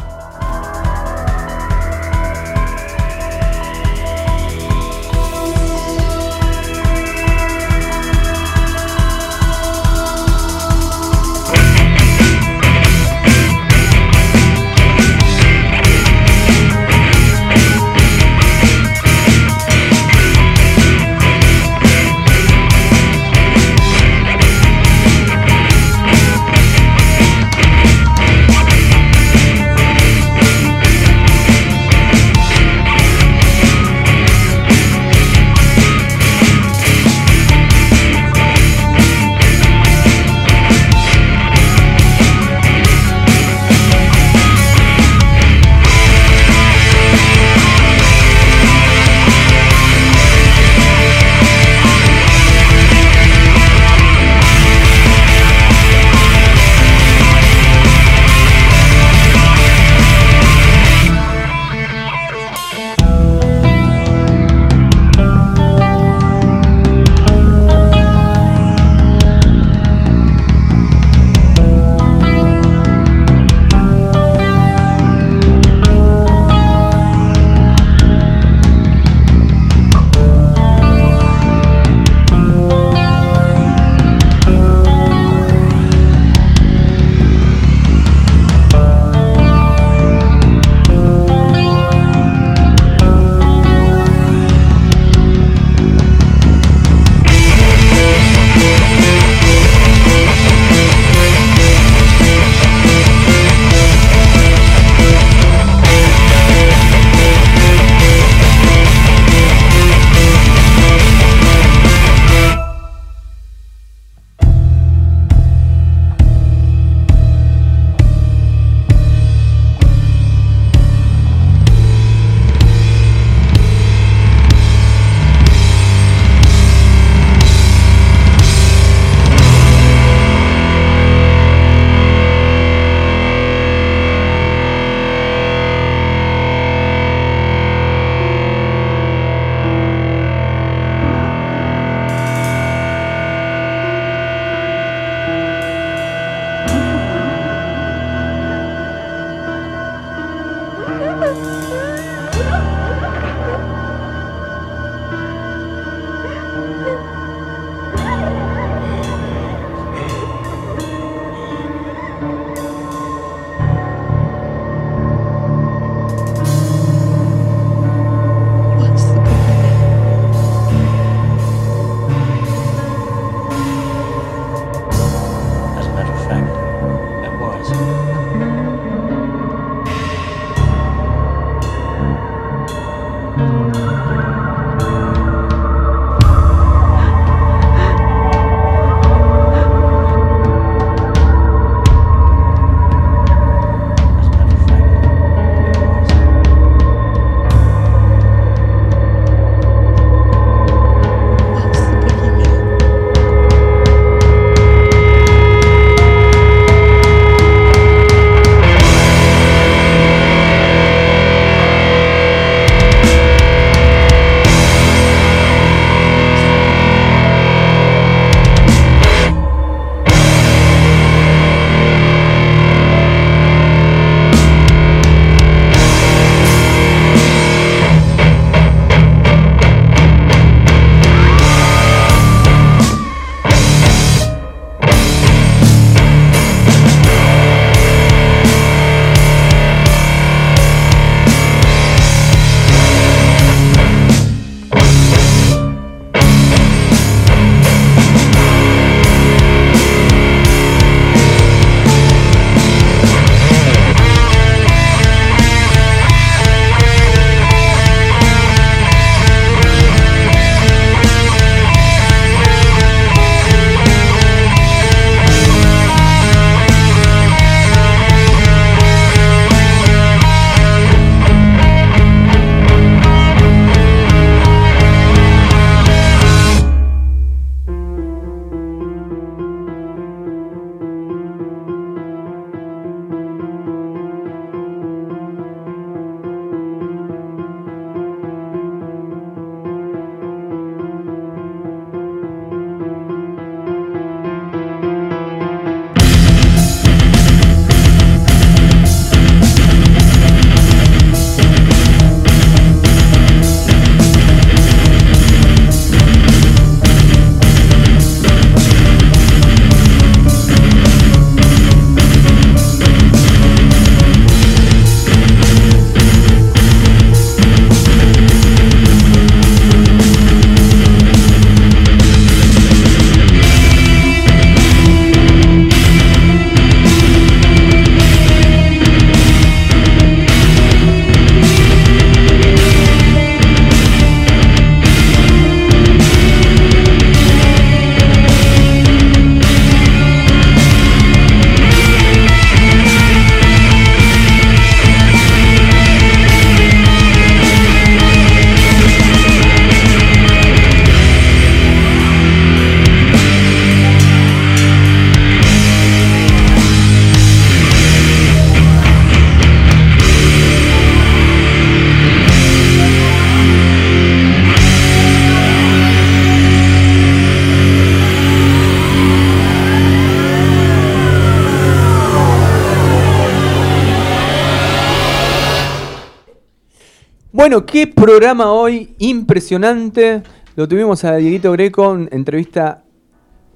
Qué programa hoy impresionante. Lo tuvimos a Dieguito Greco, en entrevista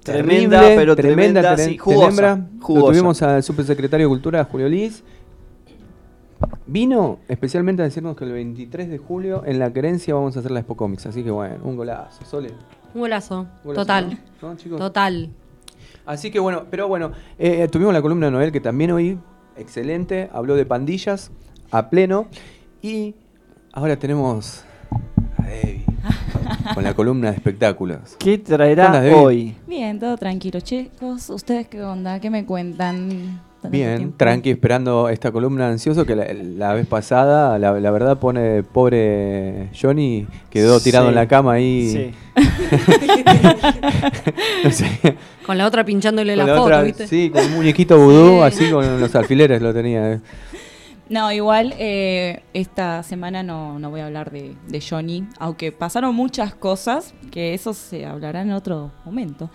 Tremenda, terrible, pero tremenda, tele- sí, jugosa. Lo tuvimos al subsecretario de Cultura, Julio Liz. Vino especialmente a decirnos que el 23 de julio en la querencia vamos a hacer la Expo Comics. Así que bueno, un golazo. Sole. Un golazo. Golazo, Total. ¿no? ¿No, chicos? Total. Así que bueno, pero bueno, eh, tuvimos la columna de Noel que también hoy, excelente, habló de pandillas a pleno. Y ahora tenemos a Debbie con la columna de espectáculos. ¿Qué ¿Qué onda, traerá hoy? Bien, todo tranquilo, chicos. ¿Ustedes qué onda? ¿Qué me cuentan? Bien, tranqui, esperando esta columna ansioso que la, la vez pasada, la, la verdad pone pobre Johnny, quedó tirado Sí, en la cama ahí. sí. No sé, Con la otra pinchándole con la, la foto, otra- ¿viste? Sí, con un muñequito vudú, Sí. así con los alfileres lo tenía. No, igual eh, esta semana no, no voy a hablar de, de Johnny, aunque pasaron muchas cosas, que eso se hablará en otro momento.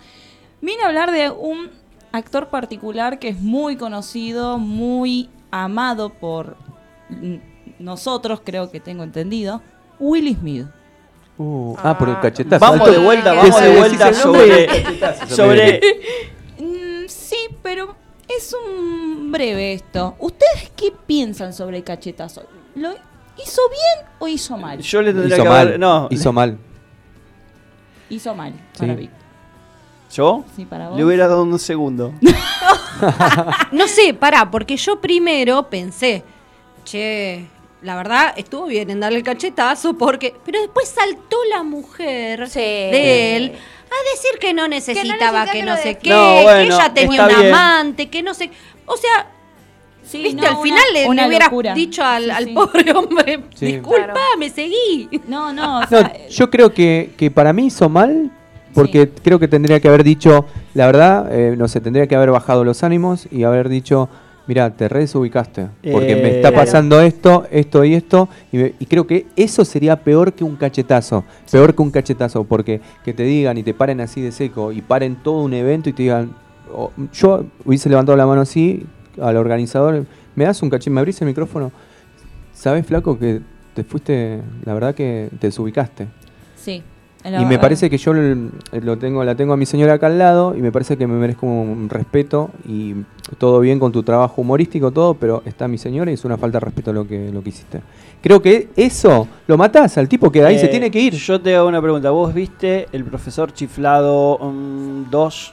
Vine a hablar de un actor particular que es muy conocido, muy amado por nosotros, creo que tengo entendido, Will Smith. Uh, ah, por el cachetazo. Vamos Alto- de vuelta, vamos de vuelta sobre, sobre. Mm, sí, pero es un breve esto. ¿Ustedes qué piensan sobre el cachetazo? ¿Lo hizo bien o hizo mal? Yo le tendría Hizo que mal, haber. No, hizo mal. Hizo mal, Sí. para Víctor. ¿Yo? Sí, para vos. Le hubiera dado un segundo. No sé, pará, porque yo primero pensé, che, la verdad estuvo bien en darle el cachetazo porque. Pero después saltó la mujer Sí. de él a decir que no necesitaba necesitaba que no sé qué, No, que ella tenía un bien. amante, que no sé. O sea, Sí, viste, no, al una- final le, una le locura. dicho al, Sí, al sí. pobre hombre, Sí. disculpa, me seguí. No, no, o No, sea, yo creo que, que para mí hizo mal, porque creo que tendría que haber dicho, la verdad, eh, no sé, tendría que haber bajado los ánimos y haber dicho, mira, te redesubicaste, porque Eh, me está Claro. pasando esto, esto y esto, y, me- y creo que eso sería peor que un cachetazo, peor que un cachetazo, porque que te digan y te paren así de seco y paren todo un evento y te digan, oh, yo hubiese levantado la mano así al organizador, me das un cachete, me abrís el micrófono, ¿sabes, flaco, que te fuiste, la verdad que te desubicaste? sí. Y me parece que yo lo tengo, la tengo a mi señora acá al lado y me parece que me merezco un respeto y todo bien con tu trabajo humorístico, todo, pero está mi señora y es una falta de respeto lo que, lo que hiciste. Creo que eso lo matás al tipo que ahí se Eh, tiene que ir. Yo te hago una pregunta. ¿Vos viste el profesor chiflado 2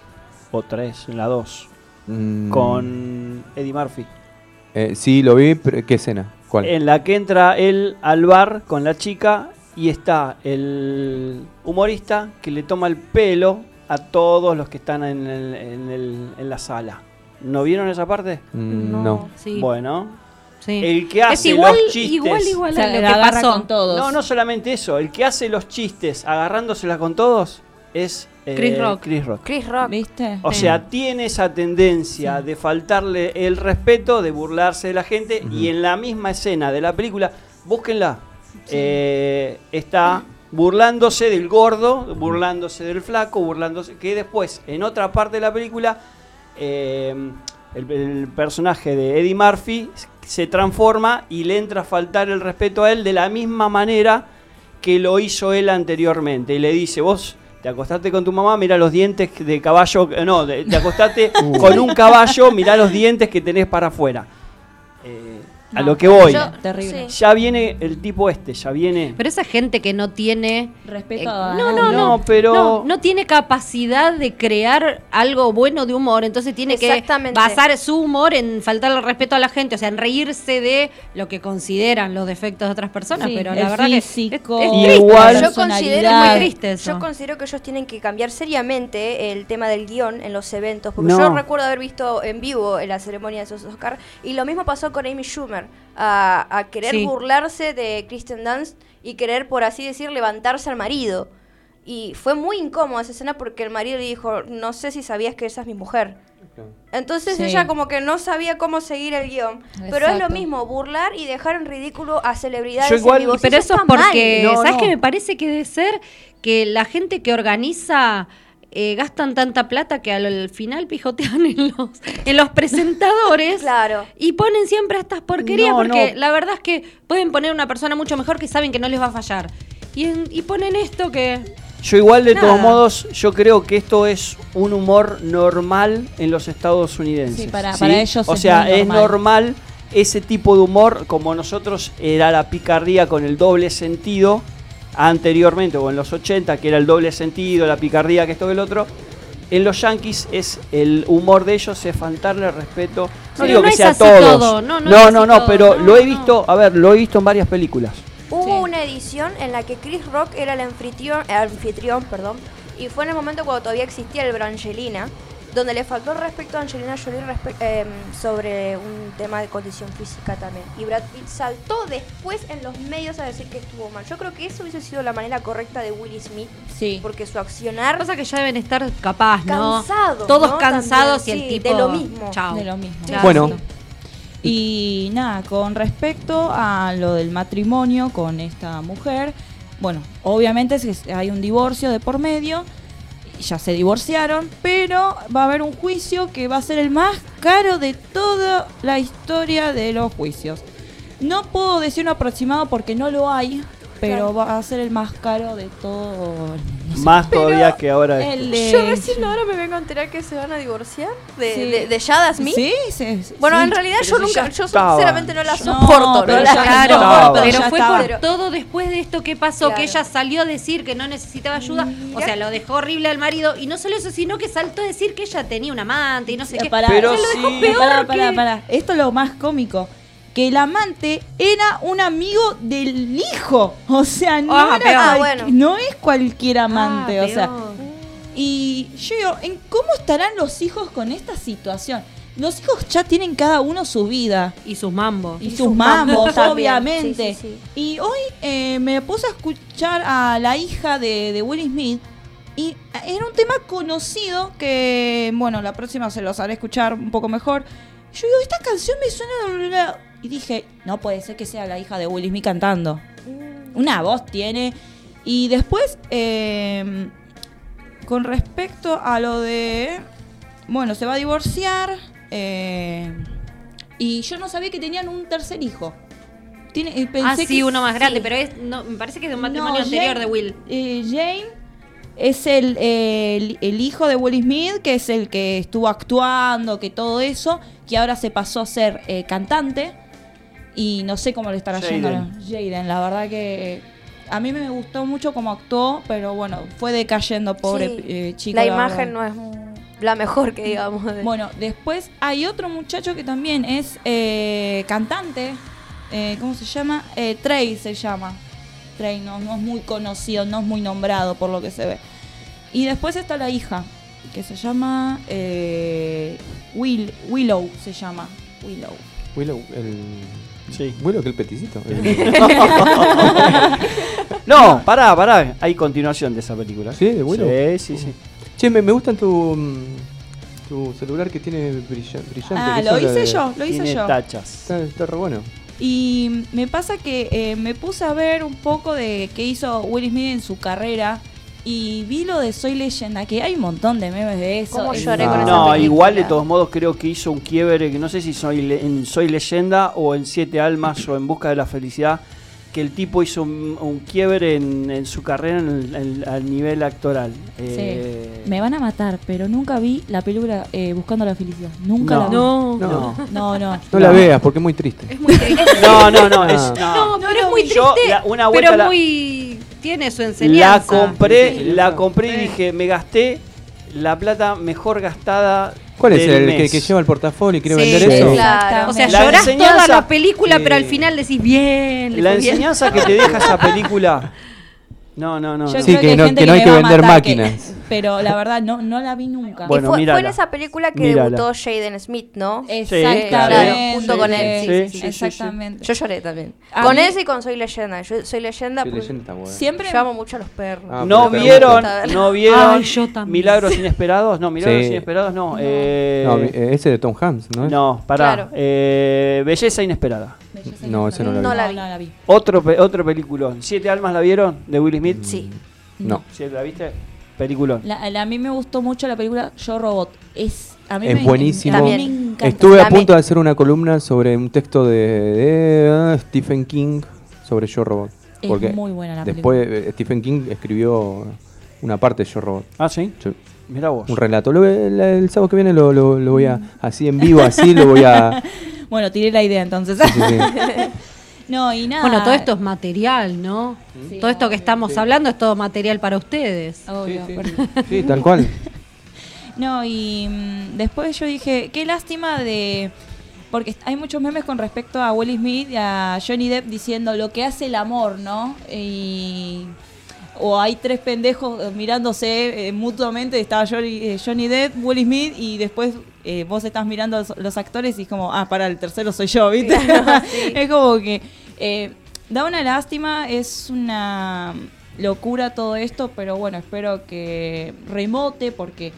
o 3? En la 2. Mm, Con Eddie Murphy. eh, sí, lo vi, pero ¿qué escena? ¿Cuál? En la que entra él al bar con la chica y está el humorista que le toma el pelo a todos los que están en, el- en el- en la sala. ¿No vieron esa parte? Mm, no. Sí. Bueno, sí. el que es hace igual, los chistes. igual, igual O sea, lo que agarra pasó. con todos. No, no solamente eso, el que hace los chistes agarrándosela con todos es eh, Chris Rock. Chris Rock. Chris Rock. ¿Viste? O Sí. sea, tiene esa tendencia de faltarle el respeto, de burlarse de la gente y en la misma escena de la película, búsquenla, eh, está burlándose del gordo, burlándose del flaco, burlándose, que después en otra parte de la película eh, el, el personaje de Eddie Murphy se transforma y le entra a faltar el respeto a él de la misma manera que lo hizo él anteriormente. Y le dice, vos te acostaste con tu mamá, mira los dientes de caballo, eh, no, te acostaste con un caballo, mira los dientes que tenés para afuera. Eh, a lo que voy. Yo- Terrible. sí. Ya viene el tipo este, ya viene... Pero esa gente que no tiene Respeto Eh, a no, no, no, No, pero- no, no tiene capacidad de crear algo bueno de humor, entonces tiene que basar su humor en faltarle el respeto a la gente, o sea, en reírse de lo que consideran los defectos de otras personas, Sí, pero la verdad que es, físico, es triste. igual- Yo considero, Es muy triste eso. yo considero que ellos tienen que cambiar seriamente el tema del guion en los eventos. Porque No. yo recuerdo haber visto en vivo en la ceremonia de esos Oscar. Y lo mismo pasó con Amy Schumer. A, a querer Sí. burlarse de Kristen Dunst y querer, por así decir, levantarse al marido. Y fue muy incómoda esa escena porque el marido le dijo, no sé si sabías que esa es mi mujer. Entonces Sí. ella como que no sabía cómo seguir el guion. Pero es lo mismo, burlar y dejar en ridículo a celebridades. Yo igual-. Pero eso es porque, No, ¿sabes no. qué me parece que debe ser? Que la gente que organiza eh, gastan tanta plata que al, al final pijotean en los, en los presentadores Claro. y ponen siempre estas porquerías No, porque no. la verdad es que pueden poner una persona mucho mejor que saben que no les va a fallar. Y, en- y ponen esto que... Yo igual de Nada. todos modos, yo creo que esto es un humor normal en los estadounidenses. Sí, para- para ellos O es sea, es normal. normal ese tipo de humor, como nosotros era la picardía con el doble sentido anteriormente, o en los 80, que era el doble sentido, la picardía, que esto que el otro. En los yankees es el humor de ellos es faltarle respeto. No Pero digo no que es sea así todos. todo, no, no no, es no, así no, todo, pero no, lo he no. visto, a ver, lo he visto en varias películas. Hubo Sí. una edición en la que Chris Rock era el anfitrión, el anfitrión perdón, y fue en el momento cuando todavía existía el Brangelina, donde le faltó el respeto a Angelina Jolie em, sobre un tema de condición física también. Y Brad Pitt saltó después en los medios a decir que estuvo mal. Yo creo que eso hubiese sido la manera correcta de Will Smith, Sí. porque su accionar Pasa que ya deben estar capaz, ¿no? cansado, Todos ¿no? cansados También, y el sí, tipo... de lo mismo. Chao. De lo mismo. Claro. Bueno. Y nada, con respecto a lo del matrimonio con esta mujer, bueno, obviamente hay un divorcio de por medio, ya se divorciaron, pero va a haber un juicio que va a ser el más caro de toda la historia de los juicios. No puedo decir un aproximado porque no lo hay, pero va a ser el más caro de todo. no sé. Más todavía que ahora. El esto. de- Yo recién ahora me vengo a enterar que se van a divorciar de, Sí. de, de Jada Smith. Sí, sí, sí, Bueno, sí. en realidad Pero yo si nunca, yo estaba. sinceramente no la No, soporto. pero no la Claro, estaba. pero fue estaba. por todo después de esto que pasó, Claro. que ella salió a decir que no necesitaba ayuda, o sea, lo dejó horrible al marido, y no solo eso, sino que saltó a decir que ella tenía un amante y no sé qué. Pará, Pero lo dejó sí. peor pará, pará, que- pará. Esto es lo más cómico. Que el amante era un amigo del hijo. O sea, no, Ah, era. Ah, bueno. no es cualquier amante. Ah, o sea, y yo digo, ¿en ¿cómo estarán los hijos con esta situación? Los hijos ya tienen cada uno su vida. Y sus mambos. Y, Y sus sus mambos, también. obviamente. Sí, sí, Y hoy eh, me puse a escuchar a la hija de, de Will Smith. Y era un tema conocido que, bueno, la próxima se los haré escuchar un poco mejor. Yo digo, esta canción me suena... Y dije, no puede ser que sea la hija de Will Smith cantando. Una voz tiene. Y después, eh, con respecto a lo de... Bueno, se va a divorciar. eh, y yo no sabía que tenían un tercer hijo. Tiene, eh, pensé Ah, sí, que- uno más grande, sí. pero es, no, me parece que es de un No, matrimonio anterior Jane- de Will. eh, Jane es el, el, el hijo de Will Smith, que es el que estuvo actuando, que todo eso, que ahora se pasó a ser eh, cantante. Y no sé cómo le estará yendo a Jaden. La verdad que a mí me gustó mucho cómo actuó, pero bueno, fue decayendo, pobre Sí, eh, chico. La imagen no es la mejor que digamos. de- Bueno, después hay otro muchacho que también es eh, cantante. eh, ¿Cómo se llama? Eh, Trey se llama. Trey no, no es muy conocido, no es muy nombrado por lo que se ve. Y después está la hija, que se llama eh, Will, Willow, se llama. Willow. Willow, el. Sí. Willow, que el peticito. No, pará, pará. Hay continuación de esa película. ¿Sí? ¿De Willow? Sí, sí, sí. Che, me, me gusta tu. mm, Tu celular que tiene brilla- brillante. Ah, lo hice de- yo, lo hice Tiene yo. tachas. Está, está re bueno. Y me pasa que eh, me puse a ver un poco de qué hizo Will Smith en su carrera y vi lo de Soy Leyenda, que hay un montón de memes de eso. ¿Cómo lloré con esa No, película? igual de todos modos creo que hizo un quiebre, que no sé si soy le- en Soy Leyenda o en Siete Almas o en Busca de la Felicidad, que el tipo hizo un, un quiebre en, en su carrera en el- en- al nivel actoral. Eh, Me van a matar, pero nunca vi la película eh, Buscando la Felicidad. Nunca No. la vi. No. No. no. No, no. No la veas porque es muy triste. Es muy triste. No, no, no, Ah. es, no. No, pero es muy triste. Yo la- una vuelta pero la- muy. Tiene su La enseñanza. compré, Sí. la compré y dije, me gasté la plata mejor gastada. ¿Cuál es del el que, mes. que lleva el portafofolio y quiere Sí, vender eso? claro. O sea, La llorás toda la película, pero al final decís bien. le La bien. enseñanza que te deja esa película. No, no, no. Yo no. Sí, que hay no- que no hay que vender matar, máquinas. pero la verdad, no, no la vi nunca. Bueno, y fue, fue en esa película que Mírala. debutó Jaden Smith, ¿no? Exactamente. claro, junto con él, sí, sí. Exactamente. Yo lloré también. A con mí- ese y con Soy Leyenda. Yo soy leyenda Soy porque leyenda buena. Siempre yo amo mucho a los perros. Ah, No pero- vieron, no vieron Ay, yo también. Milagros Inesperados. No, Milagros Sí. Inesperados no. eh, No, eh, ese de Tom Hanks, ¿no? es? no, pará. Claro. Eh, Belleza Inesperada. No, ese no. No la No, vi. no la vi. Otro, pe- otro peliculón. ¿Siete almas la vieron? De Will Smith. Sí. No. ¿Sí, ¿La viste? Película. La- la- a mí me gustó mucho la película Yo Robot. Es, a mí Es me- buenísimo. a mí me encanta. Estuve a punto de hacer una columna sobre un texto de, de, ah, Stephen King sobre Yo Robot. Es muy buena la después eh, Stephen King escribió una parte de Yo Robot. Ah, sí. Sí. Mira vos. Un relato. Lo- el, el sábado que viene lo, lo- lo voy a, así en vivo, así lo voy a... Bueno, tiré la idea entonces. Sí, sí, sí. no, y nada. Bueno, todo esto es material, ¿no? Sí, todo esto que estamos hablando es todo material para ustedes. Obvio, Sí, sí. pero- Sí, tal cual. No, y mm, después yo dije, qué lástima de... Porque hay muchos memes con respecto a Will Smith y a Johnny Depp diciendo lo que hace el amor, ¿no? Y... O hay tres pendejos eh, mirándose eh, mutuamente, estaba Johnny, eh, Johnny Depp, Will Smith, y después eh, vos estás mirando los, los actores y es como, ah, para, el tercero soy yo, ¿viste? es como que eh, da una lástima, es una locura todo esto, pero bueno, espero que remote porque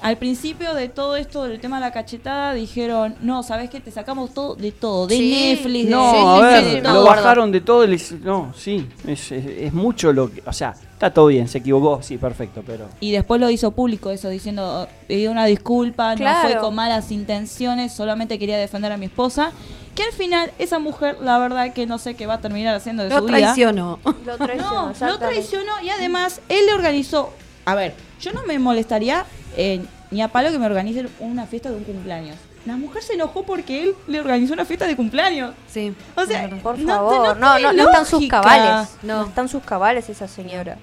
al principio de todo esto del tema de la cachetada dijeron, no, ¿sabes qué? Te sacamos todo de todo, de Sí. Netflix, de No, sí, a ver, de lo todo. bajaron de todo y le hice- No, sí, es, es- es mucho lo que. O sea, está todo bien, se equivocó, sí, perfecto, pero. Y después lo hizo público eso, diciendo, pidió una disculpa, no fue con malas intenciones, solamente quería defender a mi esposa. Que al final, esa mujer, la verdad que no sé qué va a terminar haciendo de Lo su vida. traicionó. Lo traicionó, No, lo traicionó y además él le organizó. A ver, yo no me molestaría eh, ni a palo que me organicen una fiesta de un cumpleaños. La mujer se enojó porque él le organizó una fiesta de cumpleaños. Sí. O sea. Por no- favor, no no, no, están sus cabales. No. No. están sus cabales esa señora.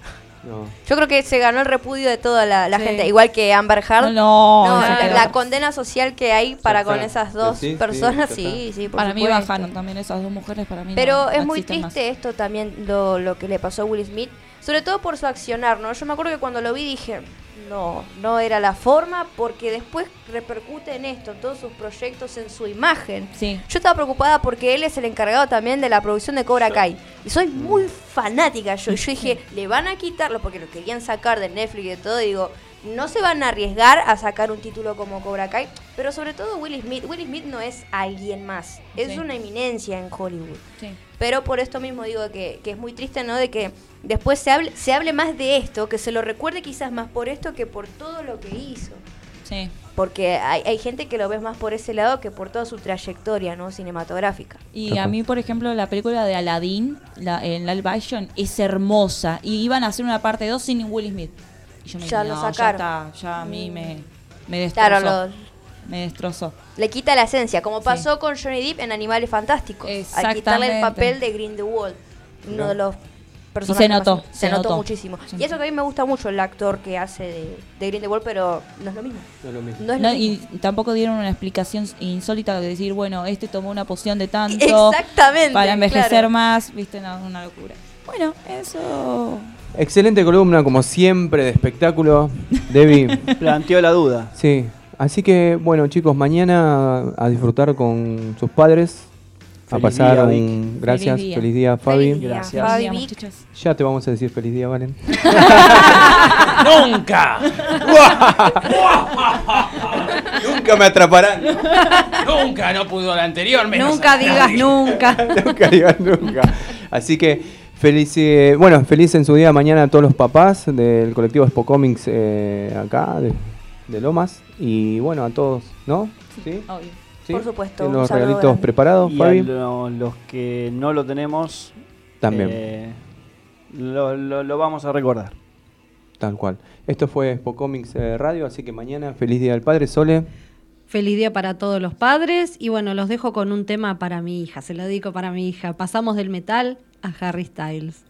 No. Yo creo que se ganó el repudio de toda la, la Sí. gente, igual que Amber Heard. No, No, no, la, no. la condena social que hay para con esas dos Sí, personas, sí, sí, por para mí bajaron también esas dos mujeres, para mí Pero no es muy más. triste esto también, lo, lo que le pasó a Will Smith, sobre todo por su accionar, ¿no? Yo me acuerdo que cuando lo vi dije, no, no era la forma, porque después repercute en esto, en todos sus proyectos, en su imagen. Sí. Yo estaba preocupada porque él es el encargado también de la producción de Cobra Kai. Y soy muy fanática yo. Y yo dije, le van a quitarlo porque lo querían sacar de Netflix y de todo. Digo, no se van a arriesgar a sacar un título como Cobra Kai. Pero sobre todo Will Smith. Will Smith no es alguien más. Es Sí. una eminencia en Hollywood. Sí. Pero por esto mismo digo que, que es muy triste, ¿no? De que después se hable, se hable más de esto, que se lo recuerde quizás más por esto que por todo lo que hizo. Sí. Porque hay, hay gente que lo ve más por ese lado que por toda su trayectoria, ¿no? Cinematográfica. Y a mí, por ejemplo, la película de Aladdin, la, en live action, es hermosa. Y iban a hacer una parte 2 sin Will Smith. Y yo me Ya dije, lo no, sacaron. ya está, ya a mí me, me destrozó. Claro, lo- Me destrozó. le quita la esencia, como Sí. pasó con Johnny Depp en Animales Fantásticos. Al quitarle el papel de Green the Wall, uno Mirá. de los personajes se notó, más- se, se notó, notó. muchísimo. Y eso que a mí me gusta mucho el actor que hace de, de Green the Wall, pero no es lo mismo. No es lo mismo. No es No, lo y mismo. tampoco dieron una explicación insólita de decir, bueno, este tomó una poción de tanto Exactamente. para envejecer claro. más, viste, no, una locura. Bueno, eso. Excelente columna, como siempre, de espectáculo. Debbie. Planteó la duda. Sí. Así que, bueno, chicos, mañana a disfrutar con sus padres. A pasar día, un. Gracias, Feliz feliz día. Fabi. Feliz día, Gracias. Fabi, muchachos. Ya te vamos a decir feliz día, Valen. ¡Nunca! Nunca me atraparán. ¡Nunca! No pudo la anterior, menos Nunca digas nunca. nunca digan nunca. Así que feliz, eh, bueno, feliz en su día mañana a todos los papás del colectivo Expo Comics eh, acá de, de Lomas y bueno a todos, ¿no? Sí. Obvio. ¿Sí? Por supuesto, ¿Tienen un los regalitos grande. preparados, Y a Fabi? lo- los que no lo tenemos, También, eh, lo, lo- lo vamos a recordar. tal cual. Esto fue Expo Comics eh, Radio, así que mañana feliz día del padre, Sole. Feliz día para todos los padres. Y bueno, los dejo con un tema para mi hija. Se lo dedico para mi hija. Pasamos del metal a Harry Styles.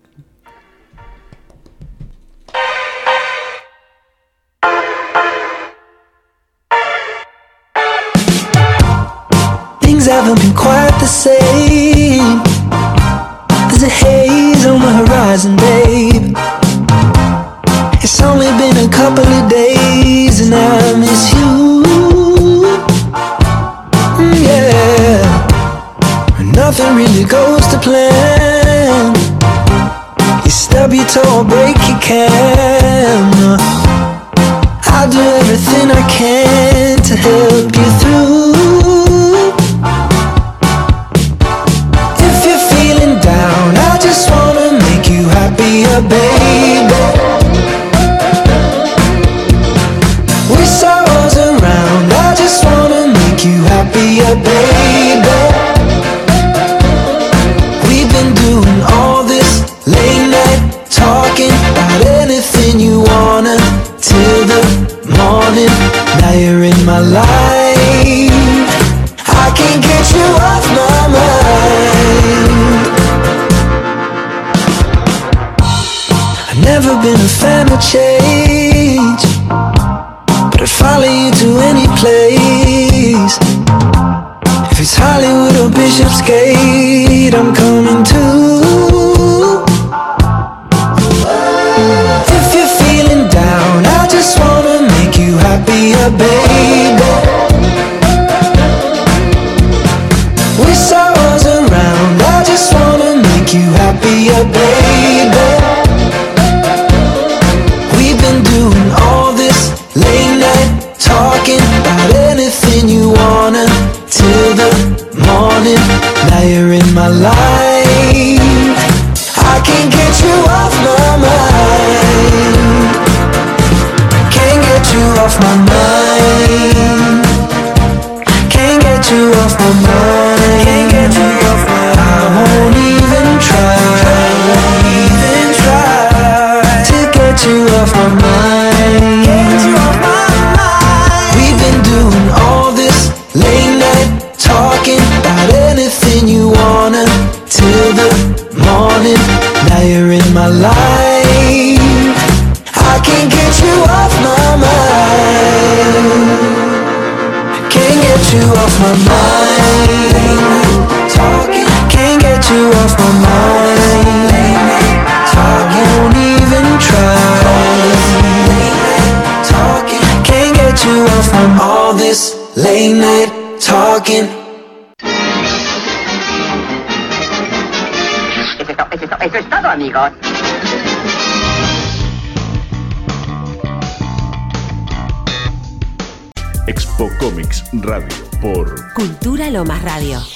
Haven't been quite the same. There's a haze on the horizon, babe. It's only been a couple of days and I miss you. Mm, yeah. Nothing really goes to plan. You stub your toe, break your can. I'll do everything I can to help you through. baby. Wish I was around, I just wanna make you happier, baby. We've been doing all this late night talking about anything you wanna till the morning. Now you're in my life. Been a fan of change, but I'd follow you to any place. If it's Hollywood or Bishopsgate, I'm coming too. If you're feeling down, I just wanna make you happier, baby. My life. Radio por Cultura Lomas Radio.